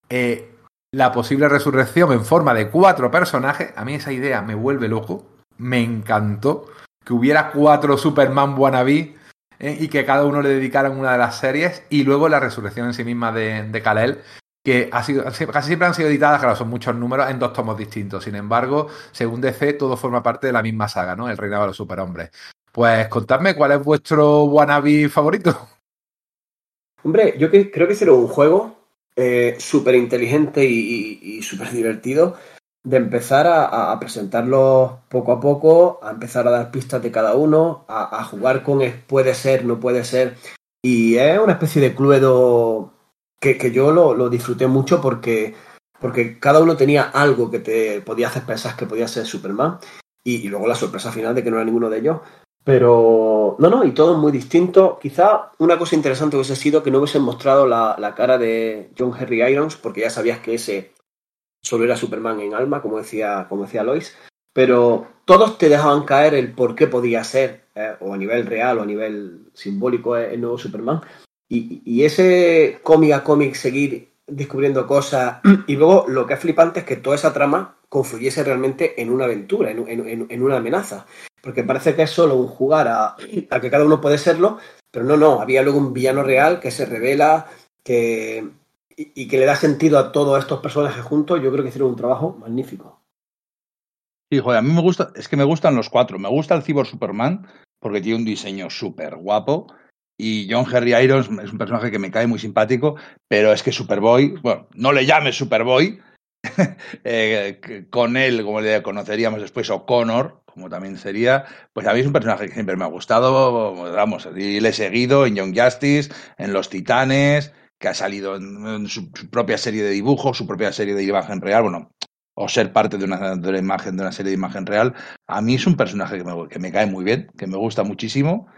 eh, la posible resurrección en forma de cuatro personajes. A mí esa idea me vuelve loco. Me encantó que hubiera cuatro Superman wannabe eh, y que cada uno le dedicaran una de las series. Y luego la resurrección en sí misma de, de Kal-El que ha sido, casi siempre han sido editadas, claro, son muchos números en dos tomos distintos. Sin embargo, según DC, todo forma parte de la misma saga, ¿no? El reinado de los superhombres. Pues contadme cuál es vuestro wannabe favorito.
Hombre, yo creo que será un juego eh, súper inteligente y, súper divertido de empezar a, a, presentarlos poco a poco, a empezar a dar pistas de cada uno, a, a jugar con es, puede ser, no puede ser. Y es una especie de cluedo que, yo lo, lo, disfruté mucho porque, porque cada uno tenía algo que te podía hacer pensar que podía ser Superman. Y, luego la sorpresa final de que no era ninguno de ellos. Pero no, no, y todo muy distinto. Quizá una cosa interesante hubiese sido que no hubiesen mostrado la, la cara de John Henry Irons, porque ya sabías que ese solo era Superman en alma, como decía, como decía Lois. Pero todos te dejaban caer el por qué podía ser, eh, o a nivel real o a nivel simbólico, el nuevo Superman. Y, ese cómic a cómic seguir descubriendo cosas. Y luego lo que es flipante es que toda esa trama confluyese realmente en una aventura, en, en, en una amenaza. Porque parece que es solo un jugar a, que cada uno puede serlo, pero no, no, había luego un villano real que se revela, que, y, y que le da sentido a todos estos personajes juntos. Yo creo que hicieron un trabajo magnífico.
Sí, joder, a mí me gusta, es que me gustan los cuatro. Me gusta el Cyborg Superman porque tiene un diseño súper guapo. Y John Henry Irons es un personaje que me cae muy simpático, pero es que Superboy, bueno, no le llames Superboy, eh, con él, como le conoceríamos después, o Connor, como también sería, pues a mí es un personaje que siempre me ha gustado, vamos, y le he seguido en Young Justice, en Los Titanes, que ha salido en, su, propia serie de dibujos, su propia serie de imagen real, bueno, o ser parte de una, de imagen, de una serie de imagen real, a mí es un personaje que me, que me cae muy bien, que me gusta muchísimo,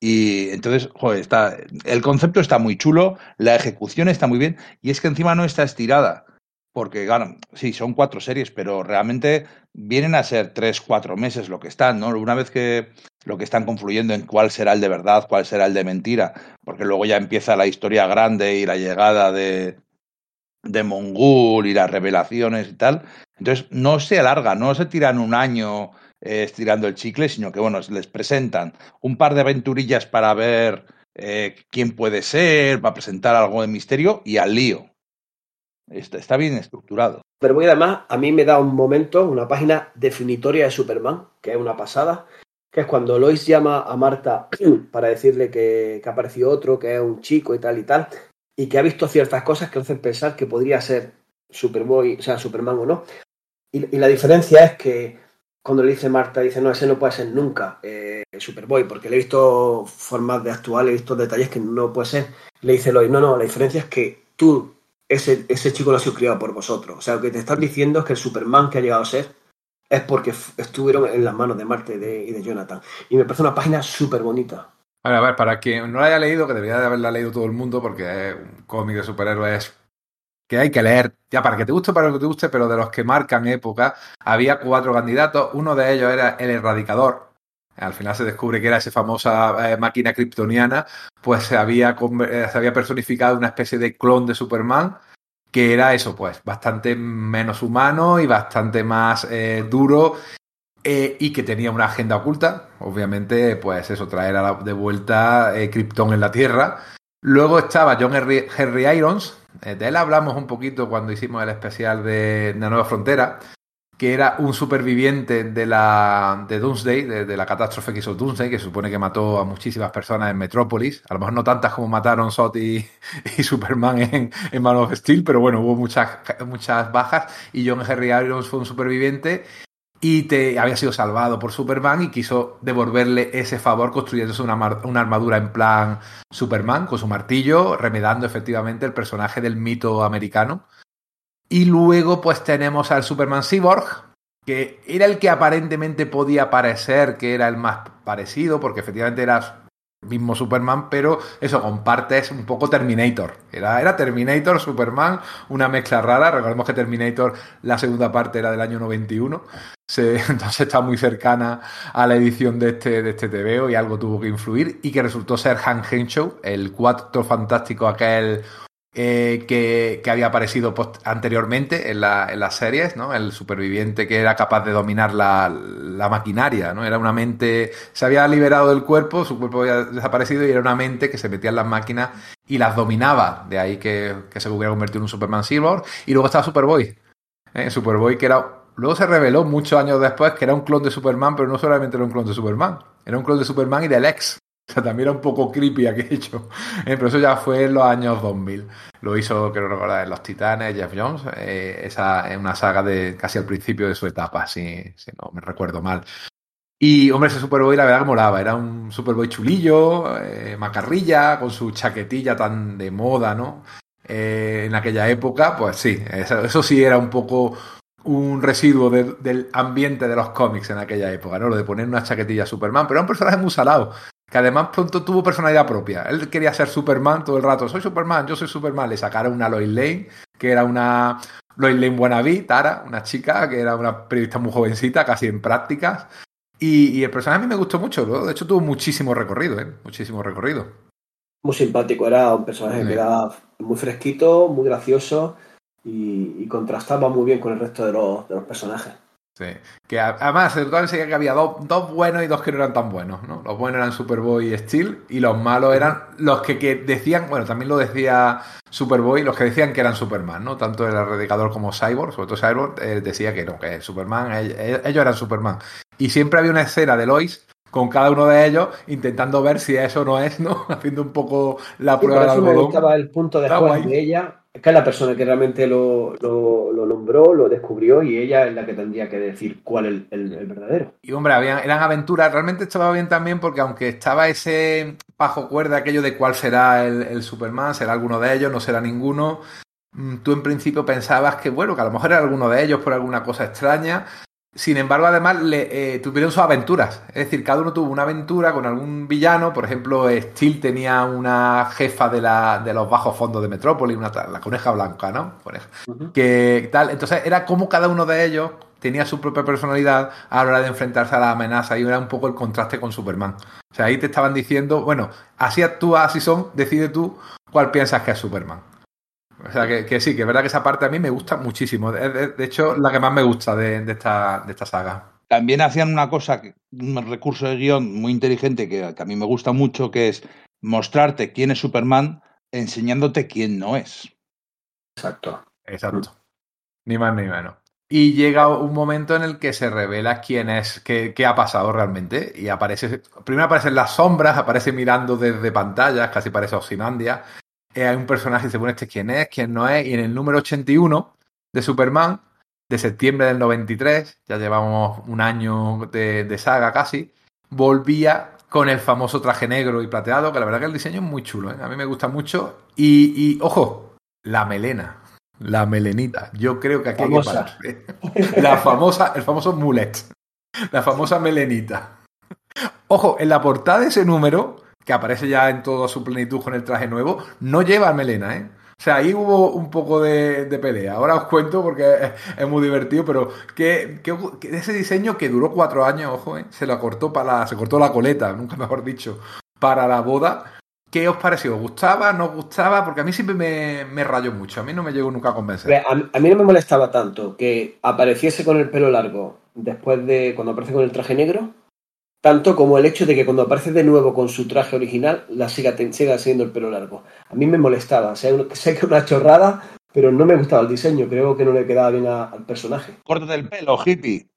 y entonces, joder, está, el concepto está muy chulo, la ejecución está muy bien, y es que encima no está estirada porque, claro, sí, son cuatro series, pero realmente vienen a ser tres, cuatro meses lo que están, ¿no? Una vez que lo que están confluyendo en cuál será el de verdad, cuál será el de mentira, porque luego ya empieza la historia grande y la llegada de, de Mongul y las revelaciones y tal. Entonces, no se alarga, no se tiran un año eh, estirando el chicle, sino que, bueno, les presentan un par de aventurillas para ver eh, quién puede ser, para presentar algo de misterio y al lío. Está, está, bien estructurado.
Pero muy además, a mí me da un momento, una página definitoria de Superman, que es una pasada, que es cuando Lois llama a Marta para decirle que, que apareció otro, que es un chico y tal y tal, y que ha visto ciertas cosas que hacen pensar que podría ser Superboy, o sea, Superman o no. Y, y la diferencia es que cuando le dice Marta, dice, no, ese no puede ser nunca eh, Superboy, porque le he visto formas de actuar, he visto detalles que no puede ser. Le dice Lois, no, no, la diferencia es que tú ese, ese chico lo ha sido criado por vosotros. O sea, lo que te están diciendo es que el Superman que ha llegado a ser es porque estuvieron en las manos de Marte y de, y de Jonathan. Y me parece una página súper bonita.
A ver, a ver, para quien no la haya leído, que debería de haberla leído todo el mundo, porque es un cómic de superhéroes que hay que leer, ya para que te guste, para que te guste, pero de los que marcan época, había cuatro candidatos, uno de ellos era el erradicador, al final se descubre que era esa famosa eh, máquina kryptoniana, pues se había, eh, se había personificado una especie de clon de Superman, que era eso, pues bastante menos humano y bastante más eh, duro y que tenía una agenda oculta, obviamente, pues eso, traer a la, de vuelta Krypton en la Tierra. Luego estaba John Henry, Henry Irons, de él hablamos un poquito cuando hicimos el especial de, La Nueva Frontera, que era un superviviente de la de Doomsday, de, la catástrofe que hizo Doomsday, que supone que mató a muchísimas personas en Metrópolis, a lo mejor no tantas como mataron Sot y, Superman en, en, Man of Steel, pero bueno, hubo muchas, muchas bajas. Y John Henry Irons fue un superviviente y te había sido salvado por Superman y quiso devolverle ese favor construyéndose una, una armadura en plan Superman con su martillo, remedando efectivamente el personaje del mito americano. Y luego pues tenemos al Superman Cyborg, que era el que aparentemente podía parecer que era el más parecido, porque efectivamente era mismo Superman, pero eso, comparte es un poco Terminator. Era, era Terminator, Superman, una mezcla rara. Recordemos que Terminator, la segunda parte era del año 91. Se, entonces está muy cercana a la edición de este, de este TVO y algo tuvo que influir. Y que resultó ser Han Henshaw, el cuatro fantástico, aquel eh, que, había aparecido anteriormente en, la, las series, ¿no? El superviviente que era capaz de dominar la, maquinaria, ¿no? Era una mente, se había liberado del cuerpo, su cuerpo había desaparecido y era una mente que se metía en las máquinas y las dominaba. De ahí que, que se hubiera convertido en un Superman Silver. Y luego estaba Superboy. ¿eh? Superboy que era... Luego se reveló muchos años después que era un clon de Superman, pero no solamente era un clon de Superman, era un clon de Superman y del ex. O sea, también era un poco creepy aquello. Eh, pero eso ya fue en los años 2000. Lo hizo, creo recordar, en Los Titanes, Jeff Jones. Eh, esa es una saga de casi al principio de su etapa, si, si no me recuerdo mal. Y, hombre, ese Superboy la verdad que molaba. Era un Superboy chulillo, eh, macarrilla, con su chaquetilla tan de moda, ¿no? Eh, en aquella época, pues sí, eso, sí era un poco un residuo de, del ambiente de los cómics en aquella época, ¿no? Lo de poner una chaquetilla a Superman, pero era un personaje muy salado que además pronto tuvo personalidad propia. Él quería ser Superman todo el rato. Soy Superman, yo soy Superman. Le sacaron una Lois Lane, que era una Lois Lane Buenaví, Tara, una chica que era una periodista muy jovencita, casi en prácticas. Y, y el personaje a mí me gustó mucho. ¿no? De hecho, tuvo muchísimo recorrido, ¿eh? Muchísimo recorrido.
Muy simpático, era un personaje sí. que era muy fresquito, muy gracioso y, y, contrastaba muy bien con el resto de los, de los personajes.
Sí. Que además, se notaba que había dos, dos, buenos y dos que no eran tan buenos, ¿no? Los buenos eran Superboy y Steel y los malos eran los que, que, decían, bueno, también lo decía Superboy, los que decían que eran Superman, ¿no? Tanto el erradicador como Cyborg, sobre todo Cyborg, eh, decía que no, que Superman, ellos, ellos eran Superman. Y siempre había una escena de Lois con cada uno de ellos intentando ver si eso no es, ¿no? Haciendo un poco la prueba
sí,
del algodón.
Me gustaba el punto de juego de ella, que es la persona que realmente lo, lo, lo, nombró, lo descubrió y ella es la que tendría que decir cuál es el, el, verdadero.
Y hombre, eran aventuras, realmente estaba bien también porque aunque estaba ese bajo cuerda aquello de cuál será el, el Superman, será alguno de ellos, no será ninguno, mm, tú en principio pensabas que bueno, que a lo mejor era alguno de ellos por alguna cosa extraña, sin embargo, además le, eh, tuvieron sus aventuras. Es decir, cada uno tuvo una aventura con algún villano. Por ejemplo, Steel tenía una jefa de, la, de los bajos fondos de Metrópolis, una, la coneja blanca, ¿no? Coneja. Uh -huh. Que tal. Entonces, era como cada uno de ellos tenía su propia personalidad a la hora de enfrentarse a la amenaza y era un poco el contraste con Superman. O sea, ahí te estaban diciendo, bueno, así actúa, así son, decide tú cuál piensas que es Superman. O sea, que, que, sí, que es verdad que esa parte a mí me gusta muchísimo. De, de, de hecho, la que más me gusta de, de, esta, de esta saga.
También hacían una cosa, un recurso de guion muy inteligente que, que a mí me gusta mucho, que es mostrarte quién es Superman enseñándote quién no es.
Exacto.
Exacto. Ni más ni menos. Y llega un momento en el que se revela quién es, qué, qué, ha pasado realmente. Y aparece, primero aparecen las sombras, aparece mirando desde pantallas, casi parece Ozymandia eh, hay un personaje y se pone este quién es, quién no es, y en el número 81 de Superman, de septiembre del 93, ya llevamos un año de, de, saga casi, volvía con el famoso traje negro y plateado, que la verdad que el diseño es muy chulo, ¿eh? a mí me gusta mucho, y, y, ojo, la melena, la melenita, yo creo que aquí
famosa.
hay que parar. La famosa, el famoso mulet, la famosa melenita. Ojo, en la portada de ese número que aparece ya en toda su plenitud con el traje nuevo, no lleva melena, ¿eh? O sea, ahí hubo un poco de, de pelea. Ahora os cuento porque es, muy divertido, pero que, que, que, ese diseño que duró cuatro años, ojo, ¿eh? se la cortó para la, se cortó la coleta, nunca mejor dicho, para la boda. ¿Qué os pareció? ¿Os gustaba? ¿No gustaba? Porque a mí siempre me, me rayó mucho. A mí no me llegó nunca a convencer.
A, mí no me molestaba tanto que apareciese con el pelo largo después de cuando aparece con el traje negro tanto como el hecho de que cuando aparece de nuevo con su traje original, la siga, siga siendo el pelo largo. A mí me molestaba, sé, sé que es una chorrada, pero no me gustaba el diseño, creo que no le quedaba bien a, al personaje.
Córtate el pelo, hippie.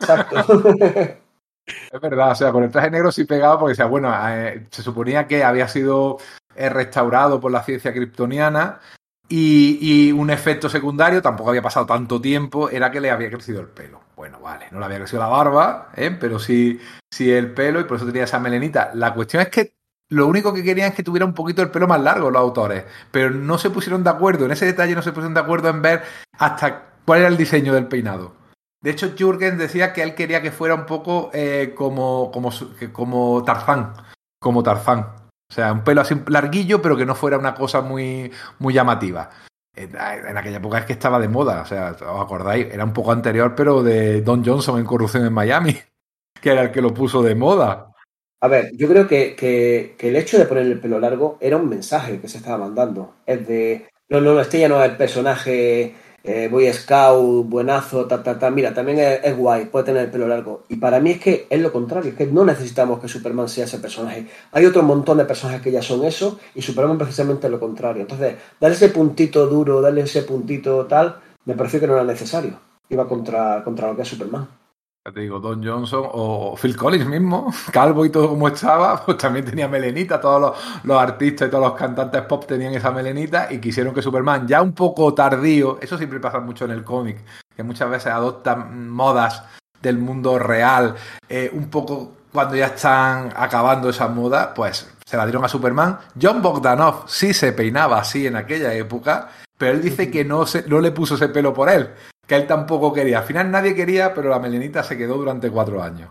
Exacto.
es verdad, o sea, con el traje negro sí pegaba porque decía, bueno, eh, se suponía que había sido eh, restaurado por la ciencia kryptoniana y, un efecto secundario, tampoco había pasado tanto tiempo, era que le había crecido el pelo. Bueno, vale, no le había crecido la barba, ¿eh? pero sí, sí el pelo y por eso tenía esa melenita. La cuestión es que lo único que querían es que tuviera un poquito el pelo más largo los autores, pero no se pusieron de acuerdo, en ese detalle no se pusieron de acuerdo en ver hasta cuál era el diseño del peinado. De hecho, Jürgen decía que él quería que fuera un poco eh, como, como, como Tarzán, como Tarzán. O sea, un pelo así larguillo, pero que no fuera una cosa muy, muy llamativa. En aquella época es que estaba de moda, o sea, ¿os acordáis? Era un poco anterior, pero de Don Johnson en Corrupción en Miami, que era el que lo puso de moda.
A ver, yo creo que, que, el hecho de poner el pelo largo era un mensaje que se estaba mandando. Es de, no, no, este ya no es el personaje eh, Boy Scout, buenazo, ta, ta, ta. Mira, también es, guay, puede tener el pelo largo. Y para mí es que es lo contrario, es que no necesitamos que Superman sea ese personaje. Hay otro montón de personajes que ya son eso, y Superman precisamente es lo contrario. Entonces, darle ese puntito duro, darle ese puntito tal, me pareció que no era necesario. Iba contra, contra lo que es Superman
te digo, Don Johnson o Phil Collins mismo, calvo y todo como estaba, pues también tenía melenita, todos los, artistas y todos los cantantes pop tenían esa melenita y quisieron que Superman, ya un poco tardío, eso siempre pasa mucho en el cómic, que muchas veces adoptan modas del mundo real, eh, un poco cuando ya están acabando esa moda, pues se la dieron a Superman. John Bogdanov sí se peinaba así en aquella época, pero él dice que no, se, no le puso ese pelo por él, que él tampoco quería. Al final nadie quería, pero la melenita se quedó durante cuatro años.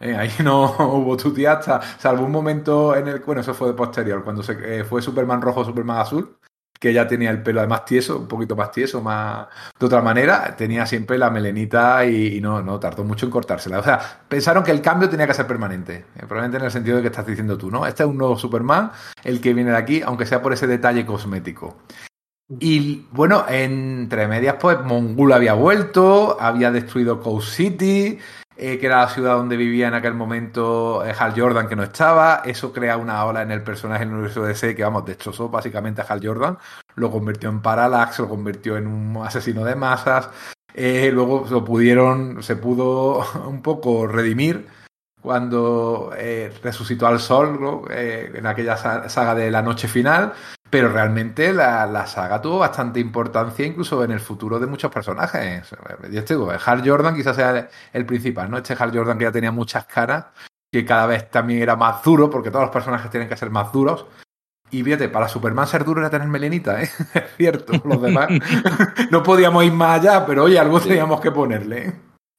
Eh, ahí no hubo hasta salvo un momento en el. Bueno, eso fue de posterior, cuando se, eh, fue Superman rojo, Superman azul, que ya tenía el pelo además tieso, un poquito más tieso, más. De otra manera, tenía siempre la melenita y, no, no tardó mucho en cortársela. O sea, pensaron que el cambio tenía que ser permanente. Eh, probablemente en el sentido de que estás diciendo tú, ¿no? Este es un nuevo Superman, el que viene de aquí, aunque sea por ese detalle cosmético. Y bueno, entre medias, pues Mongul había vuelto, había destruido Coast City, eh, que era la ciudad donde vivía en aquel momento eh, Hal Jordan, que no estaba. Eso crea una ola en el personaje del universo DC que, vamos, destrozó básicamente a Hal Jordan. Lo convirtió en Parallax, lo convirtió en un asesino de masas. Eh, luego lo pudieron, se pudo un poco redimir cuando resucitó al sol en aquella saga de la noche final pero realmente la, saga tuvo bastante importancia incluso en el futuro de muchos personajes. Yo te digo, Hal Jordan quizás sea el principal, ¿no? Este Hal Jordan que ya tenía muchas caras, que cada vez también era más duro, porque todos los personajes tienen que ser más duros. Y fíjate, para Superman ser duro era tener melenita, ¿eh? es cierto, los demás no podíamos ir más allá, pero oye, algo teníamos que ponerle.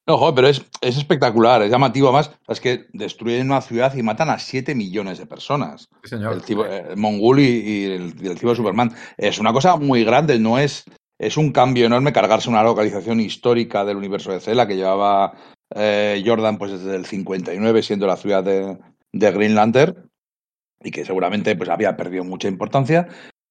¿Eh?
No, joder, pero es, es, espectacular, es llamativo además. Es que destruyen una ciudad y matan a 7 millones de personas.
Sí, señor.
El, Mongul y, el, el de Superman. Es una cosa muy grande, no es. Es un cambio enorme cargarse una localización histórica del universo de Cela que llevaba eh, Jordan pues desde el 59 siendo la ciudad de, de Green Lantern y que seguramente pues había perdido mucha importancia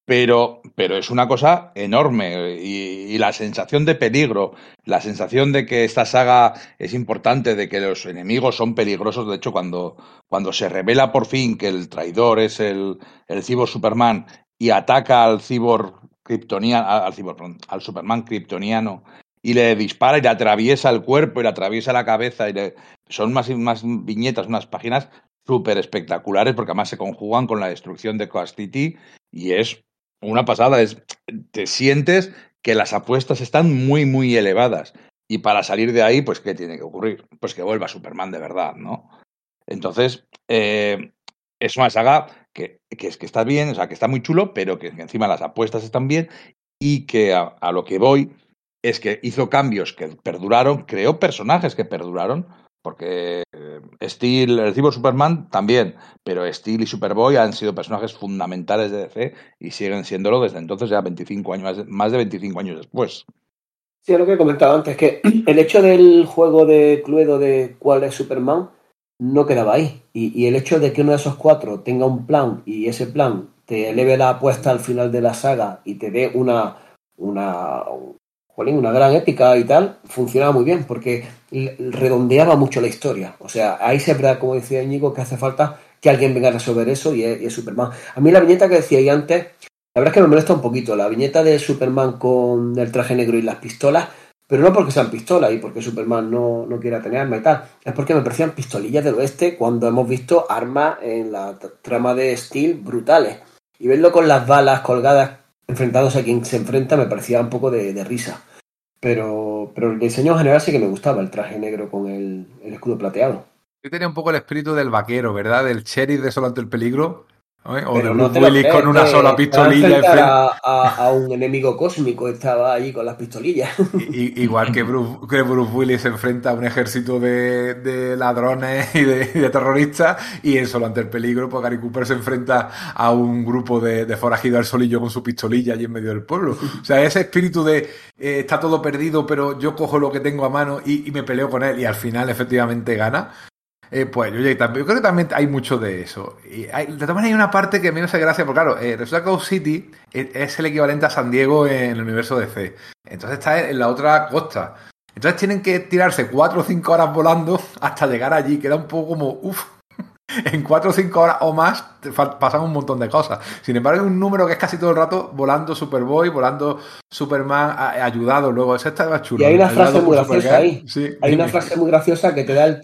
pero, pero es una cosa enorme y, la sensación de peligro, la sensación de que esta saga es importante, de que los enemigos son peligrosos, de hecho cuando, cuando se revela por fin que el traidor es el, el Cyborg Superman y ataca al Cyborg Kryptoniano, al, al Superman Kryptoniano y le dispara y le atraviesa el cuerpo y le atraviesa la cabeza y le... son más, más viñetas, unas páginas súper espectaculares porque además se conjugan con la destrucción de Coast City y es una pasada es, te sientes que las apuestas están muy, muy elevadas. Y para salir de ahí, pues, ¿qué tiene que ocurrir? Pues que vuelva Superman de verdad, ¿no? Entonces, eh, es una saga que, que, es que está bien, o sea, que está muy chulo, pero que, encima las apuestas están bien y que a, lo que voy es que hizo cambios que perduraron, creó personajes que perduraron, porque eh, Steel, el Superman también, pero Steel y Superboy han sido personajes fundamentales de DC y siguen siéndolo desde entonces, ya 25 años, más de 25 años después.
Sí, lo que he comentado antes, que el hecho del juego de Cluedo de cuál es Superman no quedaba ahí. Y, y, el hecho de que uno de esos cuatro tenga un plan y ese plan te eleve la apuesta al final de la saga y te dé una, una, una gran épica y tal, funcionaba muy bien porque redondeaba mucho la historia. O sea, ahí se verdad, como decía Íñigo, que hace falta que alguien venga a resolver eso y es, Superman. A mí la viñeta que decía ahí antes, la verdad es que me molesta un poquito. La viñeta de Superman con el traje negro y las pistolas, pero no porque sean pistolas y porque Superman no, no quiera tener arma y tal, es porque me parecían pistolillas del oeste cuando hemos visto armas en la trama de Steel brutales. Y verlo con las balas colgadas enfrentados a quien se enfrenta me parecía un poco de, risa. Pero, pero el diseño general sí que me gustaba, el traje negro con el, escudo plateado.
Yo tenía un poco el espíritu del vaquero, ¿verdad? Del sheriff de Solo ante el peligro. O de Bruce Willis con una sola pistolilla.
A, a, un enemigo cósmico estaba allí con las pistolillas.
igual que Bruce, que Bruce Willis se enfrenta a un ejército de, ladrones y de, terroristas y en Solo ante el peligro, pues Gary Cooper se enfrenta a un grupo de, de forajidos al solillo con su pistolilla allí en medio del pueblo. O sea, ese espíritu de eh, está todo perdido, pero yo cojo lo que tengo a mano y, y me peleo con él y al final efectivamente gana. Eh, pues yo, yo, creo que también hay mucho de eso. Y hay, de todas maneras hay una parte que a mí me hace gracia, porque claro, eh, resulta que City es, el equivalente a San Diego en el universo DC. Entonces está en la otra costa. Entonces tienen que tirarse cuatro o cinco horas volando hasta llegar allí, que era un poco como, uff, en 4 o 5 horas o más pasan un montón de cosas. Sin embargo, hay un número que es casi todo el rato volando Superboy, volando Superman ayudado. Luego, ese está chulo.
Y hay una frase muy graciosa ahí. hay una frase muy graciosa que te da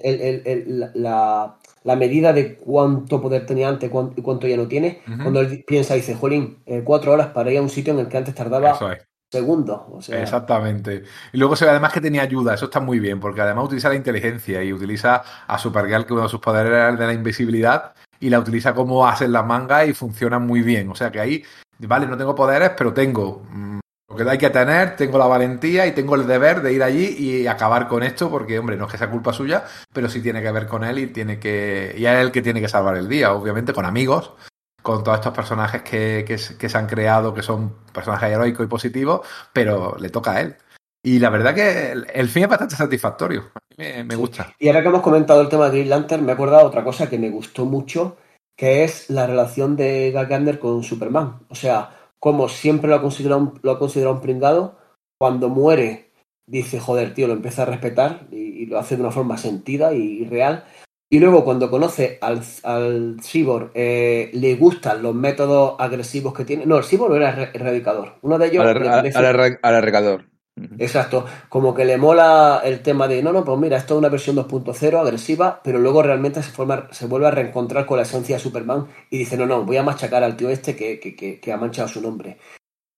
la, medida de cuánto poder tenía antes y cuánto, ya no tiene. Cuando él piensa y dice, Jolín, eh, cuatro horas para ir a un sitio en el que antes tardaba segundos. O sea...
Exactamente. Y luego se ve además que tenía ayuda, eso está muy bien, porque además utiliza la inteligencia y utiliza a Supergirl, que uno de sus poderes era el de la invisibilidad, y la utiliza como hacen las mangas y funciona muy bien. O sea que ahí, vale, no tengo poderes, pero tengo mm, lo que hay que tener, tengo la valentía y tengo el deber de ir allí y acabar con esto, porque, hombre, no es que sea culpa suya, pero sí tiene que ver con él y tiene que. Y es él que tiene que salvar el día, obviamente, con amigos, con todos estos personajes que, que, se han creado, que son personajes heroicos y positivos, pero le toca a él. Y la verdad que el, fin es bastante satisfactorio. Me, me gusta.
Y ahora que hemos comentado el tema de Green Lantern, me he acordado de otra cosa que me gustó mucho, que es la relación de Gal con Superman. O sea, como siempre lo ha considerado un, lo ha considerado un pringado, cuando muere dice, joder, tío, lo empieza a respetar y, lo hace de una forma sentida y real. Y luego cuando conoce al, al cyborg, eh, le gustan los métodos agresivos que tiene. No, el cyborg era erradicador. Uno de ellos...
Al, erradicador.
Exacto, como que le mola el tema de, no, no, pues mira, esto es una versión 2.0 agresiva, pero luego realmente se, forma, se vuelve a reencontrar con la esencia de Superman y dice, no, no, voy a machacar al tío este que, que, que, ha manchado su nombre.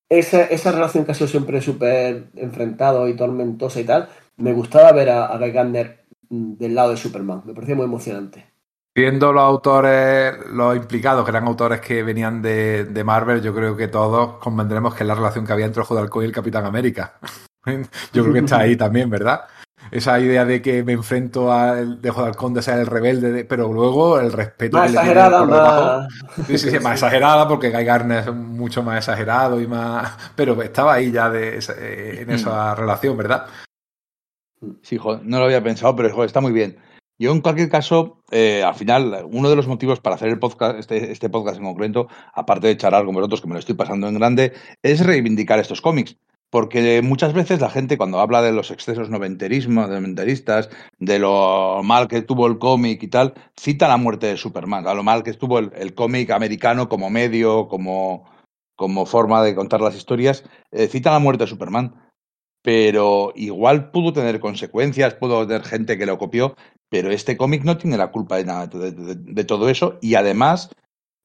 Esa, esa, relación que ha sido siempre súper enfrentado y tormentosa y tal, me gustaba ver a, a Guy Mm, del lado de Superman. Me parecía muy emocionante.
Viendo los autores, los implicados, que eran autores que venían de, Marvel, yo creo que todos convendremos que es la relación que había entre Ojo y el Capitán América. yo creo que está ahí también, ¿verdad? Esa idea de que me enfrento al de Ojo de ser el rebelde, pero luego el respeto
más exagerada, más...
Sí, sí, sí, más exagerada, porque Guy Garner es mucho más exagerado y más. Pero estaba ahí ya de, en esa relación, ¿verdad?
Sí, no lo había pensado, pero está muy bien. Yo, en cualquier caso, eh, al final, uno de los motivos para hacer el podcast, este, este, podcast en concreto, aparte de charlar con vosotros, que me lo estoy pasando en grande, es reivindicar estos cómics. Porque muchas veces la gente, cuando habla de los excesos noventerismo, noventeristas, de lo mal que tuvo el cómic y tal, cita la muerte de Superman, a lo mal que estuvo el, cómic americano como medio, como, como forma de contar las historias, eh, cita la muerte de Superman pero igual pudo tener consecuencias, pudo tener gente que lo copió, pero este cómic no tiene la culpa de nada de, todo eso y además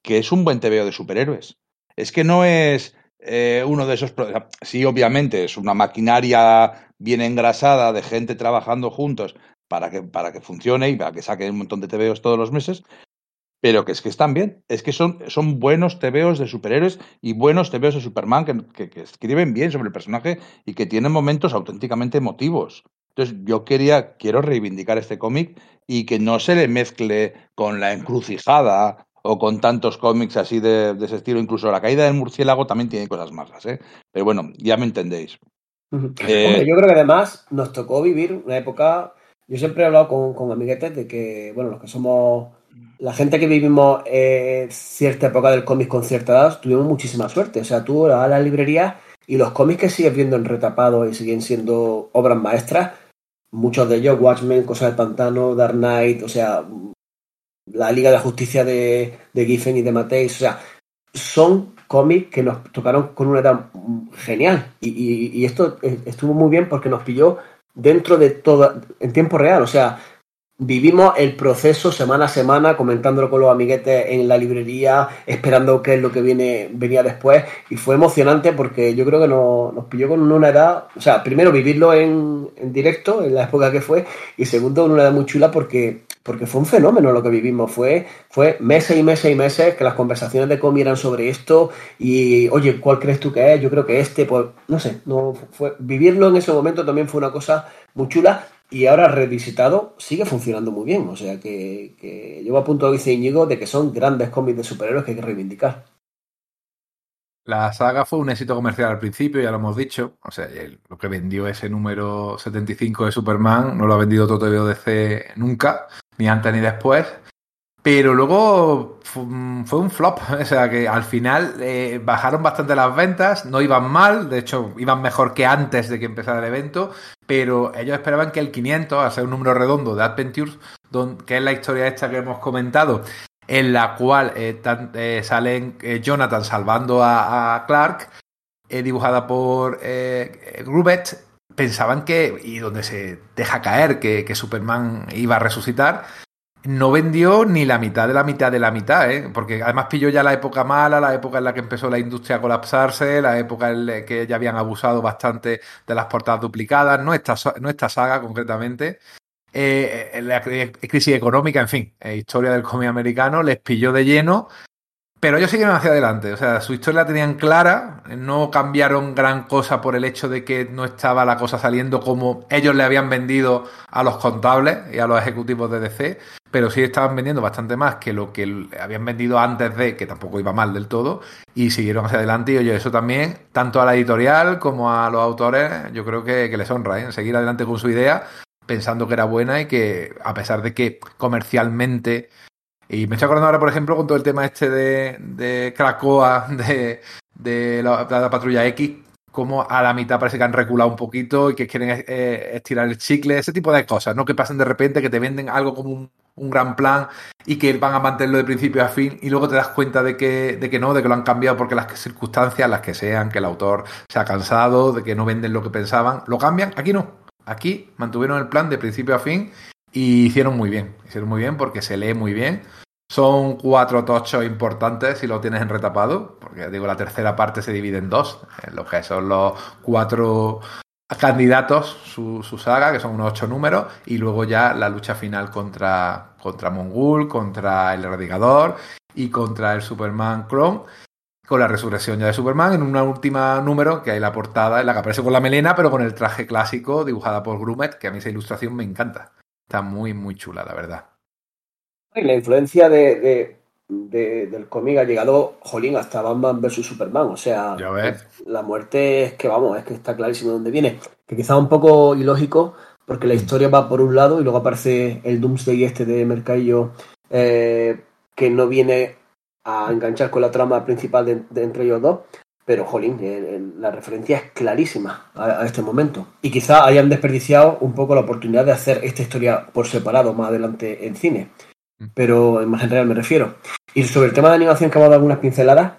que es un buen tebeo de superhéroes. Es que no es eh, uno de esos... Sí, obviamente, es una maquinaria bien engrasada de gente trabajando juntos para que, para que funcione y para que saque un montón de tebeos todos los meses, pero que es que están bien, es que son, son buenos tebeos de superhéroes y buenos tebeos de Superman que, que, escriben bien sobre el personaje y que tienen momentos auténticamente emotivos. Entonces yo quería, quiero reivindicar este cómic y que no se le mezcle con la encrucijada o con tantos cómics así de, ese estilo. Incluso la caída del murciélago también tiene cosas malas, ¿eh? Pero bueno, ya me entendéis.
Eh, yo creo que además nos tocó vivir una época. Yo siempre he hablado con, con amiguetes de que, bueno, los que somos la gente que vivimos eh, cierta época del cómic con cierta edad tuvimos muchísima suerte. O sea, tú vas a la librería y los cómics que sigues viendo en retapado y siguen siendo obras maestras, muchos de ellos, Watchmen, Cosas del Pantano, Dark Knight, o sea, la Liga de la Justicia de, de Giffen y de Mateis, o sea, son cómics que nos tocaron con una edad genial. Y, y esto estuvo muy bien porque nos pilló dentro de todo, en tiempo real. O sea, vivimos el proceso semana a semana, comentándolo con los amiguetes en la librería, esperando qué es lo que viene, venía después, y fue emocionante porque yo creo que nos, nos pilló con una edad, o sea, primero vivirlo en, en, directo, en la época que fue, y segundo, con una edad muy chula porque, porque fue un fenómeno lo que vivimos, fue, fue meses y meses y meses que las conversaciones de Comi eran sobre esto, y oye, ¿cuál crees tú que es? Yo creo que este, pues, no sé, no fue, vivirlo en ese momento también fue una cosa muy chula, y ahora revisitado sigue funcionando muy bien. O sea que, llevo a punto, dice Íñigo, de que son grandes cómics de superhéroes que hay que reivindicar.
La saga fue un éxito comercial al principio, ya lo hemos dicho. O sea, lo que vendió ese número 75 de Superman no lo ha vendido todo DC nunca, ni antes ni después. Pero luego fue un flop, o sea que al final eh, bajaron bastante las ventas, no iban mal, de hecho iban mejor que antes de que empezara el evento, pero ellos esperaban que el 500, a ser un número redondo de Adventures, que es la historia esta que hemos comentado, en la cual eh, eh, salen Jonathan salvando a, Clark, dibujada por Grubet, pensaban que, y donde se deja caer que Superman iba a resucitar, no vendió ni la mitad de la mitad de la mitad, ¿eh? porque además pilló ya la época mala, la época en la que empezó la industria a colapsarse, la época en la que ya habían abusado bastante de las portadas duplicadas, no esta, no esta saga concretamente. Eh, la crisis económica, en fin, eh, historia del cómic americano, les pilló de lleno pero ellos siguieron hacia adelante, o sea, su historia la tenían clara, no cambiaron gran cosa por el hecho de que no estaba la cosa saliendo como ellos le habían vendido a los contables y a los ejecutivos de DC, pero sí estaban vendiendo bastante más que lo que habían vendido antes de, que tampoco iba mal del todo, y siguieron hacia adelante. Y oye, eso también, tanto a la editorial como a los autores, yo creo que, les honra, ¿eh? seguir adelante con su idea, pensando que era buena y que a pesar de que comercialmente y me estoy acordando ahora, por ejemplo, con todo el tema este de, de de, de, la, patrulla X, como a la mitad parece que han reculado un poquito y que quieren eh, estirar el chicle, ese tipo de cosas, ¿no? Que pasan de repente, que te venden algo como un, un, gran plan y que van a mantenerlo de principio a fin y luego te das cuenta de que, de que no, de que lo han cambiado porque las circunstancias, las que sean, que el autor se ha cansado, de que no venden lo que pensaban, lo cambian. Aquí no. Aquí mantuvieron el plan de principio a fin y hicieron muy bien. Hicieron muy bien porque se lee muy bien. Son cuatro tochos importantes si lo tienes en retapado, porque digo, la tercera parte se divide en dos, lo que son los cuatro candidatos, su, saga, que son unos ocho números, y luego ya la lucha final contra, contra Mongul, contra el Erradicador y contra el Superman Clone, con la resurrección ya de Superman, en una última número, que hay la portada, en la que aparece con la melena, pero con el traje clásico dibujada por Grumet, que a mí esa ilustración me encanta. Está muy, muy chula, la verdad.
Y la influencia de, de, de, del cómic ha llegado, jolín, hasta Batman vs Superman. O sea, la muerte es que, vamos, es que está clarísimo de dónde viene. Que quizá un poco ilógico, porque la historia va por un lado y luego aparece el Doomsday este de Mercadillo, eh, que no viene a enganchar con la trama principal de, de entre ellos dos. Pero, jolín, eh, la referencia es clarísima a, a, este momento. Y quizá hayan desperdiciado un poco la oportunidad de hacer esta historia por separado más adelante en cine pero en más general me refiero. Y sobre el tema de animación que hemos dado algunas pinceladas,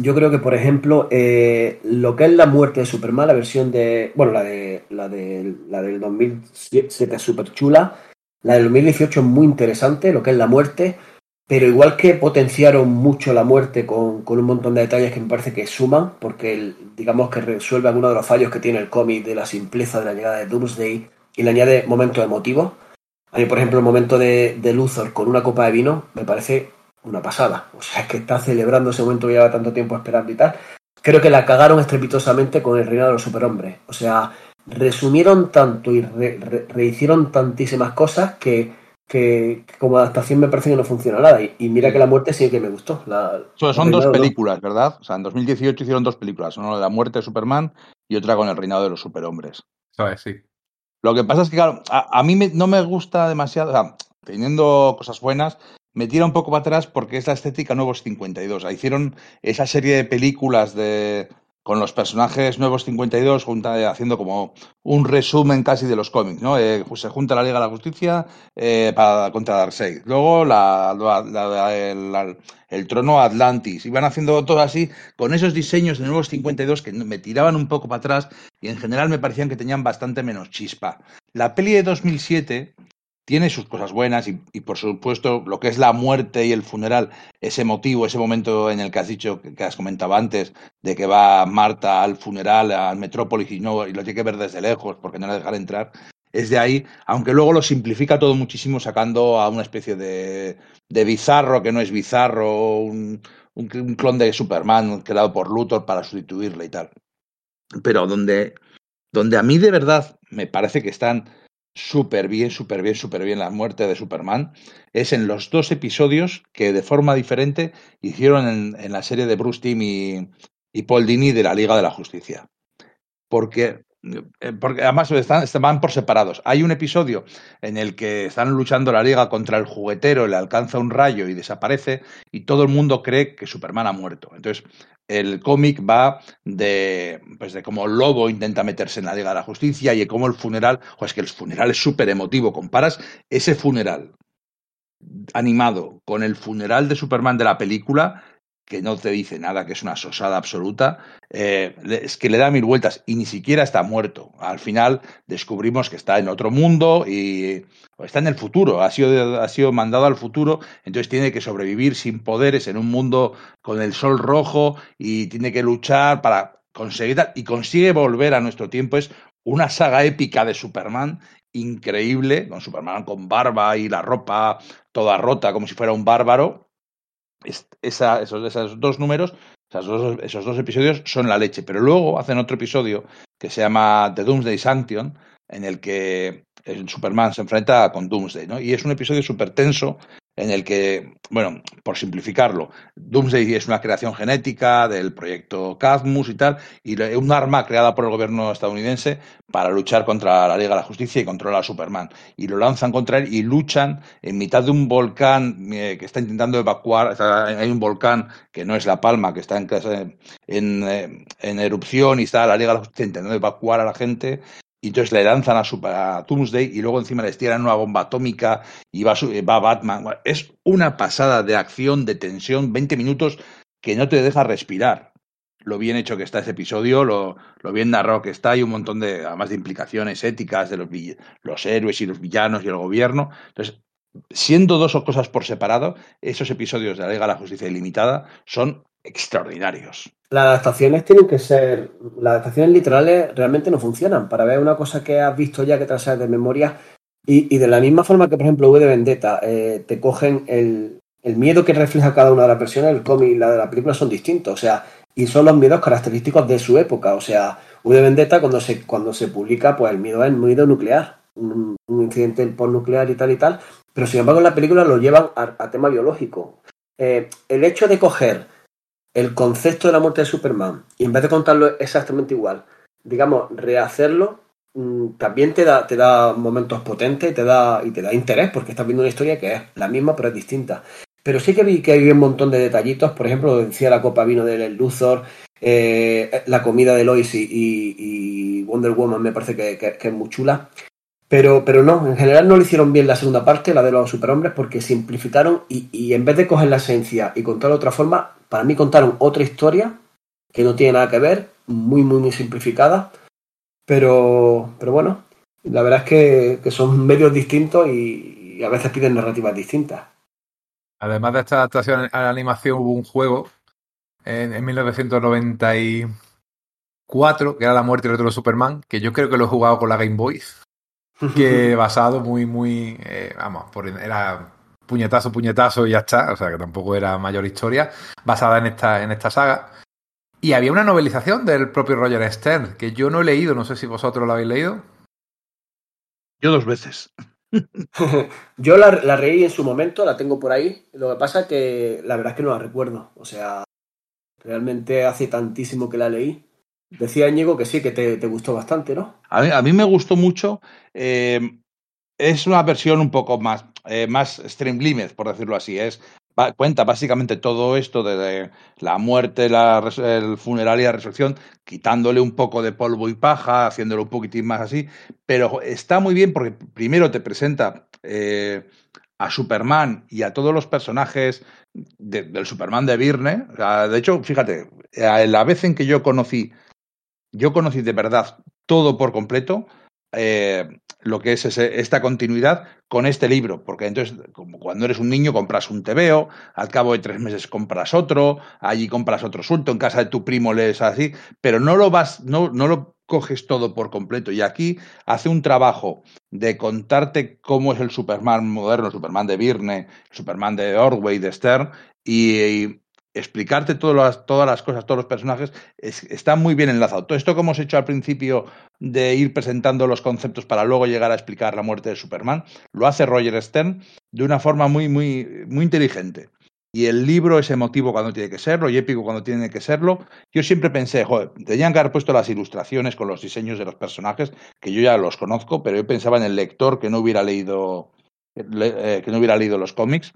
yo creo que, por ejemplo, eh, lo que es la muerte de Superman, la versión de. Bueno, la de la, de, la del 2007 es súper chula. La del 2018 es muy interesante, lo que es la muerte. Pero igual que potenciaron mucho la muerte con, con un montón de detalles que me parece que suman, porque el, digamos que resuelve algunos de los fallos que tiene el cómic de la simpleza de la llegada de Doomsday y le añade momentos emotivos a mí, por ejemplo, el momento de, de Luthor con una copa de vino me parece una pasada. O sea, es que está celebrando ese momento que lleva tanto tiempo esperando y tal. Creo que la cagaron estrepitosamente con el reinado de los superhombres. O sea, resumieron tanto y re, re, rehicieron tantísimas cosas que, que, como adaptación me parece que no funciona nada. Y, y mira que la muerte sí que me gustó. La,
so, son dos películas, no. ¿verdad? O sea, en 2018 hicieron dos películas. Una de la muerte de Superman y otra con el reinado de los superhombres.
¿Sabes? Sí.
Lo que pasa es que, claro, a, a mí me, no me gusta demasiado, o sea, teniendo cosas buenas, me tira un poco para atrás porque es la estética Nuevos 52. O sea, hicieron esa serie de películas de con los personajes Nuevos 52 junta, haciendo como un resumen casi de los cómics, ¿no? Eh, se junta la Liga de la Justicia eh, para, contra Darkseid. Luego el, el, trono Atlantis. Iban haciendo todo así con esos diseños de Nuevos 52 que me tiraban un poco para atrás y en general me parecían que tenían bastante menos chispa. La peli de 2007 tiene sus cosas buenas y, por supuesto lo que es la muerte y el funeral, ese motivo, ese momento en el que has dicho, que has comentado antes, de que va Marta al funeral, al Metrópolis y, no, y lo tiene que ver desde lejos porque no le dejar entrar, es de ahí, aunque luego lo simplifica todo muchísimo sacando a una especie de, de bizarro que no es bizarro, un, un, un, clon de Superman creado por Luthor para sustituirle y tal. Pero donde, donde a mí de verdad me parece que están súper bien, súper bien, súper bien la muerte de Superman, es en los dos episodios que de forma diferente hicieron en, en la serie de Bruce Timm y, y, Paul Dini de la Liga de la Justicia. Porque, porque además están, van por separados. Hay un episodio en el que están luchando la Liga contra el juguetero, le alcanza un rayo y desaparece, y todo el mundo cree que Superman ha muerto. Entonces, el cómic va de, pues de cómo Lobo intenta meterse en la Liga de la Justicia y de cómo el funeral, o es que el funeral es súper emotivo. Comparas ese funeral animado con el funeral de Superman de la película que no te dice nada, que es una sosada absoluta, eh, es que le da mil vueltas y ni siquiera está muerto. Al final descubrimos que está en otro mundo y está en el futuro, ha sido, ha sido mandado al futuro, entonces tiene que sobrevivir sin poderes en un mundo con el sol rojo y tiene que luchar para conseguir y consigue volver a nuestro tiempo. Es una saga épica de Superman increíble, con Superman con barba y la ropa toda rota como si fuera un bárbaro, esa, esos, esos, dos números, esos dos, esos dos episodios son la leche. Pero luego hacen otro episodio que se llama The Doomsday Sanction, en el que el Superman se enfrenta con Doomsday, ¿no? Y es un episodio súper tenso en el que, bueno, por simplificarlo, Doomsday es una creación genética del proyecto Cadmus y tal, y un arma creada por el gobierno estadounidense para luchar contra la Liga de la Justicia y controlar a Superman. Y lo lanzan contra él y luchan en mitad de un volcán eh, que está intentando evacuar, hay un volcán que no es La Palma, que está en, en, eh, en erupción y está la Liga de la Justicia intentando evacuar a la gente y entonces le lanzan a, Super, a y luego encima les tiran una bomba atómica y va, va Batman. Es una pasada de acción, de tensión, 20 minutos que no te deja respirar. Lo bien hecho que está ese episodio, lo, lo bien narrado que está, y un montón de, además de implicaciones éticas de los, los héroes y los villanos y el gobierno. Entonces, siendo dos cosas por separado, esos episodios de la Liga de la Justicia Ilimitada son extraordinarios.
Las adaptaciones tienen que ser. Las adaptaciones literales realmente no funcionan. Para ver una cosa que has visto ya que te de memoria. Y, y, de la misma forma que, por ejemplo, V de Vendetta, eh, te cogen el, el, miedo que refleja cada una de las versiones, el cómic y la de la película son distintos. O sea, y son los miedos característicos de su época. O sea, V de Vendetta, cuando se, cuando se publica, pues el miedo es el miedo nuclear. Un, un incidente postnuclear y tal y tal. Pero sin embargo, en la película lo llevan a, tema biológico. Eh, el hecho de coger el concepto de la muerte de Superman y en vez de contarlo exactamente igual, digamos, rehacerlo, mmm, también te da, te da momentos potentes te da, y te da interés porque estás viendo una historia que es la misma pero es distinta. Pero sí que vi que hay un montón de detallitos, por ejemplo, decía la copa vino de Luthor, eh, la comida de Lois y, Wonder Woman me parece que es muy chula. Pero, pero no, en general no lo hicieron bien la segunda parte, la de los superhombres, porque simplificaron y, y en vez de coger la esencia y contarlo de otra forma, para mí contaron otra historia que no tiene nada que ver, muy, muy, muy simplificada. Pero, pero bueno, la verdad es que, que son medios distintos y, a veces piden narrativas distintas.
Además de esta adaptación a la animación, hubo un juego en, en 1994 que era La muerte de Superman, que yo creo que lo he jugado con la Game Boy que basado muy, muy, eh, vamos, por, era puñetazo, puñetazo y ya está, o sea que tampoco era mayor historia, basada en esta, en esta saga. Y había una novelización del propio Roger Stern, que yo no he leído, no sé si vosotros lo habéis leído.
Yo dos veces.
yo la, la reí en su momento, la tengo por ahí, lo que pasa es que la verdad es que no la recuerdo, o sea, realmente hace tantísimo que la leí Decía Íñigo que sí, que te, te, gustó bastante, ¿no?
A mí, a mí me gustó mucho. Eh, es una versión un poco más, eh, más streamlined, por decirlo así. Es, cuenta básicamente todo esto de, la muerte, la, el funeral y la resurrección, quitándole un poco de polvo y paja, haciéndolo un poquitín más así. Pero está muy bien porque primero te presenta eh, a Superman y a todos los personajes de, del Superman de Virne. De hecho, fíjate, la vez en que yo conocí yo conocí de verdad todo por completo eh, lo que es esta continuidad con este libro, porque entonces, como cuando eres un niño, compras un TVO, al cabo de tres meses compras otro, allí compras otro asunto, en casa de tu primo lees así, pero no lo vas, no, no lo coges todo por completo. Y aquí hace un trabajo de contarte cómo es el Superman moderno, Superman de Birne, Superman de Orway, de Stern, y, explicarte todas las, todas las cosas, todos los personajes, está muy bien enlazado. Todo esto que hemos hecho al principio de ir presentando los conceptos para luego llegar a explicar la muerte de Superman, lo hace Roger Stern de una forma muy, muy, muy inteligente. Y el libro es emotivo cuando tiene que serlo y épico cuando tiene que serlo. Yo siempre pensé, joder, tenían que haber puesto las ilustraciones con los diseños de los personajes, que yo ya los conozco, pero yo pensaba en el lector que no hubiera leído, eh, que no hubiera leído los cómics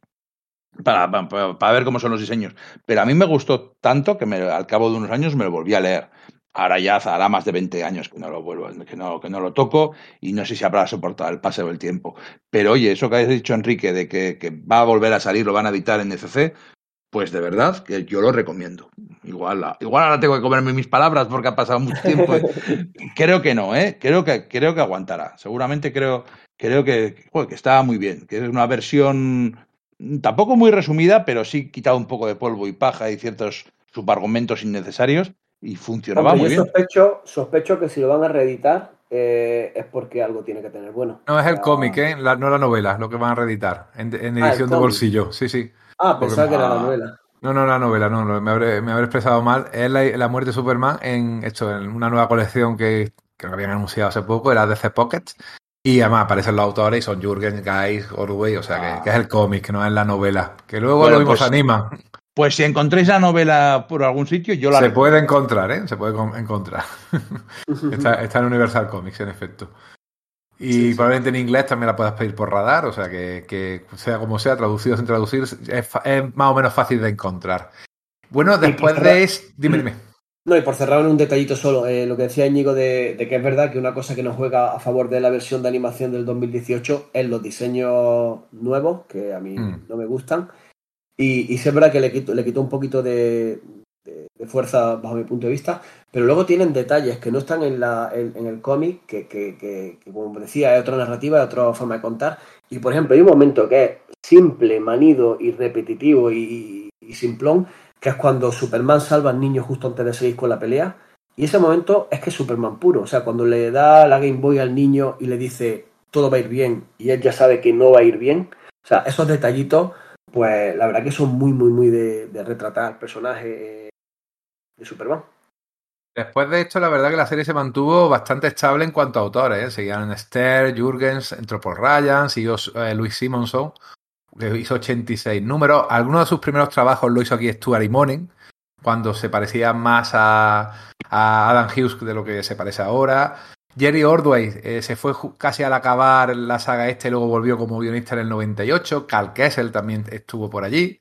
para, para, ver cómo son los diseños. Pero a mí me gustó tanto que me, al cabo de unos años me lo volví a leer. Ahora ya hará más de 20 años que no lo vuelvo, que no, que no lo toco y no sé si habrá soportado el paseo del tiempo. Pero oye, eso que has dicho Enrique de que, que, va a volver a salir, lo van a editar en ECC, pues de verdad que yo lo recomiendo. Igual, igual ahora tengo que comerme mis palabras porque ha pasado mucho tiempo. creo que no, ¿eh? Creo que, creo que aguantará. Seguramente creo, creo que, que está muy bien, que es una versión tampoco muy resumida, pero sí quitado un poco de polvo y paja y ciertos subargumentos innecesarios y funcionaba muy
yo sospecho, Sospecho que si lo van a reeditar eh, es porque algo tiene que tener bueno.
No es el cómic, ¿eh? no la novela, lo que van a reeditar en, ah, edición de bolsillo. Sí, sí.
Ah, pensaba que era la novela.
No, no, la novela, no, me habré, me habré expresado mal. Es la, muerte de Superman en, hecho, en una nueva colección que, que habían anunciado hace poco, era DC Pockets. Y además aparecen los autores y son Jürgen, Guys, Orway, o sea, que, es el cómic, que no es la novela. Que luego lo mismo pues, anima.
Pues si encontréis la novela por algún sitio, yo la.
Se puede encontrar, ¿eh? Se puede encontrar. está, en Universal Comics, en efecto. Y probablemente en inglés también la puedas pedir por radar, o sea que, sea como sea, traducido sin traducir, es, más o menos fácil de encontrar. Bueno, después de. Dime, dime.
No, y por cerrar en un detallito solo, eh, lo que decía Íñigo de, que es verdad que una cosa que nos juega a favor de la versión de animación del 2018 es los diseños nuevos, que a mí mm. no me gustan. Y, y sí es verdad que le quitó, le quitó un poquito de, fuerza bajo mi punto de vista, pero luego tienen detalles que no están en, la, en, el cómic, que, que, como decía, hay otra narrativa, hay otra forma de contar. Y por ejemplo, hay un momento que es simple, manido y repetitivo y, y simplón, que es cuando Superman salva al niño justo antes de seguir con la pelea. Y ese momento es que es Superman puro. O sea, cuando le da la Game Boy al niño y le dice todo va a ir bien y él ya sabe que no va a ir bien. O sea, esos detallitos, pues la verdad que son muy, muy, muy de, retratar al personaje de Superman.
Después de esto, la verdad que la serie se mantuvo bastante estable en cuanto a autores. ¿eh? Seguían Esther, Jurgens, entró por Ryan, siguió eh, Luis Simonson que hizo 86 números. Algunos de sus primeros trabajos lo hizo aquí Stuart y Morning, cuando se parecía más a, Adam Hughes de lo que se parece ahora. Jerry Ordway eh, se fue casi al acabar la saga este luego volvió como guionista en el 98. Cal Kessel también estuvo por allí.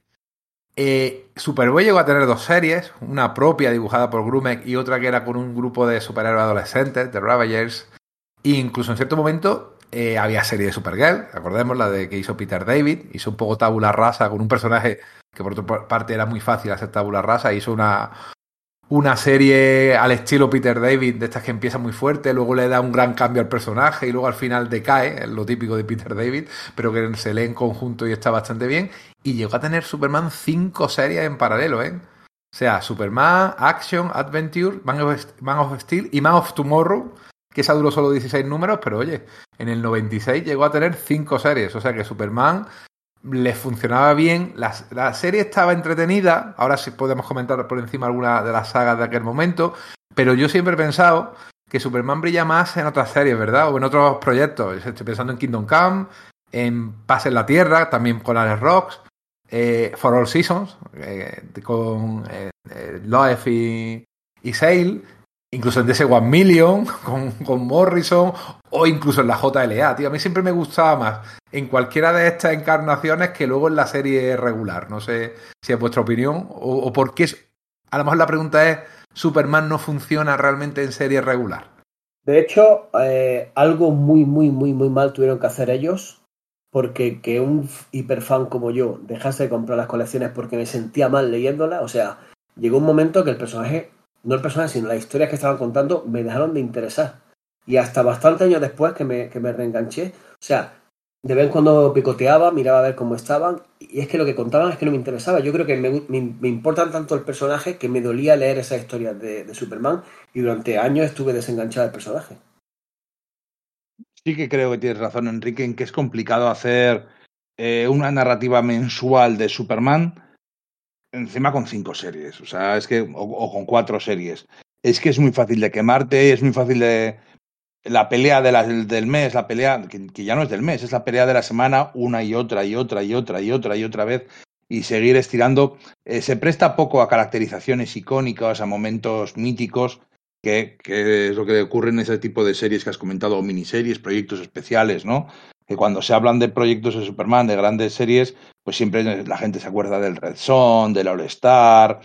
Eh, Superboy llegó a tener dos series, una propia dibujada por Grumek y otra que era con un grupo de superhéroes adolescentes, The Ravagers. E incluso en cierto momento eh, había serie de Supergirl, recordemos la de que hizo Peter David, hizo un poco tabula rasa con un personaje que por otra parte era muy fácil hacer tabula rasa, hizo una, una serie al estilo Peter David, de estas que empieza muy fuerte, luego le da un gran cambio al personaje y luego al final decae, lo típico de Peter David, pero que se lee en conjunto y está bastante bien. Y llegó a tener Superman cinco series en paralelo, ¿eh? O sea, Superman, Action, Adventure, Man of, Man of Steel y Man of Tomorrow que esa duró solo 16 números, pero oye, en el 96 llegó a tener 5 series, o sea que Superman le funcionaba bien, la, serie estaba entretenida, ahora sí podemos comentar por encima alguna de las sagas de aquel momento, pero yo siempre he pensado que Superman brilla más en otras series, ¿verdad? O en otros proyectos, estoy pensando en Kingdom Come, en Paz en la Tierra, también con Alex Rocks, eh, For All Seasons, eh, con eh, eh Loef y, y Sale, incluso en DS One Million, con, Morrison, o incluso en la JLA, tío. A mí siempre me gustaba más en cualquiera de estas encarnaciones que luego en la serie regular. No sé si es vuestra opinión, o, por qué. A lo mejor la pregunta es: ¿Superman no funciona realmente en serie regular?
De hecho, eh, algo muy, muy, muy, muy mal tuvieron que hacer ellos. Porque que un hiperfan como yo dejase de comprar las colecciones porque me sentía mal leyéndolas. O sea, llegó un momento que el personaje no el personaje, sino las historias que estaban contando, me dejaron de interesar. y hasta bastante años después que me, que me reenganché. O sea, de vez en cuando picoteaba, miraba a ver cómo estaban, y es que lo que contaban es que no me interesaba. Yo creo que me, me, importan tanto el personaje que me dolía leer esas historias de, Superman, y durante años estuve desenganchado del personaje.
Sí que creo que tienes razón, Enrique, en que es complicado hacer eh, una narrativa mensual de Superman encima con cinco series, o sea, es que, o, con cuatro series. Es que es muy fácil de quemarte, es muy fácil de, la pelea de del mes, la pelea, que, ya no es del mes, es la pelea de la semana, una y otra y otra y otra y otra y otra vez, y seguir estirando. Eh, se presta poco a caracterizaciones icónicas, a momentos míticos, que, que, es lo que ocurre en ese tipo de series que has comentado, o miniseries, proyectos especiales, ¿no? Que cuando se hablan de proyectos de Superman, de grandes series, pues siempre la gente se acuerda del Red Son, del All Star,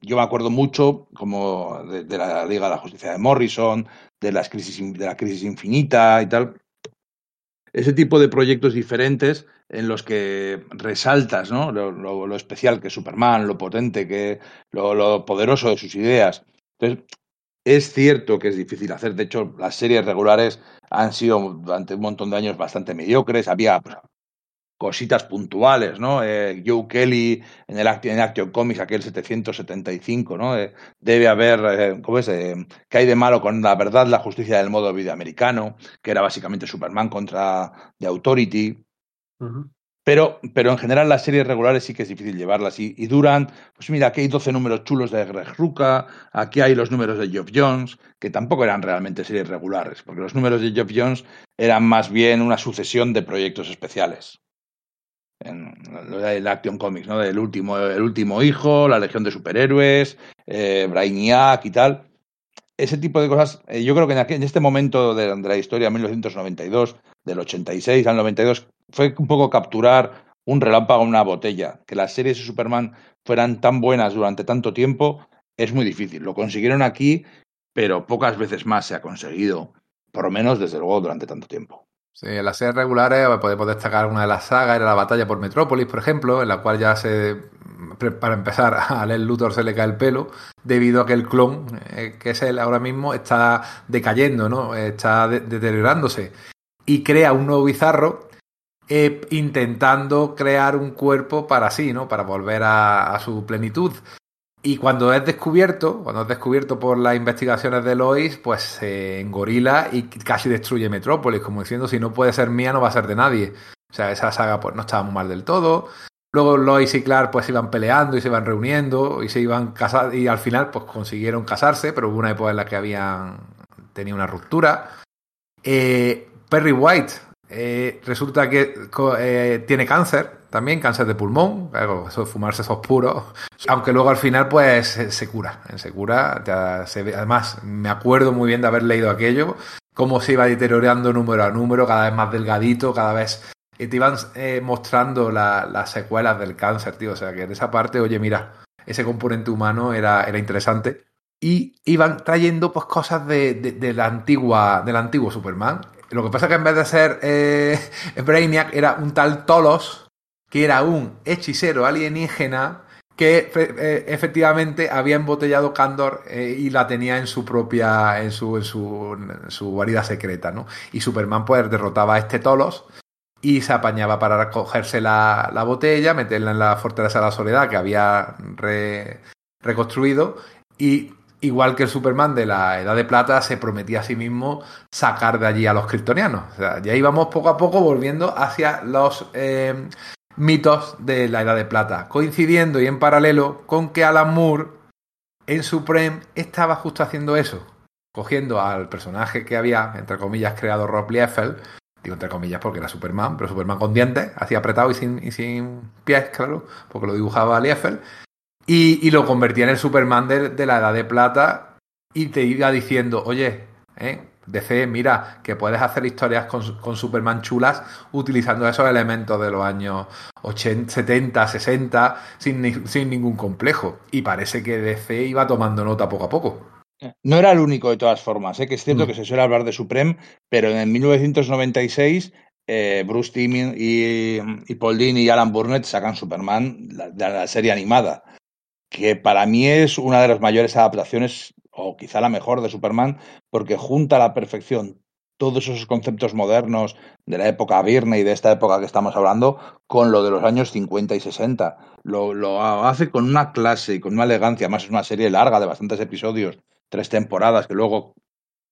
yo me acuerdo mucho como de, la Liga de la Justicia de Morrison, de, las crisis, de la crisis infinita y tal. Ese tipo de proyectos diferentes en los que resaltas ¿no? lo, especial que es Superman, lo potente, que lo, lo, poderoso de sus ideas. Entonces, es cierto que es difícil hacer. De hecho, las series regulares han sido durante un montón de años bastante mediocres. Había pues, cositas puntuales, ¿no? Eh, Joe Kelly en el en Action Comics, aquel 775, ¿no? Eh, debe haber, eh, ¿cómo es? ¿Qué hay de malo con la verdad, la justicia del modo vida americano? Que era básicamente Superman contra The Authority. Pero, pero en general las series regulares sí que es difícil llevarlas y, y, duran, pues mira, aquí hay 12 números chulos de Greg Ruka, aquí hay los números de Geoff Jones, que tampoco eran realmente series regulares, porque los números de Geoff Jones eran más bien una sucesión de proyectos especiales en el Action Comics, ¿no? Del último, el último hijo, la Legión de Superhéroes, eh, Brainiac y tal. Ese tipo de cosas, eh, yo creo que en, este momento de, la historia, 1992, del 86 al 92, fue un poco capturar un relámpago en una botella. Que las series de Superman fueran tan buenas durante tanto tiempo es muy difícil. Lo consiguieron aquí, pero pocas veces más se ha conseguido, por lo menos desde luego durante tanto tiempo.
Sí, en las series regulares podemos destacar una de las sagas, era la batalla por Metrópolis, por ejemplo, en la cual ya se, para empezar, a Len Luthor se le cae el pelo, debido a que el clon, eh, que es él ahora mismo, está decayendo, ¿no? Está deteriorándose. Y crea un nuevo bizarro eh, intentando crear un cuerpo para sí, ¿no? Para volver a su plenitud. Y cuando es descubierto, cuando es descubierto por las investigaciones de Lois, pues se engorila y casi destruye Metrópolis, como diciendo, si no puede ser mía, no va a ser de nadie. O sea, esa saga pues no estaba muy mal del todo. Luego Lois y Clark pues iban peleando y se iban reuniendo y se iban casando y al final pues consiguieron casarse, pero hubo una época en la que habían tenido una ruptura. Eh, Perry White eh, resulta que eh, tiene cáncer también, cáncer de pulmón, claro, fumarse esos puros, aunque luego al final pues se, cura, se cura, además me acuerdo muy bien de haber leído aquello, cómo se iba deteriorando número a número, cada vez más delgadito, cada vez y te iban mostrando las secuelas del cáncer, tío, o sea que en esa parte, oye, mira, ese componente humano era, era interesante y iban trayendo pues cosas de, de, la antigua del antiguo Superman lo que pasa es que en vez de ser eh, Brainiac era un tal Tolos, que era un hechicero alienígena que eh, efectivamente había embotellado Candor eh, y la tenía en su propia, en su, en su, su guarida secreta, ¿no? Y Superman pues derrotaba a este Tolos y se apañaba para recogerse la, la botella, meterla en la fortaleza de la soledad que había reconstruido y igual que el Superman de la Edad de Plata, se prometía a sí mismo sacar de allí a los kryptonianos. O sea, ya íbamos poco a poco volviendo hacia los eh, mitos de la Edad de Plata, coincidiendo y en paralelo con que Alan Moore en Supreme estaba justo haciendo eso, cogiendo al personaje que había, entre comillas, creado Rob Liefeld, digo entre comillas porque era Superman, pero Superman con dientes, así apretado y sin, y sin pies, claro, porque lo dibujaba Liefeld, y, lo convertía en el Superman de, la Edad de Plata y te iba diciendo, oye, ¿eh? DC, mira, que puedes hacer historias con, Superman chulas utilizando esos elementos de los años 80, 70, 60 sin, sin ningún complejo. Y parece que DC iba tomando nota poco a poco.
No era el único de todas formas, ¿eh? que es cierto mm. que se suele hablar de Supreme, pero en 1996 eh, Bruce Timm y, y, Paul Dini y Alan Burnett sacan Superman de la serie animada que para mí es una de las mayores adaptaciones o quizá la mejor de Superman, porque junta a la perfección todos esos conceptos modernos de la época Virne y de esta época que estamos hablando con lo de los años 50 y 60. Lo, lo hace con una clase y con una elegancia, más es una serie larga de bastantes episodios, tres temporadas que luego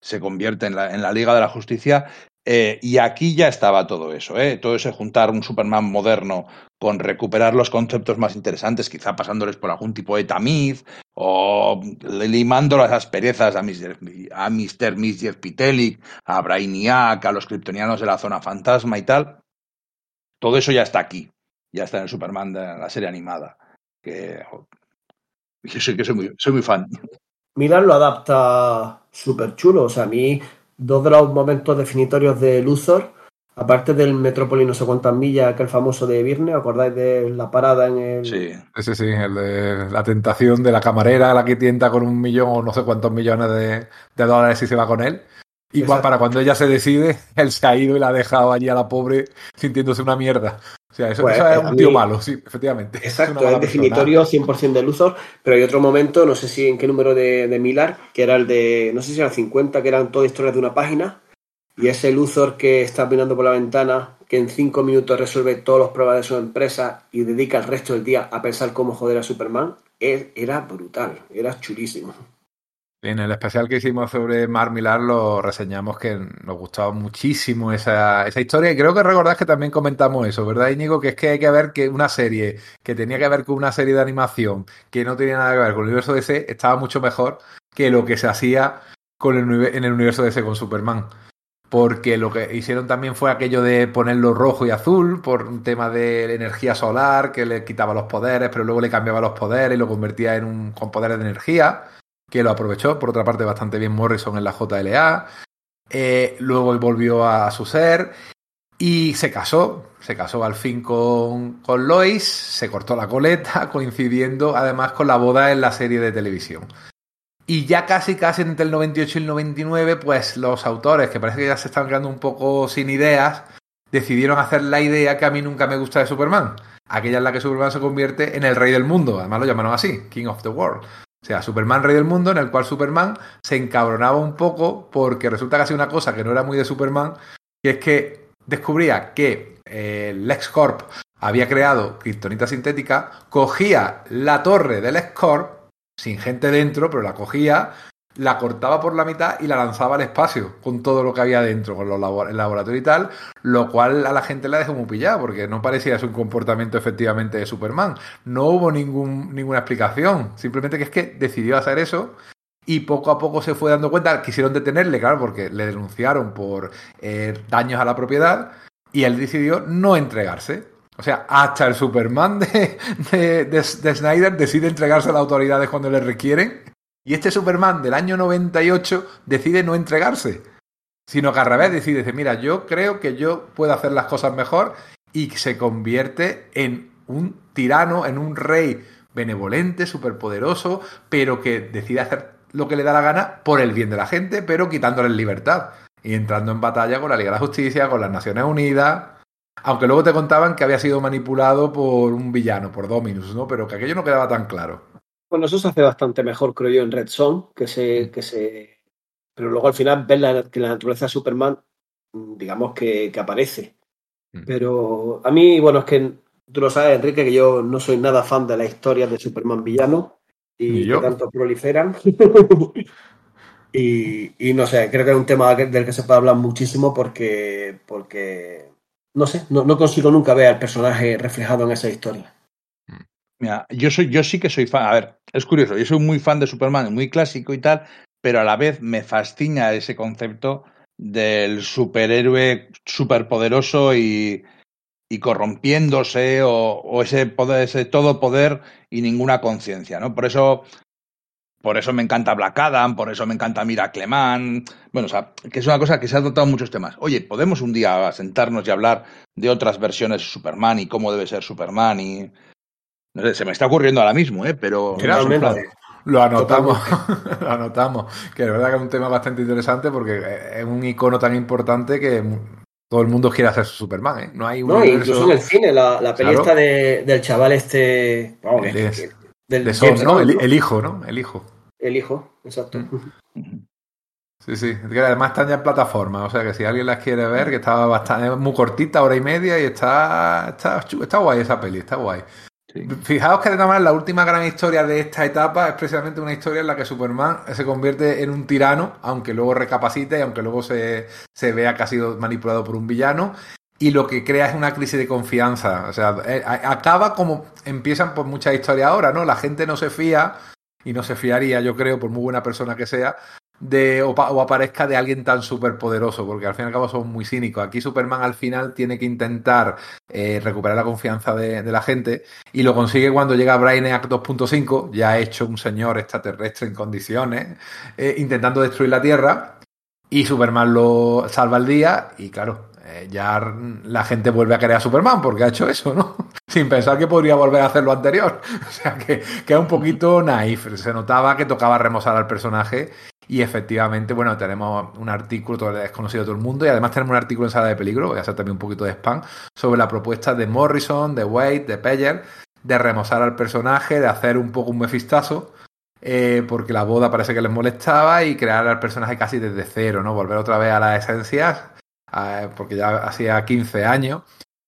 se convierte en la, en la Liga de la Justicia eh, y aquí ya estaba todo eso, ¿eh? todo ese juntar un Superman moderno con recuperar los conceptos más interesantes, quizá pasándoles por algún tipo de tamiz o limando las asperezas a Mr. A Mr. Pitelik, a Brainiac, a los kryptonianos de la zona fantasma y tal. Todo eso ya está aquí, ya está en el Superman de la serie animada. Que yo que soy, muy, soy muy fan.
Milan lo adapta súper chulo, o sea, a mí dos de los momentos definitorios de Luthor, aparte del Metrópoli no sé cuántas millas, que el famoso de Virne, ¿acordáis de la parada en el.
Sí, sí, sí, el de la tentación de la camarera, la que tienta con un millón o no sé cuántos millones de, de dólares y se va con él. Y para cuando ella se decide, él se ha ido y la ha dejado allí a la pobre sintiéndose una mierda. O sea, eso, pues, es un tío malo, sí, efectivamente.
Exacto, es, definitorio 100% de Luthor, pero hay otro momento, no sé si en qué número de, de Milar, que era el de, no sé si era el 50, que eran todas historias de una página, y ese Luthor que está mirando por la ventana, que en cinco minutos resuelve todos los pruebas de su empresa y dedica el resto del día a pensar cómo joder a Superman, era brutal, era chulísimo.
En el especial que hicimos sobre Mar Millar lo reseñamos que nos gustaba muchísimo esa, esa historia y creo que recordás que también comentamos eso, ¿verdad, Íñigo? Que es que hay que ver que una serie que tenía que ver con una serie de animación que no tenía nada que ver con el universo DC estaba mucho mejor que lo que se hacía con el, en el universo DC con Superman. Porque lo que hicieron también fue aquello de ponerlo rojo y azul por un tema de energía solar que le quitaba los poderes, pero luego le cambiaba los poderes y lo convertía en un con poderes de energía que lo aprovechó, por otra parte, bastante bien Morrison en la JLA. Eh, luego volvió a su ser y se casó. Se casó al fin con, con Lois, se cortó la coleta, coincidiendo además con la boda en la serie de televisión. Y ya casi, casi entre el 98 y el 99, pues los autores, que parece que ya se están quedando un poco sin ideas, decidieron hacer la idea que a mí nunca me gusta de Superman. Aquella en la que Superman se convierte en el rey del mundo. Además lo llamaron así, King of the World. O sea, Superman Rey del Mundo, en el cual Superman se encabronaba un poco porque resulta que hacía una cosa que no era muy de Superman, que es que descubría que eh, LexCorp había creado Kryptonita sintética, cogía la torre del LexCorp, sin gente dentro, pero la cogía, la cortaba por la mitad y la lanzaba al espacio con todo lo que había dentro, con los el laboratorio y tal, lo cual a la gente la dejó muy pillada porque no parecía su comportamiento efectivamente de Superman. No hubo ningún, ninguna explicación, simplemente que es que decidió hacer eso y poco a poco se fue dando cuenta, quisieron detenerle, claro, porque le denunciaron por eh, daños a la propiedad y él decidió no entregarse. O sea, hasta el Superman de, de, de Snyder decide entregarse a las autoridades cuando le requieren y este Superman del año 98 decide no entregarse, sino que al revés decide, dice, mira, yo creo que yo puedo hacer las cosas mejor y se convierte en un tirano, en un rey benevolente, superpoderoso, pero que decide hacer lo que le da la gana por el bien de la gente, pero quitándole libertad y entrando en batalla con la Liga de la Justicia, con las Naciones Unidas. Aunque luego te contaban que había sido manipulado por un villano, por Dominus, ¿no? Pero que aquello no quedaba tan claro.
Bueno, eso se hace bastante mejor, creo yo, en Red Zone, que se, que se... Pero luego al final ves la, que la naturaleza de Superman, mm, digamos que, que aparece. Mm. Pero a mí, bueno, es que tú lo sabes, Enrique, que yo no soy nada fan de la historia de Superman villano y que tanto proliferan. y, y, no sé, creo que es un tema del que se puede hablar muchísimo porque, porque no sé, no, no consigo nunca ver al personaje reflejado en esa historia.
Mira, yo soy, yo sí que soy fan. A ver, es curioso, yo soy muy fan de Superman, muy clásico y tal, pero a la vez me fascina ese concepto del superhéroe superpoderoso y, y corrompiéndose o, o, ese poder, ese todo poder y ninguna conciencia, ¿no? Por eso, por eso me encanta Black Adam, por eso me encanta Miracle Man. Bueno, o sea, que es una cosa que se ha tratado muchos temas. Oye, podemos un día sentarnos y hablar de otras versiones de Superman y cómo debe ser Superman y no sé, se me está ocurriendo ahora mismo, ¿eh? pero
lo anotamos, lo anotamos. Que es verdad que es un tema bastante interesante porque es un icono tan importante que todo el mundo quiere hacer su Superman, ¿eh? No hay un
No, universo... incluso en el cine, la, la peli claro. de, del chaval este... Vamos,
el, del, de Son, ¿no? El, el, hijo, ¿no? El hijo.
El hijo, exacto.
Sí, sí. Además están ya en plataforma, o sea que si alguien las quiere ver, que estaba bastante muy cortita, hora y media, y está, está, está guay esa peli, está guay. Fijaos que además la última gran historia de esta etapa es precisamente una historia en la que Superman se convierte en un tirano, aunque luego recapacite y aunque luego se, se vea que ha sido manipulado por un villano. Y lo que crea es una crisis de confianza. O sea, eh, acaba como empiezan por muchas historias ahora, ¿no? La gente no se fía, y no se fiaría, yo creo, por muy buena persona que sea, de, o, aparezca de alguien tan poderoso porque al fin y al cabo son muy cínicos. Aquí Superman al final tiene que intentar eh, recuperar la confianza de, la gente y lo consigue cuando llega Brainiac 2.5, ya hecho un señor extraterrestre en condiciones, eh, intentando destruir la Tierra y Superman lo salva el día y claro, eh, ya la gente vuelve a querer a Superman porque ha hecho eso, ¿no? Sin pensar que podría volver a hacer lo anterior. O sea, que, que un poquito naif. Se notaba que tocaba remozar al personaje y efectivamente, bueno, tenemos un artículo todo desconocido de todo el mundo y además tenemos un artículo en Sala de Peligro, voy a hacer también un poquito de spam, sobre la propuesta de Morrison, de Wade, de Peyer, de remozar al personaje, de hacer un poco un mefistazo, eh, porque la boda parece que les molestaba y crear al personaje casi desde cero, ¿no? Volver otra vez a las esencias, porque ya hacía 15 años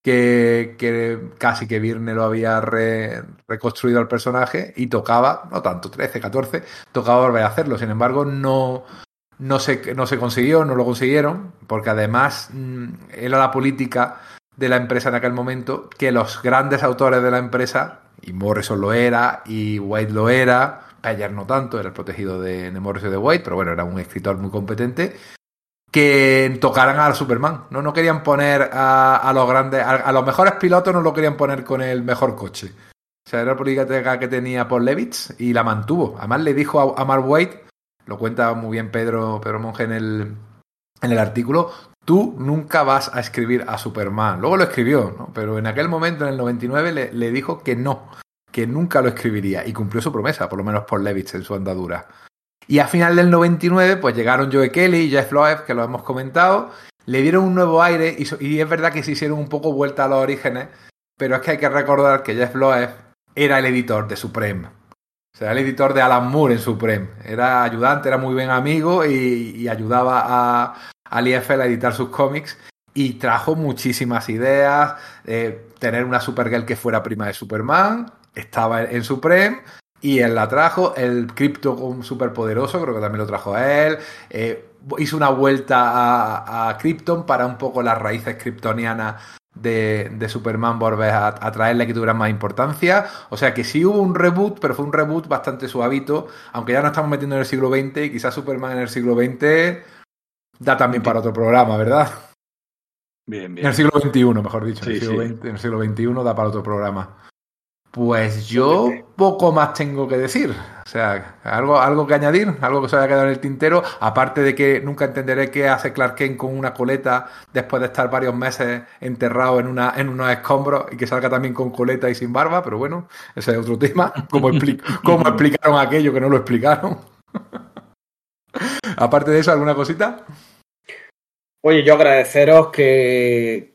que, casi que Virne lo había reconstruido al personaje y tocaba, no tanto, 13, 14, tocaba volver a hacerlo. Sin embargo, no, no, se, no se consiguió, no lo consiguieron, porque además mm, era la política de la empresa en aquel momento que los grandes autores de la empresa, y Morrison lo era, y White lo era, Payer no tanto, era el protegido de, de Morrison de White, pero bueno, era un escritor muy competente, que tocaran al Superman. No, no querían poner a, los grandes, a, los mejores pilotos no lo querían poner con el mejor coche. O sea, era la política que tenía Paul Levitz y la mantuvo. Además le dijo a, Mark White, lo cuenta muy bien Pedro, Pedro Monge en el, en el artículo, tú nunca vas a escribir a Superman. Luego lo escribió, ¿no? pero en aquel momento, en el 99, le, le dijo que no, que nunca lo escribiría y cumplió su promesa, por lo menos Paul Levitz en su andadura. Y a final del 99, pues llegaron Joe Kelly y Jeff Loeb, que lo hemos comentado, le dieron un nuevo aire y, es verdad que se hicieron un poco vuelta a los orígenes, pero es que hay que recordar que Jeff Loeb era el editor de Supreme. O sea, el editor de Alan Moore en Supreme. Era ayudante, era muy buen amigo y, ayudaba a, al IFL a editar sus cómics y trajo muchísimas ideas. Eh, tener una Supergirl que fuera prima de Superman, estaba en Supreme, y él la trajo, el Crypto súper poderoso, creo que también lo trajo a él. Eh, hizo una vuelta a, Krypton para un poco las raíces kryptonianas de, de, Superman volver a, a, traerle que tuviera más importancia. O sea que sí hubo un reboot, pero fue un reboot bastante suavito, aunque ya nos estamos metiendo en el siglo XX y quizás Superman en el siglo XX da también para otro programa, ¿verdad?
Bien, bien.
En el siglo XXI, mejor dicho. en el siglo XXI da para otro programa. Pues yo poco más tengo que decir. O sea, algo, algo que añadir, algo que se haya quedado en el tintero, aparte de que nunca entenderé qué hace Clark Kent con una coleta después de estar varios meses enterrado en, una, en unos escombros y que salga también con coleta y sin barba, pero bueno, ese es otro tema. ¿Cómo, cómo explicaron aquello que no lo explicaron? aparte de eso, ¿alguna cosita?
Oye, yo agradeceros que,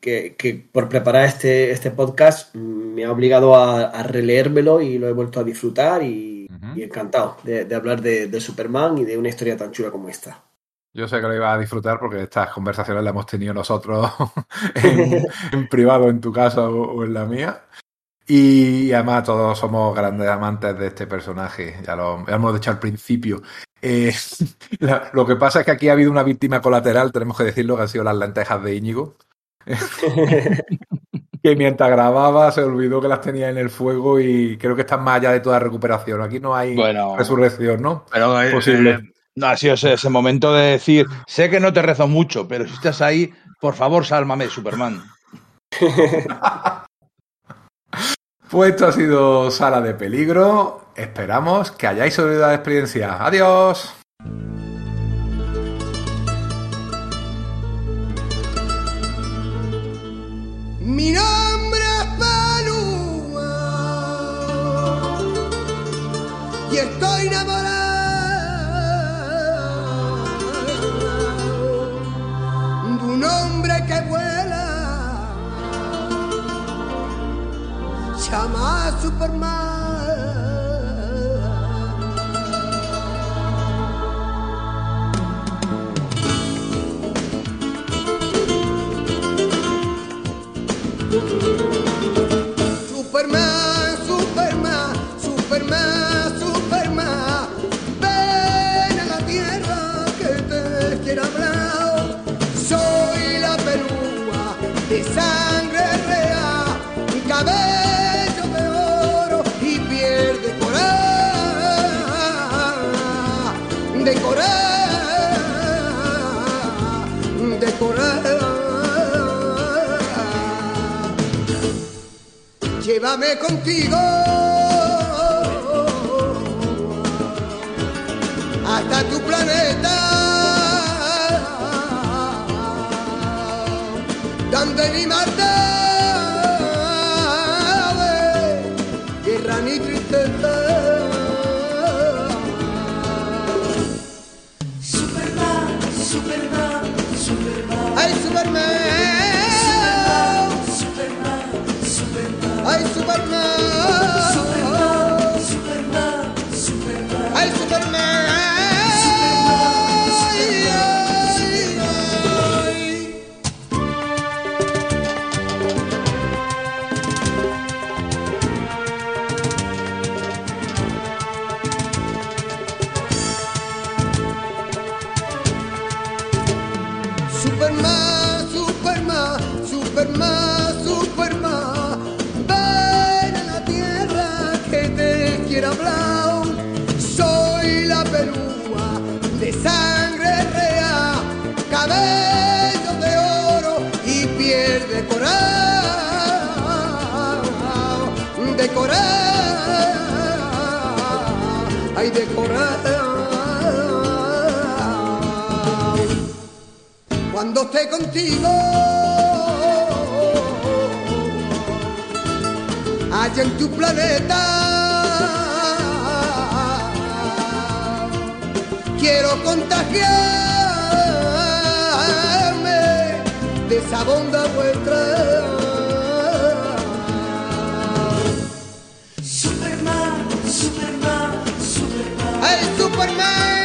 por preparar este, este podcast me ha obligado a, releérmelo y lo he vuelto a disfrutar y, encantado de, hablar de, Superman y de una historia tan chula como esta.
Yo sé que lo iba a disfrutar porque estas conversaciones las hemos tenido nosotros en, privado, en tu casa o, en la mía. Y además todos somos grandes amantes de este personaje, ya lo hemos dicho al principio. Eh, lo que pasa es que aquí ha habido una víctima colateral, tenemos que decirlo, que han sido las lentejas de Íñigo. que mientras grababa se olvidó que las tenía en el fuego y creo que están más allá de toda recuperación. Aquí no hay resurrección, ¿no?
Pero eh, posible. Eh, no ha sido ese, momento de decir, sé que no te rezo mucho, pero si estás ahí, por favor, sálvame, Superman.
Pues esto ha sido Sala de Peligro. Esperamos que hayáis sobrevivido la experiencia. Adiós.
Mi nombre es Paluma y estoy enamorado de un hombre que vuela, Shama Superman. Háblame contigo. contigo. Allá en tu planeta quiero contagiarme de esa bondad vuestra.
Superman, Superman, Superman.
Superman!